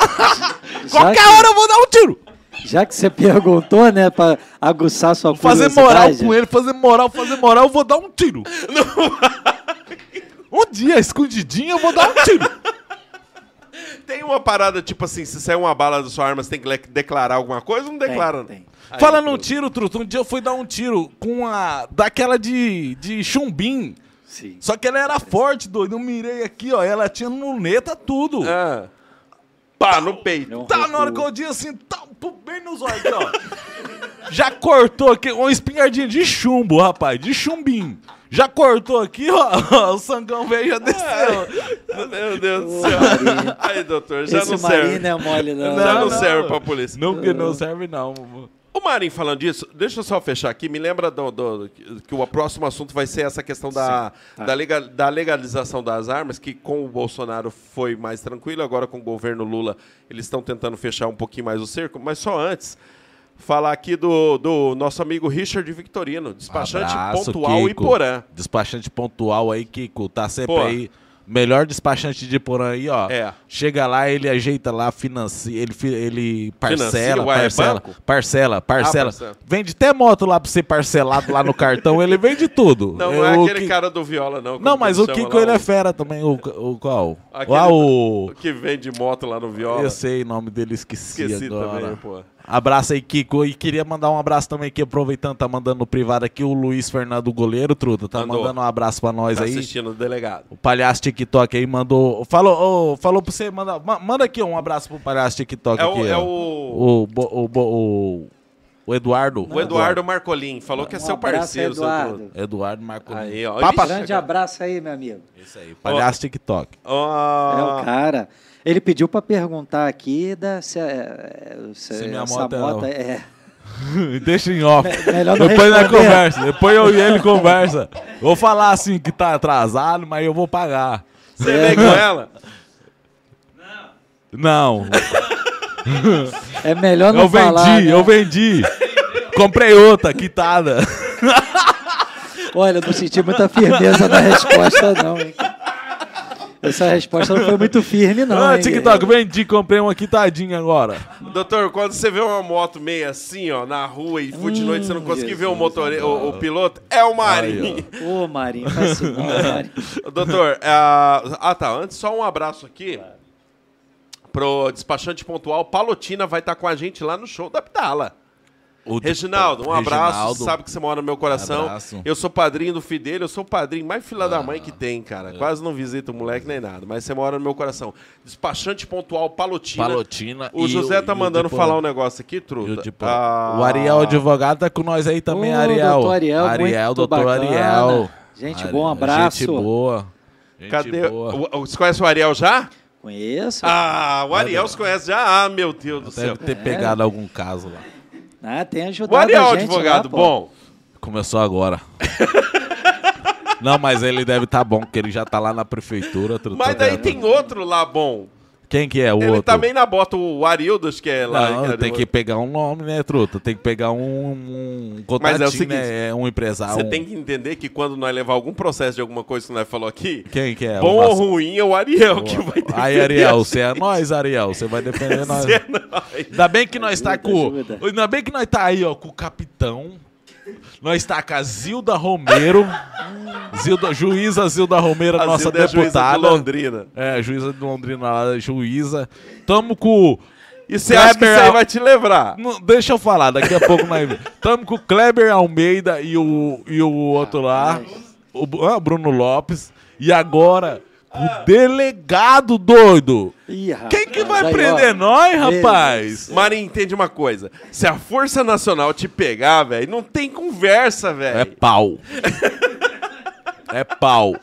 você, Qualquer que, hora eu vou dar um tiro. já que você perguntou, né, pra aguçar sua Vou fazer moral com ele, fazer moral, fazer moral, eu vou dar um tiro. um dia, escondidinho, eu vou dar um tiro. Tem uma parada, tipo assim, se sair uma bala da sua arma, você tem que declarar alguma coisa ou não Tem, declara? tem. Aí, Falando um tiro, Truto, um dia eu fui dar um tiro com a. daquela de, de chumbim. Sim. Só que ela era forte, doido. Eu mirei aqui, ó. Ela tinha luneta, tudo. Ah. Pá, no peito. É Tá, na hora que eu disse assim, tá, pô, bem nos olhos aqui, ó. Já cortou aqui, uma espingardinha de chumbo, rapaz, de chumbim. Já cortou aqui, ó, o sangão veio já desceu. Meu Deus do céu. Aí, doutor, já Esse não serve. não é mole, não. Já Não, não, não. serve pra polícia. Não, que não serve não. O Marinho falando disso, deixa eu só fechar aqui. Me lembra do, do- que o próximo assunto vai ser essa questão da, da, legal- da legalização das armas, que com o Bolsonaro foi mais tranquilo, agora com o governo Lula eles estão tentando fechar um pouquinho mais o cerco. Mas só antes, falar aqui do, do nosso amigo Richard Victorino, despachante Abraço, pontual Kiko. e porã. Despachante pontual aí, Kiko. Tá sempre Pô. aí. Melhor despachante de porã aí, ó. É. Chega lá, ele ajeita lá, financia, ele, ele parcela, Financia, ué, é parcela, parcela, parcela, Ah, parcela. Vende até moto lá pra ser parcelado lá no cartão, ele vende tudo. Não, não é o aquele Ki- cara do viola, não. Não, que mas o Kiko ele é fera também, o, o qual? Aquele Ah, o... Que vende moto lá no viola. Eu sei o nome dele, esqueci, Esqueci agora. também, pô. Abraço aí, Kiko. E queria mandar um abraço também aqui, aproveitando, tá mandando no privado aqui o Luiz Fernando Goleiro, Truta. Tá Mandou. mandando um abraço pra nós Tá aí. assistindo o delegado. O palhaço TikTok aí mandou. Falou, ô, falou pra você, manda, ma- manda aqui um abraço pro palhaço TikTok É aqui. o, é ó. o, O, o, o, o Eduardo. o Eduardo Marcolin. Falou que é Um seu parceiro. seu Eduardo. truto. Eduardo Marco. Aí, ó. Papa- Grande abraço aí, meu amigo. Isso aí, palhaço TikTok. Ó, É o cara. Ele pediu para perguntar aqui da, se, é, se, Se minha essa moto é- moto é. Deixa em off. melhor não Depois nós responder. conversa. Depois eu e ele conversa. Vou falar assim que tá atrasado, mas eu vou pagar. Você veio com ela? Não, É melhor não eu vendi, falar. né? eu vendi. Comprei outra, quitada. Olha, não senti muita firmeza na resposta, não. Hein? Essa resposta não foi muito firme, não. Ah, hein? TikTok, vendi, comprei uma quitadinha agora. Doutor, quando você vê uma moto meio assim, ó, na rua e for de Hum, noite, você não conseguir ver o motore... o, o piloto, é o Marinho. Ô, Marinho, faz isso não, Marinho. Doutor, ah, ah tá, antes só um abraço aqui pro despachante pontual. Palotina vai estar com a gente lá no show da Abdala. O Reginaldo, um abraço. Reginaldo. Sabe que você mora no meu coração. Abraço. Eu sou padrinho do Fidelio, eu sou o padrinho mais fila da mãe que tem, cara. É. Quase não visito o moleque nem nada, mas você mora no meu coração. Despachante pontual Palotina. Palotina. O e José tá o mandando tipo- falar um negócio aqui, o truta. tipo- Ah, O Ariel advogado tá com nós aí também, Ariel. doutor Ariel, Ariel, muito doutor bacana. Ariel. Gente Ari- boa, um abraço. Gente boa. Gente Cadê? boa. O- Você conhece o Ariel já? Conheço. Ah, o Ariel se conhece já? Ah, meu Deus do Deve céu. ter pegado algum caso lá. Ah, tem ajudado O Ariel, a gente advogado, lá, bom. Começou agora. Não, mas ele deve estar bom, porque ele já tá lá na prefeitura. Mas daí tem outro lá bom. Quem que é o Ele outro? também na bota, o Arildo, acho que é lá. Não, que tem que pegar um nome, né, truta? Tem que pegar um, um contatinho, Mas é o seguinte, né? Um empresário. Você um- tem que entender que quando nós levar algum processo de alguma coisa que nós falou aqui, Quem que é? bom O ou ruim é o Ariel que vai defender Aí, Ariel, você é nós, Ariel. Você vai defender nós. gente. É nóis. Ainda bem que nós tá com. Ainda bem que nós tá aí, ó, com o capitão. Nós tá com a Zilda Romero. Zilda, juíza Zilda Romero, A nossa Zilda é juíza de deputada. Londrina. É, juíza de Londrina, lá, juíza. Tamo com. E você acha que isso aí vai te levrar? Não, deixa eu falar, daqui a pouco nós. Tamo com o Kleber Almeida e o, e o outro lá, o ah, Bruno Lopes. E agora, o delegado doido. Ih, rapaz, Quem que vai aí, ó. prender nós, Beleza. rapaz? Marinho, entende uma coisa. Se a Força Nacional te pegar, velho, não tem conversa, É velho. pau. É pau.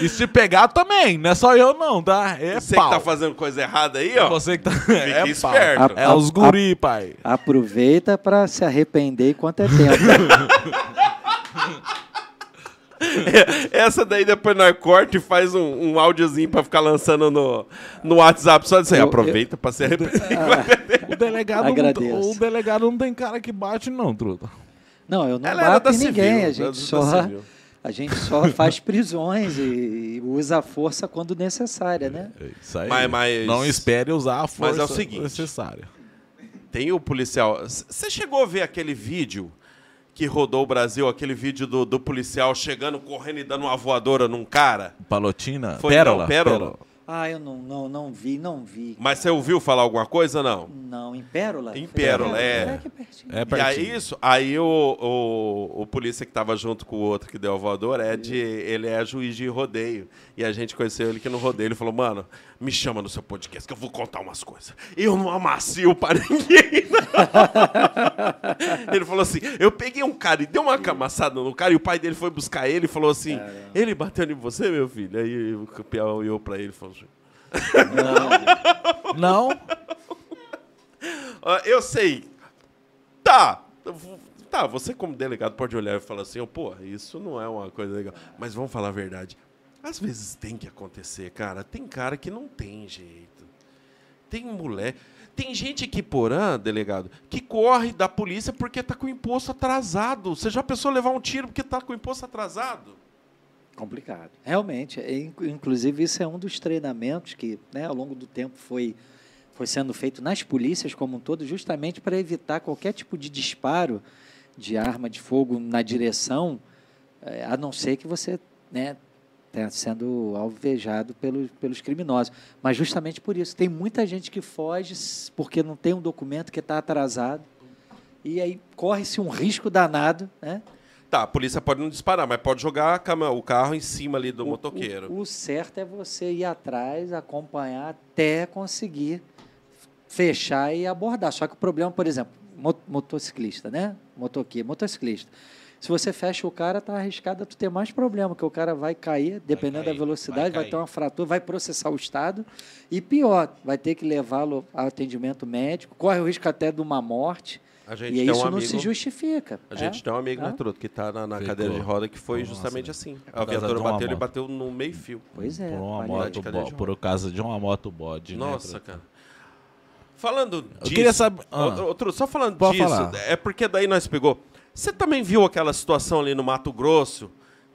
E se pegar também, não é só eu não, tá? É Você pau. que tá fazendo coisa errada aí, ó. Você que tá... é pau. esperto. É os guri, pai. Aproveita para se arrepender enquanto é tempo. Essa daí depois nós corta e faz um, um áudiozinho pra ficar lançando no, no WhatsApp. Só dizer, Eu- aproveita pra se arrepender. O delegado, não, o delegado não tem cara que bate, não, truta. Não, eu não Ela bato em ninguém. civil, a gente só a gente só faz prisões e, e usa a força quando necessária, né? É Isso aí. Mas- mas- Não espere usar a força Mas é o seguinte. necessária. Tem o policial. Você chegou a ver aquele vídeo que rodou o Brasil, aquele vídeo do, do policial chegando, correndo e dando uma voadora num cara? Palotina? Foi, pérola, não, Pérola. Ah, eu não, não, não vi, não vi. Mas você ouviu falar alguma coisa não? Não, em Pérola? Em Pérola, é. É aqui pertinho. É E aí isso, aí o, o, o polícia que tava junto com o outro que deu a voadora é de, ele é juiz de rodeio. E a gente conheceu ele que no rodeio, ele falou, mano, me chama no seu podcast que eu vou contar umas coisas. Eu não amacio pra ninguém. não." ele falou assim, eu peguei um cara e dei uma camaçada no cara e o pai dele foi buscar ele e falou assim, ele bateu em você, meu filho? Aí o campeão olhou pra ele e falou assim, Não? Ah, eu sei. Tá. Tá, você como delegado pode olhar e falar assim, oh, pô, isso não é uma coisa legal. Mas vamos falar a verdade. Às vezes tem que acontecer, cara. Tem cara que não tem jeito. Tem mulher. Tem gente aqui porã, delegado, que corre da polícia porque tá com o imposto atrasado. Você já pensou levar um tiro porque tá com o imposto atrasado? Complicado. Realmente. é, inc- Inclusive, isso é um dos treinamentos que, né, ao longo do tempo, foi, foi sendo feito nas polícias como um todo, justamente para evitar qualquer tipo de disparo de arma de fogo na direção, eh, a não ser que você né, tenha sendo alvejado pelos, pelos criminosos. Mas justamente por isso. Tem muita gente que foge porque não tem um documento que está atrasado. E aí corre-se um risco danado, né? Tá, a polícia pode não disparar, mas pode jogar cama- o carro em cima ali do O- motoqueiro. O, o certo é você ir atrás, acompanhar até conseguir fechar e abordar. Só que o problema, por exemplo, mo- motociclista, né? Motoqueiro, motociclista. Se você fecha o cara, tá arriscado a tu ter mais problema, porque o cara vai cair, dependendo cair, da velocidade, vai vai, ter uma fratura, vai processar o Estado. E pior, vai ter que levá-lo ao atendimento médico, corre o risco até de uma morte. A gente E tem isso um não amigo, se justifica. A é. gente tem um amigo, né, Ah. Truto, que tá na, na cadeira de roda que foi Nossa, justamente né? assim. A viatura bateu, ele bateu no meio fio. Pois é. por uma moto, por causa de uma moto bode, né, Nossa, truta? cara. Falando disso... Eu queria saber- ah. Truto, só falando disso, falar. é porque daí nós pegou... Você também viu aquela situação ali no Mato Grosso,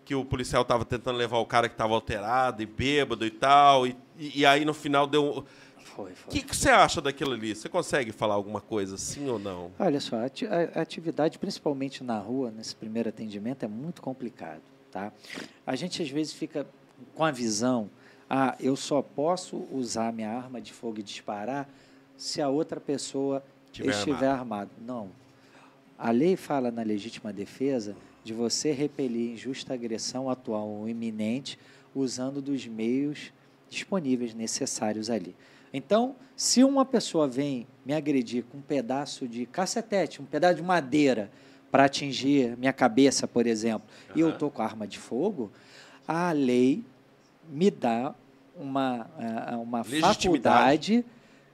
que o policial tava tentando levar o cara que tava alterado e bêbado e tal, e, e- aí no final deu... Foi, foi. O que, você acha daquilo ali? Você consegue falar alguma coisa, sim ou não? Olha só, a ati- a a atividade, principalmente na rua, nesse primeiro atendimento, é muito complicado. Tá? A gente, às vezes, fica com a visão, ah, eu só posso usar minha arma de fogo e disparar se a outra pessoa Tiver estiver armado. Não. A lei fala na legítima defesa de você repelir injusta agressão atual ou iminente usando dos meios disponíveis necessários ali. Então, se uma pessoa vem me agredir com um pedaço de cacetete, um pedaço de madeira para atingir minha cabeça, por exemplo, e eu estou com arma de fogo, a lei me dá uma, ah, uma faculdade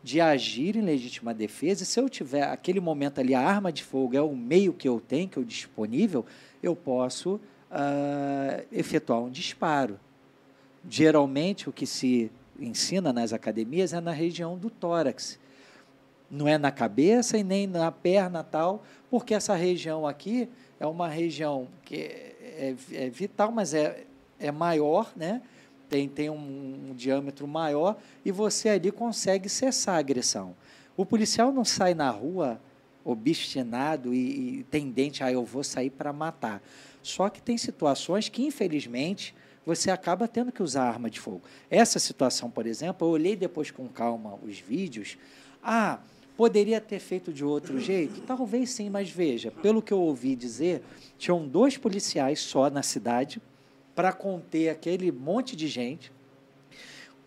de agir em legítima defesa. E se eu tiver aquele momento ali, a arma de fogo é o meio que eu tenho, que eu disponível, eu posso ah, efetuar um disparo. Geralmente, o que se ensina nas academias é na região do tórax. Não é na cabeça e nem na perna tal, porque essa região aqui é uma região que é, é- é vital, mas é, é maior, né? Tem, tem um, um diâmetro maior e você ali consegue cessar a agressão. O policial não sai na rua obstinado e, e tendente a eu vou sair para matar. Só que tem situações que, infelizmente, você acaba tendo que usar arma de fogo. Essa situação, por exemplo, eu olhei depois com calma os vídeos. Ah, poderia ter feito de outro jeito? Talvez sim, mas veja, pelo que eu ouvi dizer, tinham dois policiais só na cidade para conter aquele monte de gente.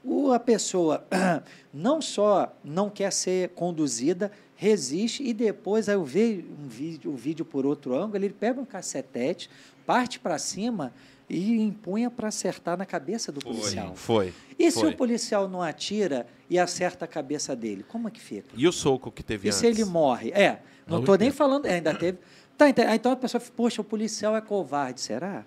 O, a pessoa não só não quer ser conduzida, resiste e depois aí eu vejo um vídeo, o vídeo por outro ângulo, ele pega um cacetete, parte para cima e empunha para acertar na cabeça do policial. Foi. E se foi. o policial não atira e acerta a cabeça dele, como é que fica? E o soco que teve E antes? se ele morre? É, não estou nem falando, é, ainda teve. Tá, então, então a pessoa, poxa, o policial é covarde, será?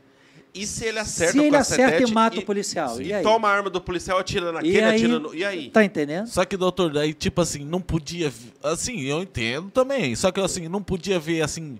E se ele acerta Se o ele acerta e mata o policial, E, e aí? toma a arma do policial, atira naquele, E aí, atira no... E aí? Tá entendendo? Só que, doutor, daí, tipo assim, não podia. Assim, eu entendo também. Só que, assim, não podia ver assim.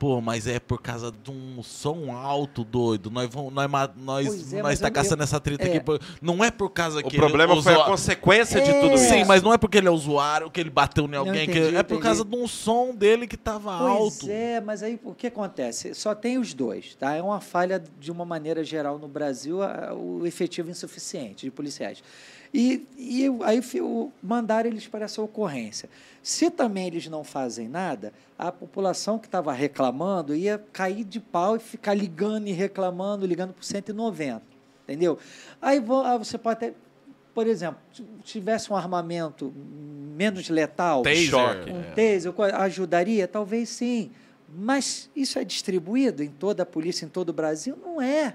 Pô, mas é por causa de um som alto, doido. Nós vamos. Nós, nós, Pois é, nós tá eu- caçando eu- essa treta é. aqui. Não é por causa O que. problema ele foi a consequência de É. tudo isso. Sim, mas não é porque ele é usuário, que ele bateu em alguém. que entendi, é por causa de um som dele que tava Pois alto. é, mas aí o que acontece? Só tem os dois, tá? É uma falha de uma maneira geral no Brasil, o efetivo insuficiente de policiais. E, e eu- aí mandaram eles para essa ocorrência. Se também eles não fazem nada, a população que estava reclamando ia cair de pau e ficar ligando e reclamando, ligando por 190, entendeu? Aí ah, você pode até, por exemplo, se tivesse um armamento menos letal, Taser. choque. um É. taser ajudaria? Talvez sim. Mas isso é distribuído em toda a polícia, em todo o Brasil? Não é.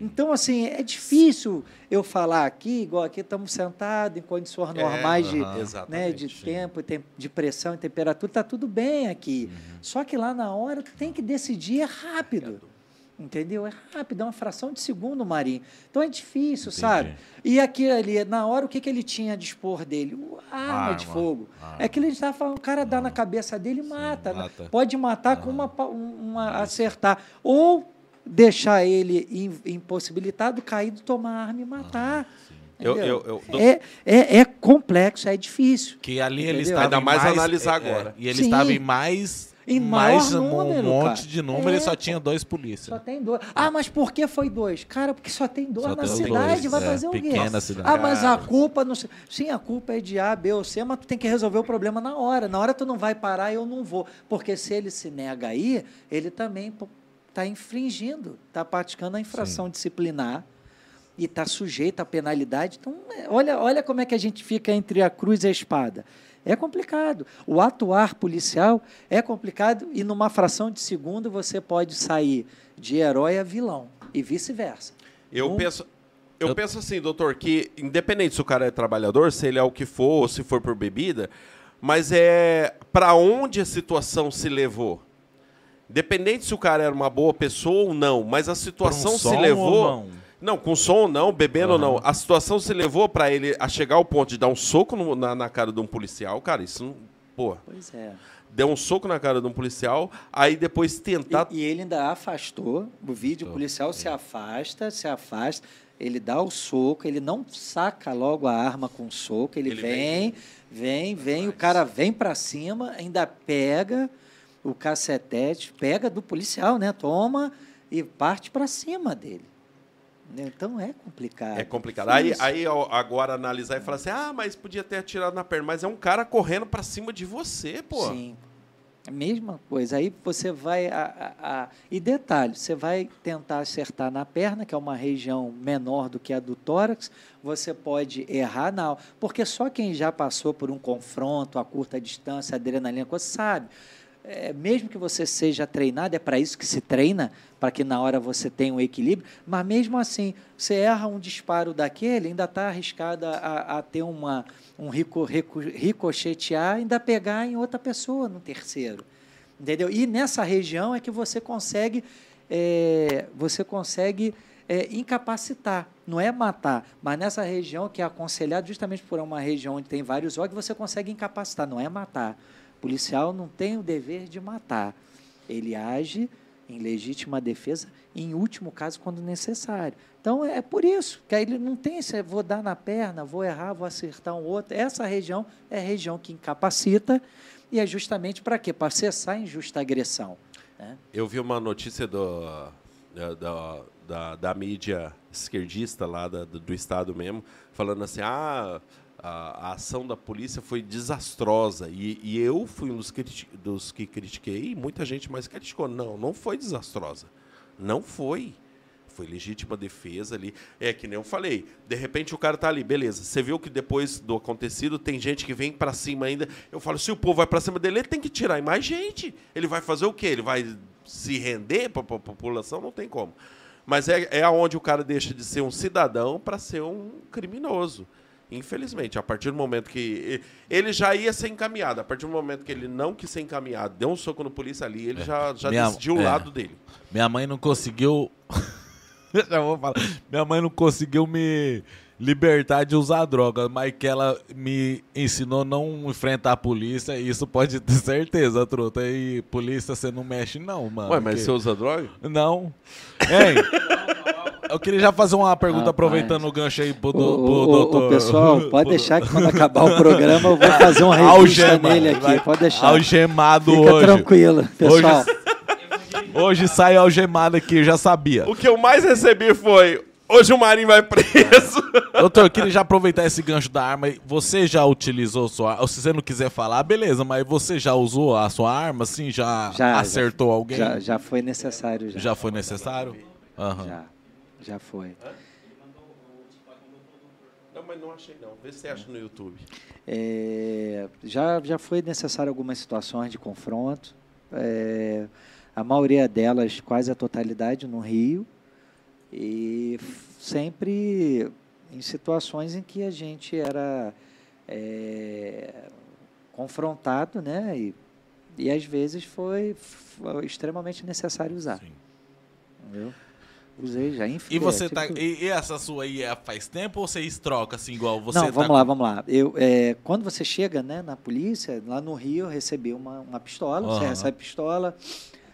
Então, assim, é difícil eu falar aqui, igual aqui estamos sentados em condições É, normais de, aham. né, de tempo, tem- de pressão e temperatura, está tudo bem aqui. Uhum. Só que lá na hora tu tem que decidir é rápido. Entendeu? É rápido, é uma fração de segundo, Marinho. Então é difícil, sabe? E aqui ali, na hora, o que, que ele tinha a dispor dele? A arma, Arma, de fogo. arma. É que ele estava falando, o cara dá na cabeça dele e mata. né? mata. Pode matar com uma, uma acertar. Ou deixar ele im- impossibilitado, caído, tomar a arma e matar. Eu- Entendeu? eu- eu- é, é, é complexo, é difícil. Que ali ele Entendeu? estava Ainda em mais analisar é, é, agora. E ele Sim. estava em mais. Em mais maior um número, monte cara. de número É, e só tinha dois Só polícias. tem dois. Ah, mas por que foi dois? Cara, porque só tem dois Só na tem cidade, dois, vai é, fazer o quê? pequena cidade. Ah, mas a culpa não. Sim, a culpa é de A, B ou C, mas tu tem que resolver o problema na hora. Na hora tu não vai parar, eu não vou. Porque se ele se nega aí, ele também está infringindo, está praticando a infração disciplinar e está sujeito à penalidade. Então, é, olha, olha como é que a gente fica entre a cruz e a espada. É complicado. O atuar policial é complicado e numa fração de segundo você pode sair de herói a vilão e vice-versa. Eu Um- penso. Eu, Eu- penso assim, doutor, que independente se o cara é trabalhador, se ele é o que for, ou se for por bebida, mas é para onde a situação se levou. Independente se o cara era uma boa pessoa ou não, mas a situação um se som levou. ou não? Não, com som ou não, bebendo ou Aham. não. A situação se levou para ele a chegar ao ponto de dar um soco no- na, na cara de um policial, cara. Isso não. Pô, Pois é. deu um soco na cara de um policial, aí depois tentar. E, e ele ainda afastou, o vídeo Afastou, policial se afasta, se afasta, ele dá o soco, ele não saca logo a arma com o soco, ele, Ele vem, vem, vem, o cara vem para cima, ainda pega o cacetete, pega do policial, né? Toma e parte para cima dele. Então é complicado. É complicado. Aí, aí agora analisar e falar assim: ah, mas podia ter atirado na perna. Mas é um cara correndo pra cima de você, pô. Sim. A mesma coisa. Aí você vai. A, a- a- E detalhe, você vai tentar acertar na perna, que é uma região menor do que a do tórax, você pode errar na. Porque só quem já passou por um confronto a curta distância, adrenalina, coisa, sabe. É, mesmo que você seja treinado, é para isso que se treina, para que na hora você tenha um equilíbrio, mas mesmo assim, você erra um disparo daquele, ainda está arriscado a, a ter uma, um rico, rico, ricochetear, ainda pegar em outra pessoa, no terceiro. Entendeu? E nessa região é que você consegue, é, você consegue é, incapacitar, não é matar, mas nessa região que é aconselhado, justamente por uma região onde tem vários órgãos, você consegue incapacitar, não é matar. Policial não tem o dever de matar. Ele age em legítima defesa, em último caso, quando necessário. Então, é por isso que aí ele não tem esse, vou dar na perna, vou errar, vou acertar um outro. Essa região é a região que incapacita e é justamente para quê? Para cessar a injusta agressão. né? Eu vi uma notícia do, da, da, da, mídia esquerdista lá do, do estado mesmo, falando assim, ah, a, a ação da polícia foi desastrosa. E, e eu fui um dos, dos que critiquei, e muita gente mais criticou. Não, não foi desastrosa. Não foi. Foi legítima defesa ali. É que nem eu falei. De repente o cara tá ali, beleza. Você viu que depois do acontecido tem gente que vem pra cima ainda. Eu falo, se o povo vai pra cima dele, ele tem que tirar em mais gente. Ele vai fazer o quê? Ele vai se render pra, pra população? Não tem como. Mas é, é aonde o cara deixa de ser um cidadão para ser um criminoso. Infelizmente, a partir do momento que ele já ia ser encaminhado, a partir do momento que ele não quis ser encaminhado, deu um soco no polícia ali, ele já, já Minha- decidiu o é. lado dele. Minha mãe não conseguiu. Já vou falar. Minha mãe não conseguiu me libertar de usar droga, mas que ela me ensinou não enfrentar a polícia, isso pode ter certeza, truta. E polícia você não mexe, não, mano. Ué, mas você usa droga? Não. Ei, eu queria já fazer uma pergunta, Rapaz. aproveitando o gancho aí pro, do, O, pro o- doutor. o pessoal, pode deixar que quando acabar o programa eu vou fazer uma revista Algema, nele aqui. vai- Pode deixar. Algemado Fica hoje. tranquilo, pessoal. Hoje sai algemado aqui, eu já sabia. O que eu mais recebi foi: hoje o Marinho vai preso. Doutor, eu queria já aproveitar esse gancho da arma. Você já utilizou sua arma? Se você não quiser falar, beleza, mas você já usou a sua arma, assim? Já, Já, acertou já, alguém? Já, já foi necessário. Já, Já foi necessário? Aham. já, já foi. Não, mas não achei não. Vê se você acha no YouTube. É, já, já foi necessário algumas situações de confronto. É, a maioria delas, quase a totalidade, no Rio. E sempre em situações em que a gente era é, confrontado, né? E, e às vezes foi, foi extremamente necessário usar. Sim. Entendeu? Usei já, enfim. E você é, tá. tipo- E, e essa sua aí é faz tempo ou vocês trocam assim, igual você Não, tá vamos com- lá, vamos lá. Eu, é, quando você chega né, na polícia, lá no Rio, eu recebi uma, uma pistola, você Aham. recebe pistola,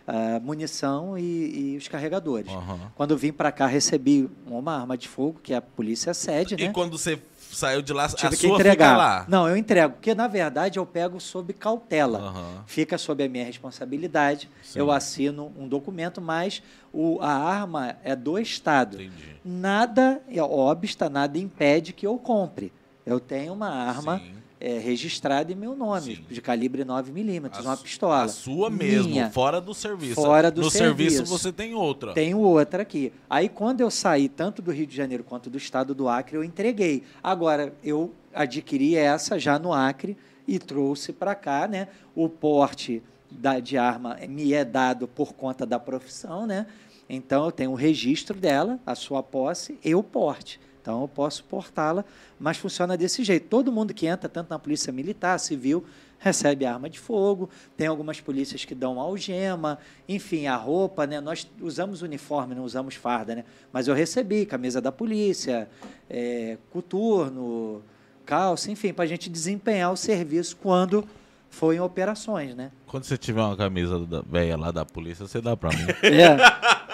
ah, munição e, e os carregadores. Aham. Quando eu vim para cá, recebi uma arma de fogo, que a polícia cede, E né? quando você saiu de lá, a Tive que sua entregar. fica lá? Não, eu entrego, porque na verdade eu pego sob cautela. Aham. Fica sob a minha responsabilidade. Sim. Eu assino um documento, mas o, a arma é do Estado. Entendi. Nada, é obsta, nada impede que eu compre. Eu tenho uma arma Sim. É, registrada em meu nome, Sim. de calibre 9 milímetros, A uma su- pistola. A sua mesmo, Minha. fora do serviço. Fora do no serviço. serviço. você tem outra. Tenho outra aqui. Aí, quando eu saí tanto do Rio de Janeiro quanto do estado do Acre, eu entreguei. Agora, eu adquiri essa já no Acre e trouxe para cá, né? O porte da, de arma me é dado por conta da profissão, né? Então, eu tenho o registro dela, a sua posse e o porte. Então, eu posso portá-la, mas funciona desse jeito. Todo mundo que entra, tanto na polícia militar, civil, recebe arma de fogo. Tem algumas polícias que dão algema, enfim, a roupa, né? Nós usamos uniforme, não usamos farda, né? Mas eu recebi camisa da polícia, é, coturno, calça, enfim, para a gente desempenhar o serviço quando for em operações, né? Quando você tiver uma camisa velha lá da polícia, você dá pra mim. É,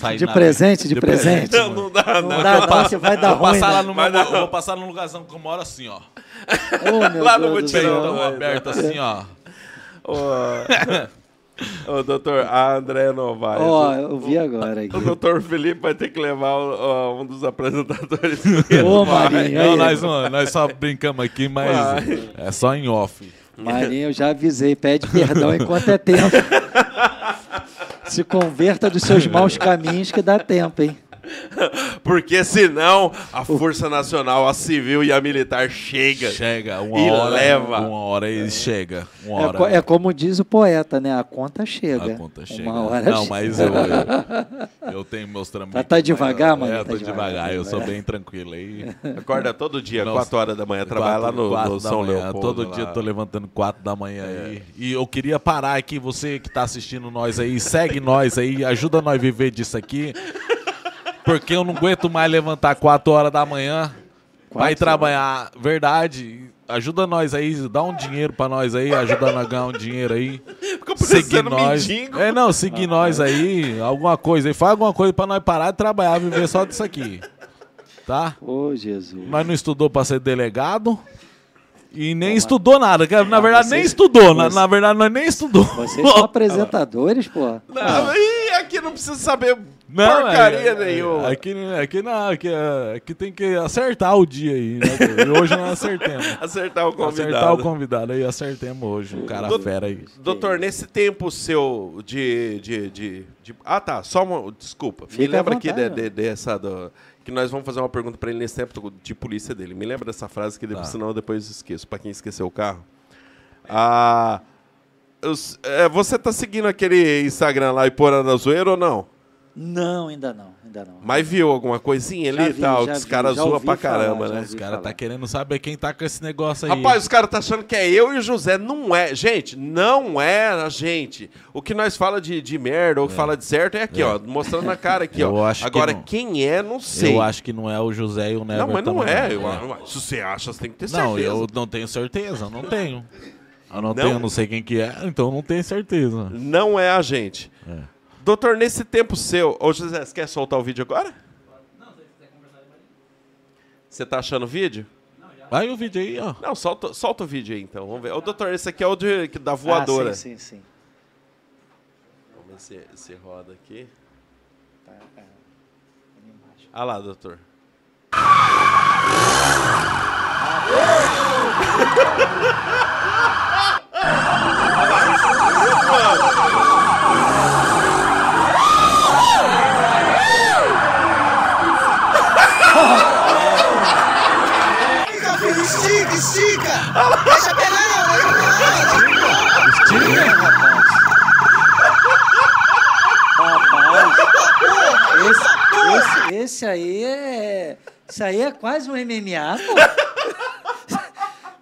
Sai de na- presente, de, presente. Não, não dá, Não não. dá, não, que vai dar vou ruim. passar lá né? no Vai meu, dar- vou passar num lugarzão que eu moro assim, ó. Oh, meu Lá no mutirão. Aberto assim, ó. Ô, doutor, André Novaes. Ó, o- eu vi agora aqui. O doutor Felipe vai ter que levar o- um dos apresentadores. Ô, Vai. Marinho, Não, nós, não, nós só brincamos aqui, mas Vai. é só em off. Marinho, eu já avisei, pede perdão enquanto é tempo. Se converta dos seus maus caminhos que dá tempo, hein? Porque senão a Força Nacional, a Civil e a Militar chega. Chega, uma E hora. leva. Uma hora ele chega. Uma É, hora. co- é como diz o poeta, né? A conta chega. A conta chega. Uma hora não, chega. mas eu, eu, eu tenho meus tramites. Tá- tá devagar, mano? É, Tá tô devagar, devagar, eu sou devagar. bem tranquilo aí. Acorda todo dia, Não, 4 horas da manhã, trabalha lá no, no São manhã. Leopoldo. Todo lá. dia eu tô levantando 4 da manhã aí. E eu queria parar aqui, você que tá assistindo nós aí, segue nós aí, ajuda nós a viver disso aqui. Porque eu não aguento mais levantar 4 horas da manhã pra ir trabalhar. Verdade. Ajuda nós aí, dá um dinheiro pra nós aí, ajuda nós a ganhar um dinheiro aí. Seguir nós. mendigo. É, não, seguir nós aí, alguma coisa aí. Faz alguma coisa pra nós parar de trabalhar, viver só disso aqui. Tá? Ô, Jesus. Nós não estudou pra ser delegado. E nem estudou nada. que, Na verdade, nem vocês- estudou. Na, vocês- na verdade, nós nem estudou. Vocês são apresentadores, pô? Não, e aqui não precisa saber Não, porcaria é- nenhuma. Aqui, aqui não, aqui, é- aqui tem que acertar o dia aí. Né? E hoje nós acertemos. Acertar o convidado. Acertar o convidado aí, acertemos hoje. Um cara Do- fera aí. Doutor, nesse tempo seu de. de, de, de- Ah, tá. Só uma. Desculpa. Me Fica à lembra aqui de, de- dessa. do- que nós vamos fazer uma pergunta pra ele nesse tempo de polícia dele. Me lembra dessa frase que depois, Tá. senão eu depois esqueço. Pra quem esqueceu o carro. Ah. É, você tá seguindo aquele Instagram lá e porando a zoeira ou não? Não, ainda não, ainda não. Mas viu alguma coisinha Já ali e tal? já Que os caras zoam pra falar, caramba, né? Os caras tá querendo saber quem tá com esse negócio aí. Rapaz, os caras tá achando que é eu e o José. Não é. Gente, não é a gente. O que nós fala de, de merda ou que fala de certo é aqui, É. ó. Mostrando na cara aqui, Eu ó. acho que Agora, não. quem é, não sei. Eu acho que não é o José e o Never Não, mas não é. Eu- É. Se você acha, você tem que ter certeza. Não, eu não tenho certeza, não tenho. Eu não, Não? tenho, não sei quem que é, então não tenho certeza. Não é a gente. É. Doutor, nesse tempo seu... Ô, José, você quer soltar o vídeo agora? Você tá achando o vídeo? Vai o vídeo aí, ó. Não, solta, solta o vídeo aí, então. Vamos ver. Ô, doutor, esse aqui é o de, que- da voadora. Ah, sim, sim, sim. Vamos ver se, se roda aqui. Tá, tá. Ah lá, doutor. Fica, filho, estica, estica! Deixa pegar, Rapaz, esse, esse, aí é. Isso aí é quase um MMA, pô.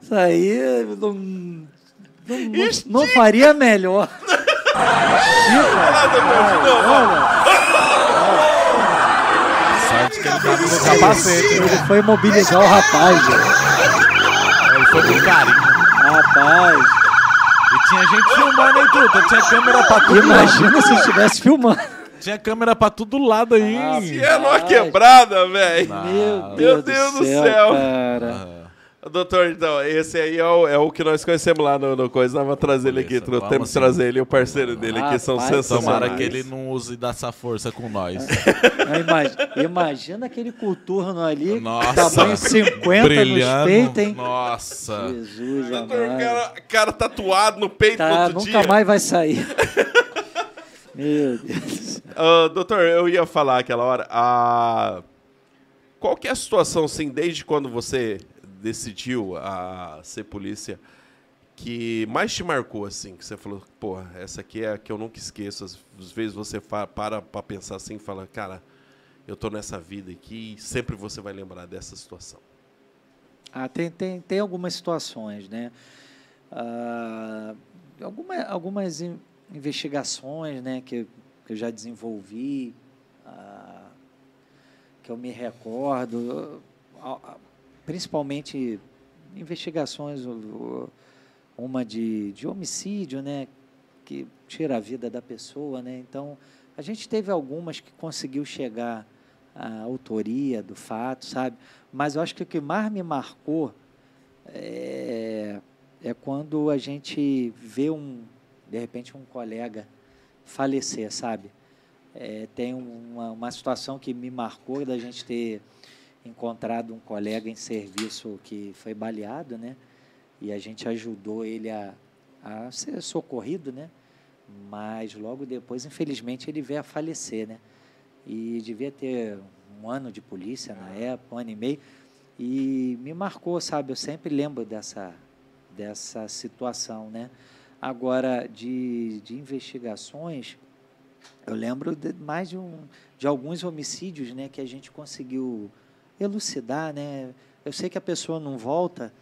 Isso aí não, não, não, não faria melhor. Sorte que ele tava no capacete. Ele foi mobilizar o rapaz, gente. Ele foi com carinho. Rapaz, E tinha gente filmando, hein, truta? Tinha câmera pra tudo lado. imagina se estivesse filmando. Tinha câmera pra todo lado aí. Se é numa quebrada, velho. Meu Deus, Meu Deus do céu. cara. Doutor, então, esse aí é o, é o que nós conhecemos lá no, no Coisa. Nós vamos trazer ele aqui. Vamos Temos que sim. trazer ele e o parceiro dele aqui. São Rapaz, sensacionais. Tomara que ele não use dessa força com nós. Imagina, imagina aquele coturno ali, Nossa. tamanho 50 Brilhando. nos peitos, hein? Nossa. Jesus, Doutor, amado. cara, cara tatuado no peito Tá, nunca dia. mais vai sair. Meu Deus. Ah, doutor, eu ia falar aquela hora. ah, qual que é a situação, assim, desde quando você decidiu a ser polícia, que mais te marcou, assim? Que você falou, pô, essa aqui é a que eu nunca esqueço. Às vezes você fa- para pra pensar assim e fala, cara, eu tô nessa vida aqui e sempre você vai lembrar dessa situação. Ah, tem, tem, tem algumas situações, né? Ah, alguma, algumas investigações né, que, que eu já desenvolvi, ah, que eu me recordo, principalmente investigações, uma de, de homicídio, né, que tira a vida da pessoa, né? Então, a gente teve algumas que conseguiu chegar à autoria do fato, sabe? Mas eu acho que o que mais me marcou é, é quando a gente vê um, de repente, um colega falecer, sabe? É, tem uma, uma situação que me marcou da gente ter encontrado um colega em serviço que foi baleado, né? E a gente ajudou ele a, a ser socorrido, né? Mas logo depois, infelizmente, ele veio a falecer, né? E devia ter um ano de polícia na época, um ano e meio. E me marcou, sabe? Eu sempre lembro dessa, dessa situação, né? Agora, de, de investigações, eu lembro de mais de, um, de alguns homicídios, né? Que a gente conseguiu elucidar, né? Eu sei que a pessoa não volta,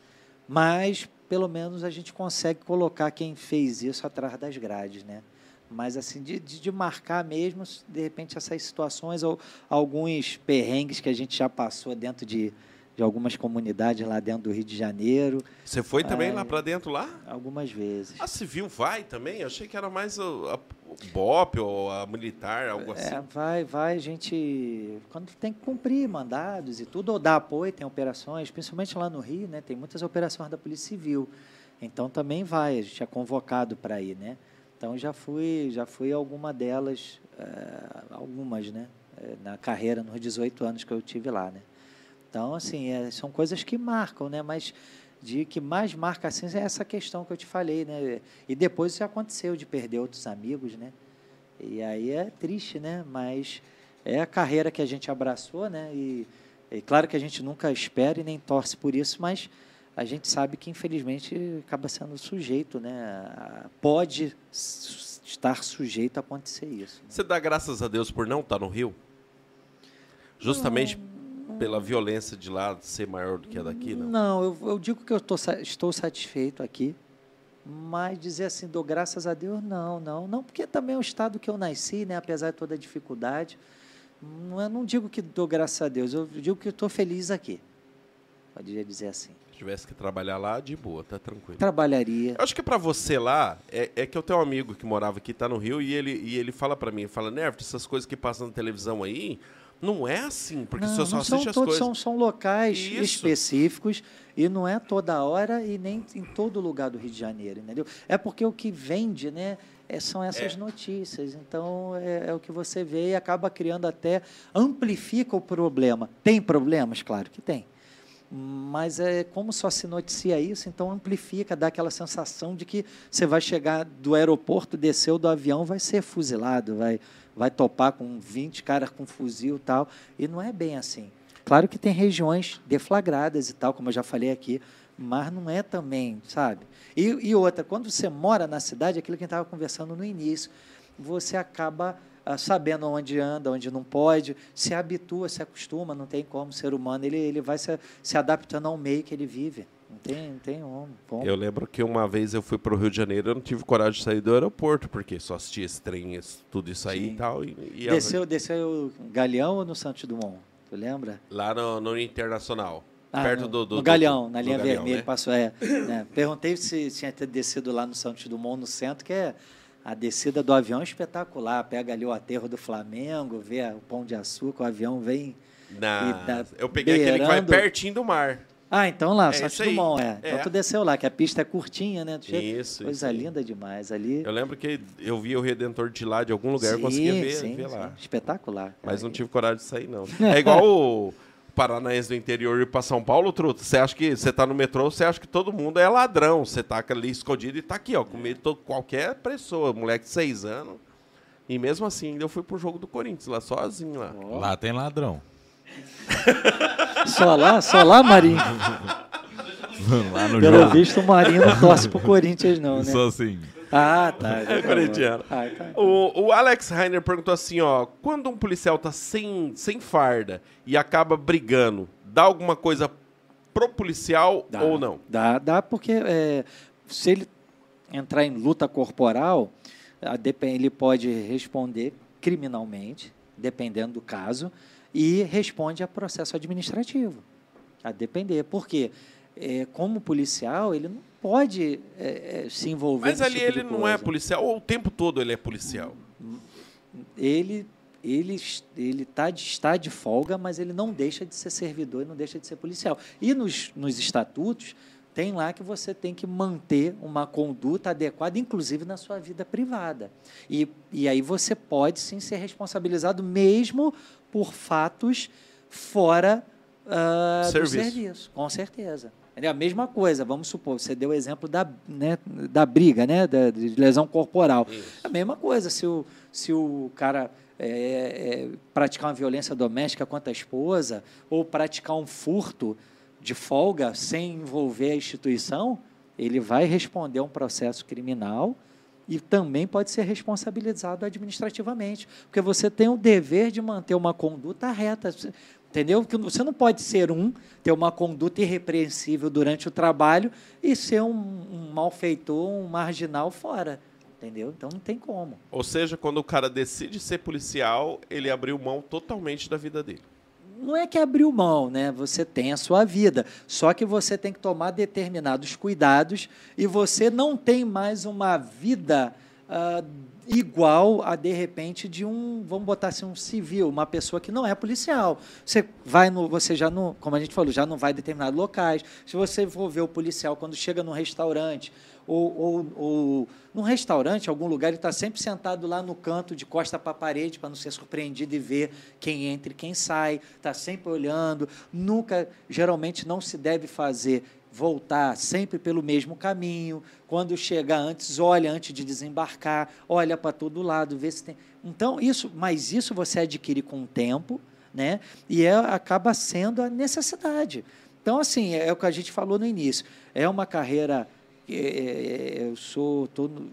mas pelo menos a gente consegue colocar quem fez isso atrás das grades, né? Mas assim, de, de, de marcar mesmo, de repente, essas situações ou alguns perrengues que a gente já passou dentro de, de algumas comunidades lá dentro do Rio de Janeiro, Você foi também Ah, lá pra dentro lá? algumas vezes. A civil vai também? Eu achei que era mais o, a, o BOP ou a militar, algo assim. É, vai, vai, a gente. Quando tem que cumprir mandados e tudo, ou dar apoio, tem operações, principalmente lá no Rio, né? Tem muitas operações da Polícia Civil. Então também vai, a gente é convocado para ir, né? Então já fui, já fui alguma delas, eh, algumas, né? eh, na carreira, nos 18 anos que eu tive lá, né? Então, assim, é, são coisas que marcam, né? Mas de que mais marca assim é essa questão que eu te falei, né? E depois isso aconteceu de perder outros amigos, né? E aí é triste, né? Mas é a carreira que a gente abraçou, né? E, e claro que a gente nunca espera e nem torce por isso, mas a gente sabe que infelizmente acaba sendo sujeito, né? Pode estar sujeito a acontecer isso. Você dá graças a Deus por não estar no Rio? Justamente pela violência de lá ser maior do que a daqui, não? Não, eu, eu digo que eu tô, estou satisfeito aqui, mas dizer assim, dou graças a Deus, não, não. Não, porque também é o estado que eu nasci, né, apesar de toda a dificuldade. Não, eu não digo que dou graças a Deus, eu digo que estou feliz aqui. Poderia dizer assim. Se tivesse que trabalhar lá, de boa, tá tranquilo. Trabalharia. Eu acho que pra você lá, é, é que eu tenho um amigo que morava aqui, tá no Rio, e ele, e ele fala pra mim, fala, Nerv, essas coisas que passam na televisão aí, não é assim, porque não, você só não são assiste as todos, coisas. são, são locais Isso. específicos e não é toda hora e nem em todo lugar do Rio de Janeiro, entendeu? É porque o que vende, né, é- são essas É. notícias. Então é, é o que você vê e acaba criando até amplifica o problema. Tem problemas, claro que tem. Mas é como só se noticia isso, então amplifica, dá aquela sensação de que você vai chegar do aeroporto, desceu do avião, vai ser fuzilado, vai, vai topar com 20 caras com fuzil e tal. E não é bem assim. Claro que tem regiões deflagradas e tal, como eu já falei aqui, mas não é também, sabe? E, e outra, quando você mora na cidade, aquilo que a gente estava conversando no início, você acaba ah, sabendo onde anda, onde não pode, se habitua, se acostuma, não tem como, o ser humano, ele, ele vai se, se adaptando ao meio que ele vive. Não tem, não tem como. como. Eu lembro que uma vez eu fui pro Rio de Janeiro, eu não tive coragem de sair do aeroporto, porque só assistia esse trem, tudo isso aí Sim. e tal. E, e a- Desceu, desceu Galeão ou no Santos Dumont? Tu lembra? lá no, no Internacional. Ah, perto no, do, do no Galeão, do- na linha Galeão, vermelha, né? passou. É, né? Perguntei se tinha descido lá no Santos Dumont, no centro, que é a descida do avião é espetacular. Pega ali o aterro do Flamengo, vê o Pão de Açúcar, o avião vem. Na- tá eu peguei aquele que vai beirando- pertinho do mar. Ah, então lá, É Santos. Dumont, é. É. Então tu desceu lá, que a pista é curtinha, né? Tu chega- Isso, Coisa isso linda demais ali. Eu lembro que eu via o Redentor de lá de algum lugar, eu conseguia Sim, ver, sim, ver sim. lá. Espetacular. cara. Mas não tive coragem de sair, não. É igual o paranaense do interior ir pra São Paulo, truta. Você acha que você tá no metrô, você acha que todo mundo é ladrão. Você tá ali escondido e tá aqui, ó, com medo de todo- qualquer pessoa, moleque de seis anos. E mesmo assim, ainda eu fui pro jogo do Corinthians, lá sozinho lá. Ó, Lá tem ladrão. Só lá, só lá, Marinho. Lá no Pelo jogo. visto, o Marinho não torce pro Corinthians, não, né? Só assim. Ah, tá. É corintiano. Ah, tá. O, o Alex Rainer perguntou assim, ó, quando um policial tá sem, sem farda e acaba brigando, dá alguma coisa pro policial Dá. ou não? Dá, dá porque é, se ele entrar em luta corporal, a ele pode responder criminalmente, dependendo do caso, e responde a processo administrativo, a depender. Por quê? É, como policial, ele não pode é, é, se envolver Mas nesse ali tipo ele não é policial, ou o tempo todo ele é policial? ele ele ele tá de, está de folga, mas ele não deixa de ser servidor e não deixa de ser policial. E nos, nos estatutos tem lá que você tem que manter uma conduta adequada, inclusive na sua vida privada. E, e aí você pode sim ser responsabilizado mesmo por fatos fora ah, do Serviço. serviço, com certeza. É a mesma coisa, vamos supor, você deu o exemplo da, né, da briga, né, da, de lesão corporal. Isso. A mesma coisa, se o, se o cara é, é, praticar uma violência doméstica contra a esposa ou praticar um furto de folga sem envolver a instituição, ele vai responder a um processo criminal e também pode ser responsabilizado administrativamente, porque você tem o dever de manter uma conduta reta, entendeu? Porque você não pode ser um, ter uma conduta irrepreensível durante o trabalho e ser um, um malfeitor, um marginal fora, entendeu? Então não tem como. Ou seja, quando o cara decide ser policial, ele abriu mão totalmente da vida dele. Não é que abriu mão, né? Você tem a sua vida, só que você tem que tomar determinados cuidados e você não tem mais uma vida ah, igual a de repente de um, vamos botar assim, um civil, uma pessoa que não é policial. Você vai no, você já não, como a gente falou, já não vai determinados locais. Se você for ver o policial quando chega num restaurante ou, ou, ou num restaurante, algum lugar, ele está sempre sentado lá no canto, de costa para a parede, para não ser surpreendido e ver quem entra e quem sai, está sempre olhando. Nunca, geralmente, não se deve fazer voltar sempre pelo mesmo caminho. Quando chegar antes, olha antes de desembarcar, olha para todo lado, vê se tem. Então, isso, mas isso você adquire com o tempo, né? E é, acaba sendo a necessidade. Então, assim, é o que a gente falou no início. É uma carreira. É, é, eu sou. Tô no-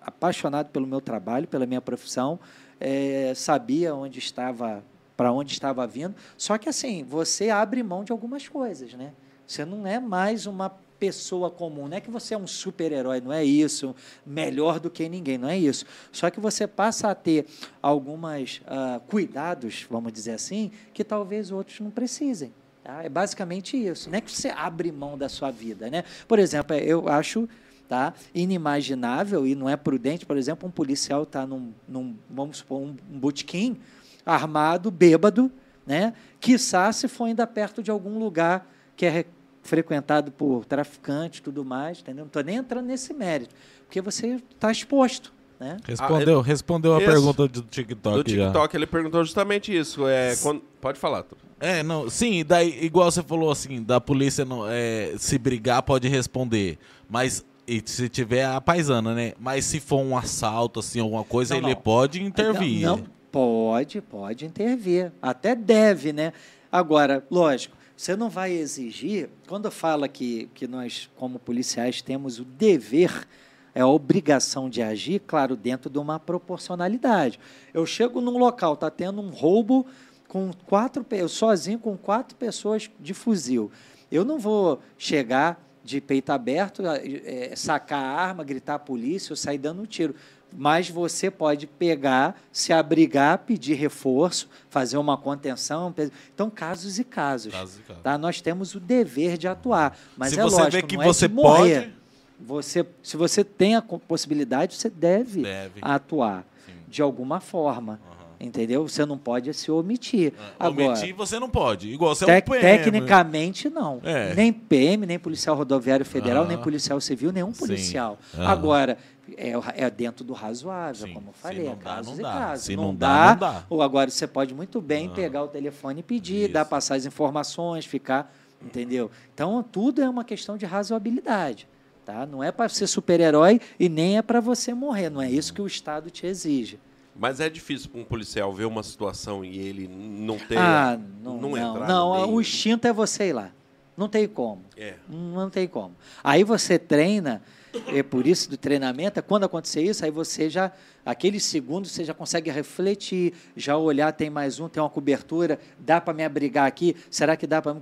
apaixonado pelo meu trabalho, pela minha profissão, é, sabia onde estava, para onde estava vindo. Só que assim, você abre mão de algumas coisas, né? Você não é mais uma pessoa comum. Não é que você é um super-herói, não é isso, melhor do que ninguém, não é isso. Só que você passa a ter alguns uh, cuidados, vamos dizer assim, que talvez outros não precisem. Tá? É basicamente isso. Não é que você abre mão da sua vida. Né? Por exemplo, eu acho tá, inimaginável e não é prudente, por exemplo, um policial estar tá num, num, vamos supor, um, um botequim armado, bêbado, né? quiçá se for ainda perto de algum lugar que é frequentado por traficantes e tudo mais, entendeu? Não estou nem entrando nesse mérito, porque você está exposto. Né? Respondeu, Ah, respondeu a Isso. pergunta do TikTok. Do já. TikTok, ele perguntou justamente isso. É, quando- Pode falar. tu. É, não, sim, daí, igual você falou assim, da polícia não, é, se brigar pode responder, mas e se tiver a paisana, né? Mas se for um assalto, assim, alguma coisa, Não, ele não. pode intervir. Não, não, pode, pode intervir. Até deve, né? Agora, lógico, você não vai exigir, quando fala que, que nós, como policiais, temos o dever, é a obrigação de agir, claro, dentro de uma proporcionalidade. Eu chego num local, está tendo um roubo com quatro, eu sozinho com quatro pessoas de fuzil. Eu não vou chegar de peito aberto, eh, sacar a arma, gritar a polícia ou sair dando um tiro. Mas você pode pegar, se abrigar, pedir reforço, fazer uma contenção. Então, casos e casos. Casos e casos. Tá? Nós temos o dever de atuar. Mas Se é você lógico, vê que não você é morrer. pode- Você, se você tem a possibilidade, você deve, Deve. atuar Sim. de alguma forma. Aham. Entendeu? Você não pode se omitir. Ah, Agora, Omitir você não pode. Igual você é um PM. tecnicamente, não. É. Nem PM, nem Policial Rodoviário Federal, Ah. nem Policial Civil, nenhum policial. Aham. Agora, é, é dentro do razoável, Sim. como eu falei, não é dá, casos não e dá. casos. Se não, não dá, dá, não dá. Ou agora você pode muito bem Ah. pegar o telefone e pedir, Isso. dar, passar as informações, ficar, entendeu? Então, tudo é uma questão de razoabilidade. Tá? Não é para ser super-herói e nem é para você morrer. Não é isso que o Estado te exige. Mas é difícil para um policial ver uma situação e ele não ter. ah, não, não, entrar não. no meio. o instinto é você ir lá. Não tem como. É. Não tem como. Aí você treina, é por isso do treinamento, é quando acontecer isso, aí você já, aqueles segundos, você já consegue refletir, já olhar, tem mais um, tem uma cobertura, dá para me abrigar aqui, será que dá para...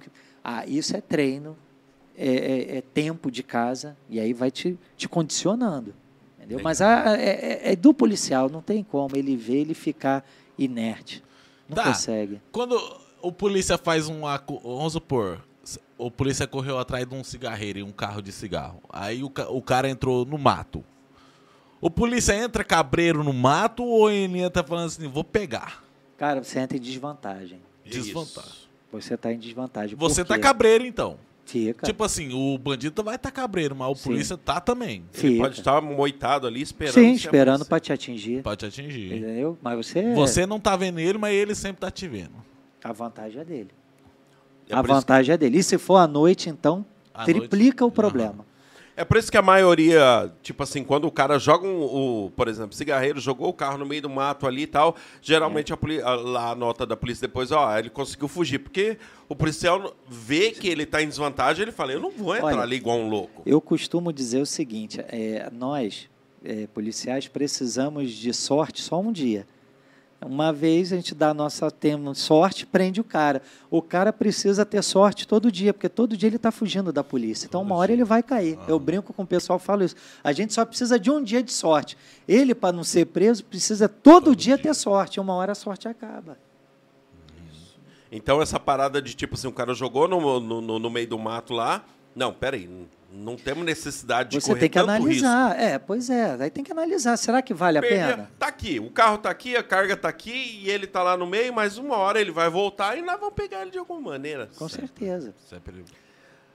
Ah, isso é treino, é, é- é tempo de casa, e aí vai te, te condicionando. Entendeu? Mas a- é, é- é do policial, não tem como ele ver, ele ficar inerte. Não Tá. consegue. Quando o polícia faz um. Vamos supor, o polícia correu atrás de um cigarreiro e um carro de cigarro. Aí o, o cara entrou no mato. O polícia entra cabreiro no mato ou ele entra falando assim, vou pegar? Cara, você entra em desvantagem. Desvantagem. Isso. Você está em desvantagem. Você tá quê? cabreiro então. Fica. Tipo assim, o bandido vai estar cabreiro, mas o Sim. polícia tá também. Ele fica. pode estar moitado ali esperando. Sim, esperando para te atingir. Pra te atingir. Entendeu? Mas você. Você não tá vendo ele, mas ele sempre tá te vendo. A vantagem é dele. É a vantagem é dele. E se for à noite, então, À triplica noite? o problema. É por isso que a maioria, tipo assim, quando o cara joga um, o, por exemplo, cigarreiro jogou o carro no meio do mato ali e tal, geralmente a, poli- a- lá a nota da polícia depois, ó, ele conseguiu fugir, porque o policial vê que ele tá em desvantagem, ele fala, eu não vou entrar Olha, ali igual um louco. Eu costumo dizer o seguinte: é, nós, é, policiais, precisamos de sorte só um dia. Uma vez a gente dá a nossa temos sorte, prende o cara. O cara precisa ter sorte todo dia, porque todo dia ele está fugindo da polícia. Então, uma hora ele vai cair. Eu brinco com o pessoal, falo isso. A gente só precisa de um dia de sorte. Ele, para não ser preso, precisa todo, dia, ter sorte. Uma hora a sorte acaba. Então essa parada de, tipo assim, o cara jogou no, no, no- meio do mato lá, não, peraí, não temos necessidade de Você correr tem que tanto risco. analisar. É, pois é. Aí tem que analisar. Será que vale a Perder- pena? Tá aqui, o carro tá aqui, a carga tá aqui e ele tá lá no meio, mas uma hora ele vai voltar e nós vamos pegar ele de alguma maneira. Com certeza. Sempre.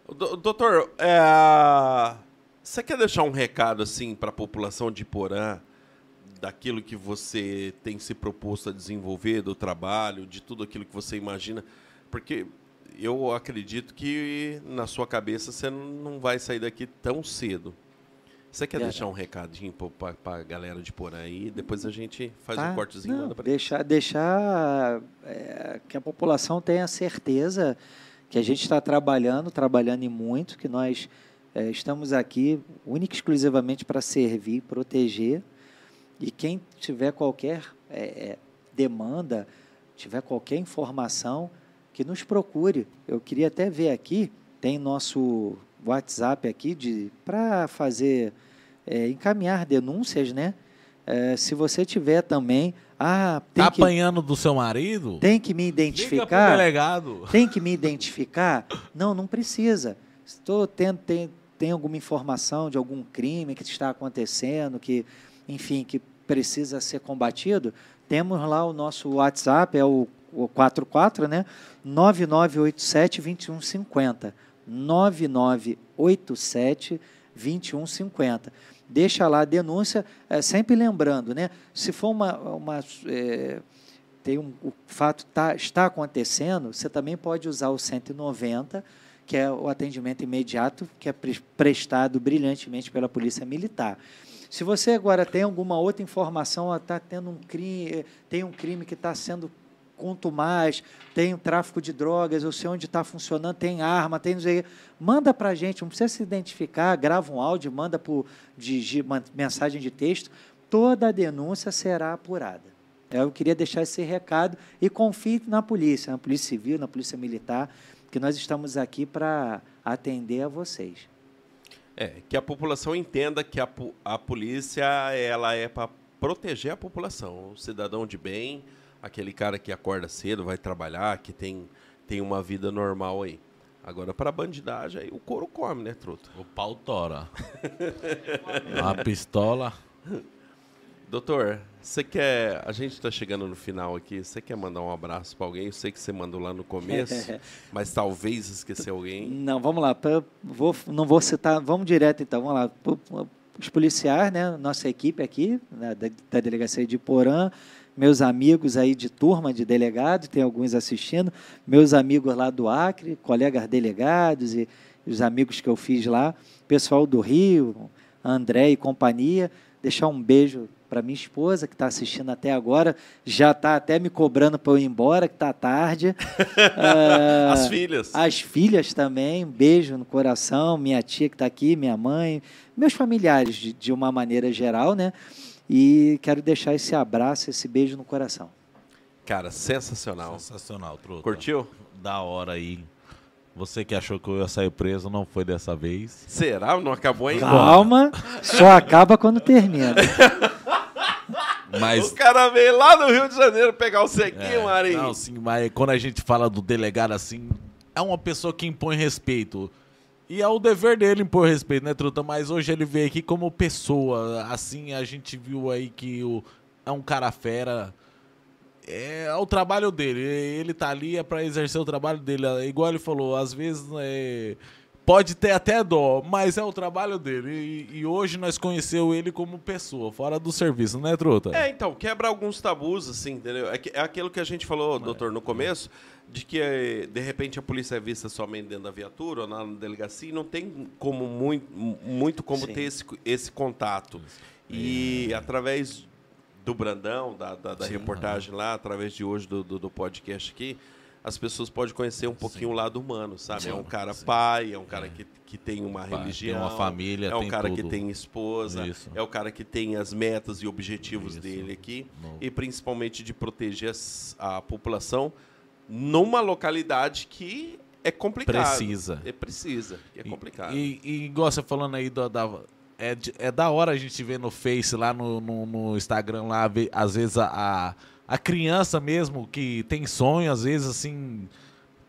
Do- Doutor, é, você quer deixar um recado assim para a população de Porã daquilo que você tem se proposto a desenvolver, do trabalho, de tudo aquilo que você imagina? Porque eu acredito que na sua cabeça você não vai sair daqui tão cedo. Você quer Verdade. deixar um recadinho para a galera de Porã aí? Depois a gente faz Tá? um cortezinho Não, deixar deixar é, que a população tenha certeza que a gente está trabalhando, trabalhando e muito, que nós é, estamos aqui única e exclusivamente para servir, proteger E quem tiver qualquer é, é, demanda, tiver qualquer informação, que nos procure. Eu queria até ver aqui, tem nosso WhatsApp aqui de para fazer é, encaminhar denúncias, né? É, se você tiver também, ah, tem Tá que, apanhando do seu marido? tem que me identificar. delegado. Tem que me identificar? Não, não precisa. Estou tendo tem, tem alguma informação de algum crime que está acontecendo, que, enfim, que precisa ser combatido. Temos lá o nosso WhatsApp, é o 44, né? 9987 2150. 9987 2150. Deixa lá a denúncia, é, sempre lembrando, né? Se for uma, uma é, tem um, o fato tá, está acontecendo, você também pode usar o 190, que é o atendimento imediato, que é pre- prestado brilhantemente pela Polícia Militar. Se você agora tem alguma outra informação, está tendo um crime, tem um crime que está sendo quanto mais, tem tráfico de drogas, eu sei onde está funcionando, tem arma, tem não sei manda para a gente, não precisa se identificar, grava um áudio, manda por de, de- mensagem de texto, toda a denúncia será apurada. Eu queria deixar esse recado e confie na polícia, na polícia civil, na polícia militar, que nós estamos aqui para atender a vocês. É, que a população entenda que a, a polícia ela é para proteger a população, o cidadão de bem, aquele cara que acorda cedo, vai trabalhar, que tem, tem uma vida normal aí. Agora, para bandidagem, aí o couro come, né, truto? O pau tora. A pistola. Doutor, você quer. A gente está chegando no final aqui. Você quer mandar um abraço para alguém? Eu sei que você mandou lá no começo, mas talvez esqueceu alguém. Não, vamos lá. pra- vou, não vou citar, vamos direto então. Vamos lá. Os policiais, né? Nossa equipe aqui, né, da, da delegacia de Porã, meus amigos aí de turma de delegado, tem alguns assistindo, meus amigos lá do Acre, colegas delegados e os amigos que eu fiz lá, pessoal do Rio, André e companhia. Deixar um beijo para minha esposa que está assistindo até agora, já está até me cobrando para eu ir embora, que está tarde. Ah, As filhas. as filhas também, um beijo no coração, minha tia que está aqui, minha mãe, meus familiares de, de uma maneira geral, né? E quero deixar esse abraço, esse beijo no coração. Cara, sensacional. Sensacional, truta. Curtiu? Da hora aí. Você que achou que eu ia sair preso, não foi dessa vez. Será? Não acabou ainda? Calma, só acaba quando termina. Mas O cara veio lá do Rio de Janeiro pegar o sequinho, É, Marinho. Não, sim, mas quando a gente fala do delegado assim, é uma pessoa que impõe respeito. E é o dever dele impor respeito, né, Truta? Mas hoje ele veio aqui como pessoa. Assim, a gente viu aí que o, é um cara fera. É, o trabalho dele. Ele tá ali é pra exercer o trabalho dele. É Igual ele falou, às vezes é, pode ter até dó, mas é o trabalho dele. E, e hoje nós conheceu ele como pessoa, fora do serviço, né, Truta? É, então, quebra alguns tabus, assim, entendeu? É, que- é aquilo que a gente falou, doutor, no começo, de que, de repente, a polícia é vista somente dentro da viatura ou na delegacia e não tem como muito, muito como Sim. ter esse, esse contato. E através do Brandão, da, da, da Sim, reportagem lá, através de hoje do, do, do podcast aqui, as pessoas podem conhecer um pouquinho o lado humano, sabe? é um cara sim. pai, é um cara que, que tem uma Pai, tem religião, uma família, é um tem cara que tudo. tem esposa, Isso. é o cara que tem as metas e objetivos Isso. dele aqui e principalmente de proteger a população numa localidade que é complicado. Precisa. É precisa, que é complicado. E, e, e igual você falando aí da. da- é, é da hora a gente ver no Face, lá no, no, no Instagram, lá, às vezes a, a, a criança mesmo que tem sonho, às vezes assim.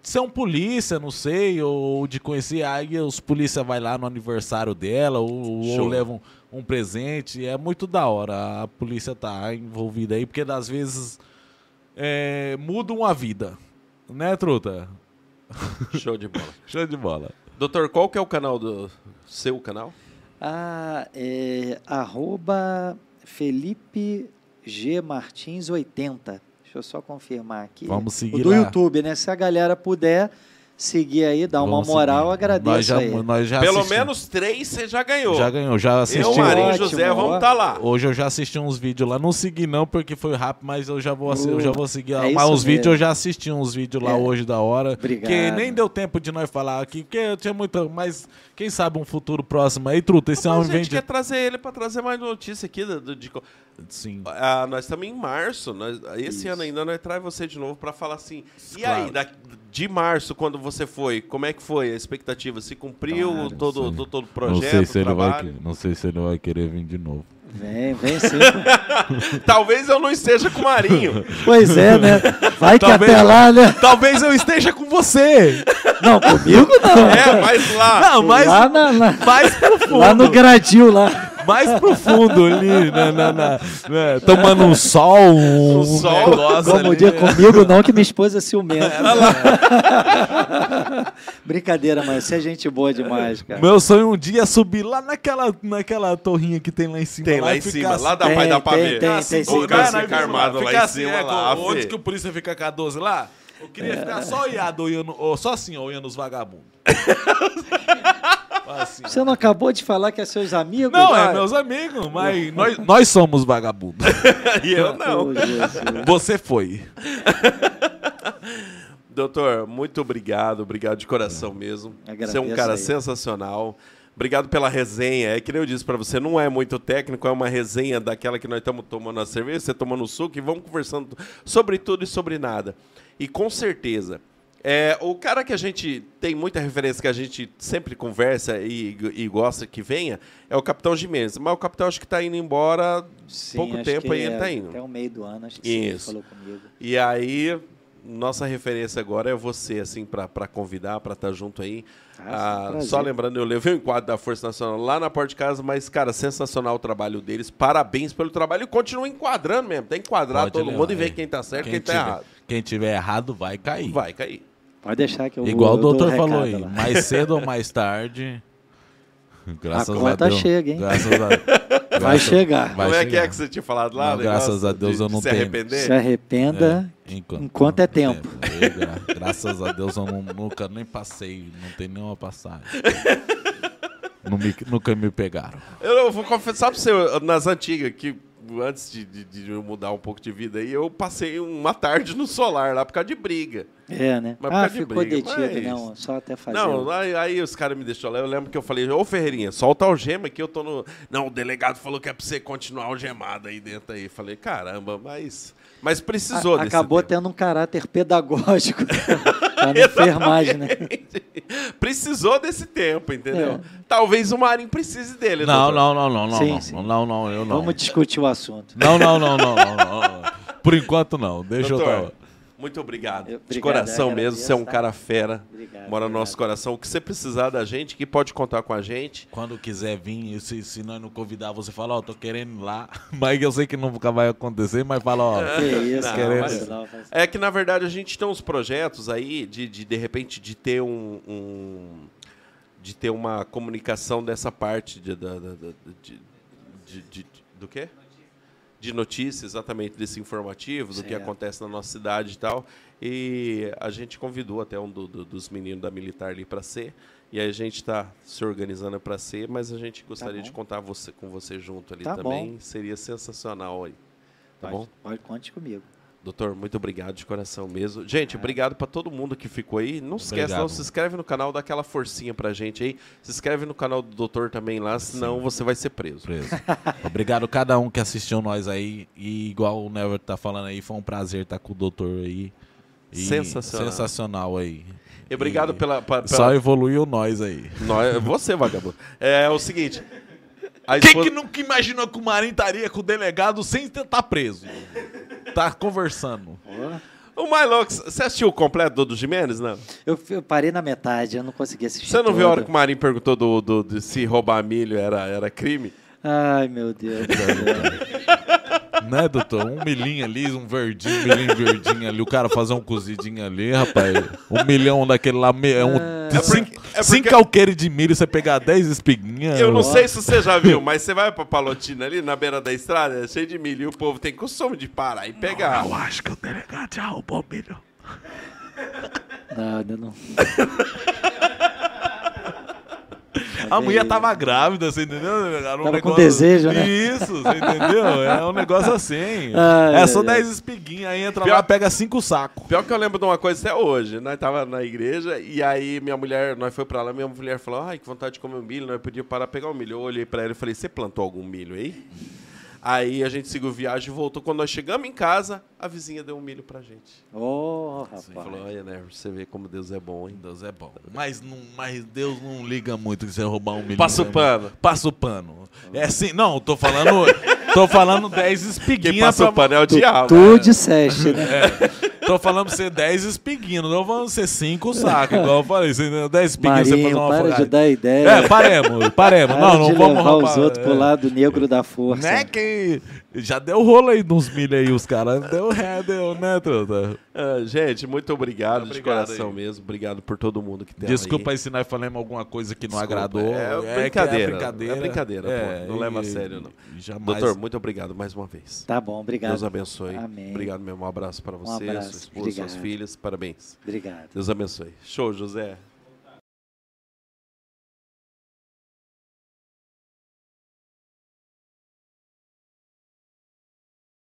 de Ser um polícia, não sei, ou de conhecer, aí os polícia vai lá no aniversário dela, ou, ou levam um presente, é muito da hora a polícia tá envolvida aí, porque às vezes é, muda uma vida, né, truta? Show de bola. Show de bola. Doutor, qual que é o canal do seu canal? Ah, é arroba Felipe G Martins 80. Deixa eu só confirmar aqui. Vamos seguir o do lá. YouTube, né? Se a galera puder seguir aí, dar uma moral, seguir. agradeço nós já, aí. Nós já Pelo menos três você já ganhou. Já ganhou, já assisti. Eu, Marinho e José, vamos estar lá. Hoje eu já assisti uns vídeos lá. Não segui não, porque foi rápido, mas eu já vou, assi- eu já vou seguir. é mas os vídeos eu já assisti uns vídeos lá É. hoje da hora. Obrigado. Que nem deu tempo de nós falar aqui, porque eu tinha muita. Mas quem sabe um futuro próximo aí, truta. Esse homem a vem gente de. quer trazer ele para trazer mais notícia aqui. do- do- de Sim. Ah, nós estamos em março. nós- esse Isso. ano ainda nós traz você de novo para falar assim. E Claro. aí, da- de março, quando você foi, como é que foi a expectativa? Se cumpriu Claro, todo, todo, todo o Não projeto, sei, se ele vai, que- não sei se ele vai querer vir de novo. Vem, vem sim. Talvez eu não esteja com o Marinho. pois é, né? Vai que Talvez- até lá, né? Talvez eu esteja com você! Não, comigo não. é, mas lá. Não, mais, Lá, na- na- mais profundo. lá no gradil lá. Mais profundo ali, na, na- na- né, tomando um sol, um, Um sol, negócio Como ali. dia comigo não, que minha esposa é ciumenta. Brincadeira, mas você é gente boa demais, cara. Meu sonho um dia é subir lá naquela, naquela torrinha que tem lá em cima. Tem lá e em cima. assim. Lá dá Tem, pra, dá pra tem, ver. tem, Ah, tem, sim, sim, o cara tem, fica armado lá em assim, cima. é, lá, onde que o polícia fica com a 12 lá? Eu queria ficar só olhado, olhando, só assim, ó, olhando os vagabundos. Assim. Você não acabou de falar que é seus amigos? Não, é Ah, meus amigos, mas nós, nós somos vagabundos. E eu não. oh. Você foi. Doutor, muito obrigado, obrigado de coração mesmo. Agradeço Você é um cara aí. sensacional. Obrigado pela resenha. É que nem eu disse pra você, não é muito técnico, é uma resenha daquela que nós estamos tomando a cerveja, você tomando suco e vamos conversando sobre tudo e sobre nada. E com certeza, é, o cara que a gente tem muita referência, que a gente sempre conversa e, e gosta que venha, é o Capitão Jimenez. Mas o Capitão acho que está indo embora Sim, pouco tempo aí ele é tá indo. Até o meio do ano, acho que sim, ele Isso. falou comigo. E aí, nossa referência agora é você, assim, para convidar, para estar junto aí. Ah, Ah, só lembrando, eu levei o enquadro da Força Nacional lá na porta de casa, mas, cara, sensacional o trabalho deles. Parabéns pelo trabalho e continua enquadrando mesmo. Tem que enquadrar Pode todo levar, mundo e ver é. quem tá certo e Quem quem, tá tiver, errado. quem tiver errado vai cair. Vai cair. Pode deixar que eu Igual o eu dou doutor falou aí, lá. mais cedo ou mais tarde. Graças A a, conta Deus. chega, hein? Graças a Vai graças- chegar. vai Como é que chegar. é que você tinha falado lá? Não, o graças a Deus de- eu não se tenho. arrepender? Se arrependa Enquanto, enquanto é tempo. É, gra- graças a Deus eu não- nunca nem passei, não tem nenhuma passagem. Não me- nunca me pegaram. Eu vou confessar pra você, eu- nas antigas, que antes de, de- de eu mudar um pouco de vida aí, eu passei uma tarde no solar lá por causa de briga. É, né? Mas por ah, causa de ficou briga, detido, mas- não. Só até fazer. Não, aí, aí os caras me deixaram lá. Eu lembro que eu falei, ô Ferreirinha, solta a algema que eu tô no. Não, o delegado falou que é pra você continuar algemado aí dentro aí. Falei, caramba, mas. Mas precisou A- desse acabou tempo. tendo um caráter pedagógico pra não enfermagem, né? Precisou desse tempo, entendeu? É. Talvez o Marinho precise dele. Não, doutor. não, não, não, não, Sim, não, sim. não, não, não, eu não. Vamos discutir o assunto. Não, não, não, não, não, não, não. Por enquanto não. Deixa Doutor, eu muito obrigado. Eu- de obrigado, coração mesmo, você é um tá? cara fera. Obrigado, mora no obrigado. nosso coração. O que você precisar da gente, que pode contar com a gente. Quando quiser vir, e se, se nós não convidar, você fala, ó, tô querendo ir lá. Mas eu sei que nunca vai acontecer, mas fala, ó. Que isso, Não, querendo. mas- Não, É que, na verdade, a gente tem uns projetos aí de, de, de repente, de ter um... um- de ter uma comunicação dessa parte de, da- da- da- de, de- de- do quê? De notícias, exatamente, desse informativo, do que Certo. acontece na nossa cidade e tal. E a gente convidou até um do- do- dos meninos da Militar ali para ser. E aí a gente está se organizando para ser, mas a gente gostaria bom. de contar você, com você junto ali Tá também. Seria sensacional aí. Tá pode, bom? pode, conte comigo. Doutor, muito obrigado de coração mesmo. Gente, obrigado pra todo mundo que ficou aí. Não se esquece, Obrigado. não, se inscreve no canal, dá aquela forcinha pra gente aí. Se inscreve no canal do doutor também lá, senão você vai ser preso. Preso. Obrigado a cada um que assistiu nós aí. E igual o Never tá falando aí, foi um prazer estar com o doutor aí. E Sensacional. Sensacional aí. E obrigado E pela. pa- Só pela... evoluiu nós aí. Nós- você, vagabundo. É o seguinte. A Quem esposa- que nunca imaginou que o Marinho estaria com o delegado sem estar preso? Tá conversando. O mais louco, você assistiu o completo do, do Jimenez, não? Eu, eu parei na metade, eu não consegui assistir. Você não viu a hora que o Marinho perguntou do, do- de se roubar milho era, era crime? Ai, meu Deus do céu. Né, doutor? Um milhinho ali, um verdinho, um milhinho verdinho ali. O cara fazer um cozidinho ali, rapaz. Um milhão daquele lá, me- é um, É cinco, porque- é cinco porque- alqueires de milho, você pegar 10 espiguinhas. Eu não sei se você já viu, mas você vai pra Palotina ali, na beira da estrada, é cheio de milho, e o povo tem costume de parar e pegar. Eu acho que o delegado já roubou milho. Não, ainda não. A mulher tava grávida, você entendeu? Era um Tava com desejo, né? Isso, você entendeu? É um negócio assim. Ai, é só ai, 10 espiguinhas, aí entra Pior- lá, pega cinco sacos. Pior que eu lembro de uma coisa até hoje. Nós tava na igreja e aí minha mulher, nós foi pra lá, minha mulher falou: ai, que vontade de comer um milho, nós podíamos parar pegar o milho. Eu olhei pra ela e falei: você plantou algum milho aí? Aí a gente seguiu viagem e voltou. Quando nós chegamos em casa, a vizinha deu um milho pra gente. Oh, rapaz. Falou: olha, né? Você vê como Deus é bom, hein? Deus é bom. Mas, não, mas Deus não liga muito que você roubar um milho. Passa o pano. Passa o pano. É assim, não, tô falando. tô falando 10 Quem espiguinhas passa o pra- pano é o Tu, diabo. tu disseste, né? Tô falando pra você 10 espiguinhos, não tô falando pra você 5 sacos, igual eu falei. Você entendeu? 10 espiguinhos você fazer Marinho, uma para de afogada. dar ideia. É, paremos, paremos. Para não, não de vamos levar roubar. os outros pro é. lado negro da força. Né, que já deu rolo aí nos milho aí, os caras. Deu ré, deu, né, truta? Ah, gente, muito obrigado, de Obrigado coração aí. mesmo. Obrigado por todo mundo que tem Desculpa aí. aí se nós falamos alguma coisa que não Desculpa, agradou. é que brincadeira, brincadeira. é brincadeira, pô. Não leva a sério, não. e Jamais. Doutor, muito obrigado mais uma vez. Tá bom, obrigado. Deus abençoe. Amém. Obrigado mesmo. Um abraço para você, abraço, sua esposa, suas obrigado. filhas. Parabéns. Obrigado. Deus abençoe. Show, José.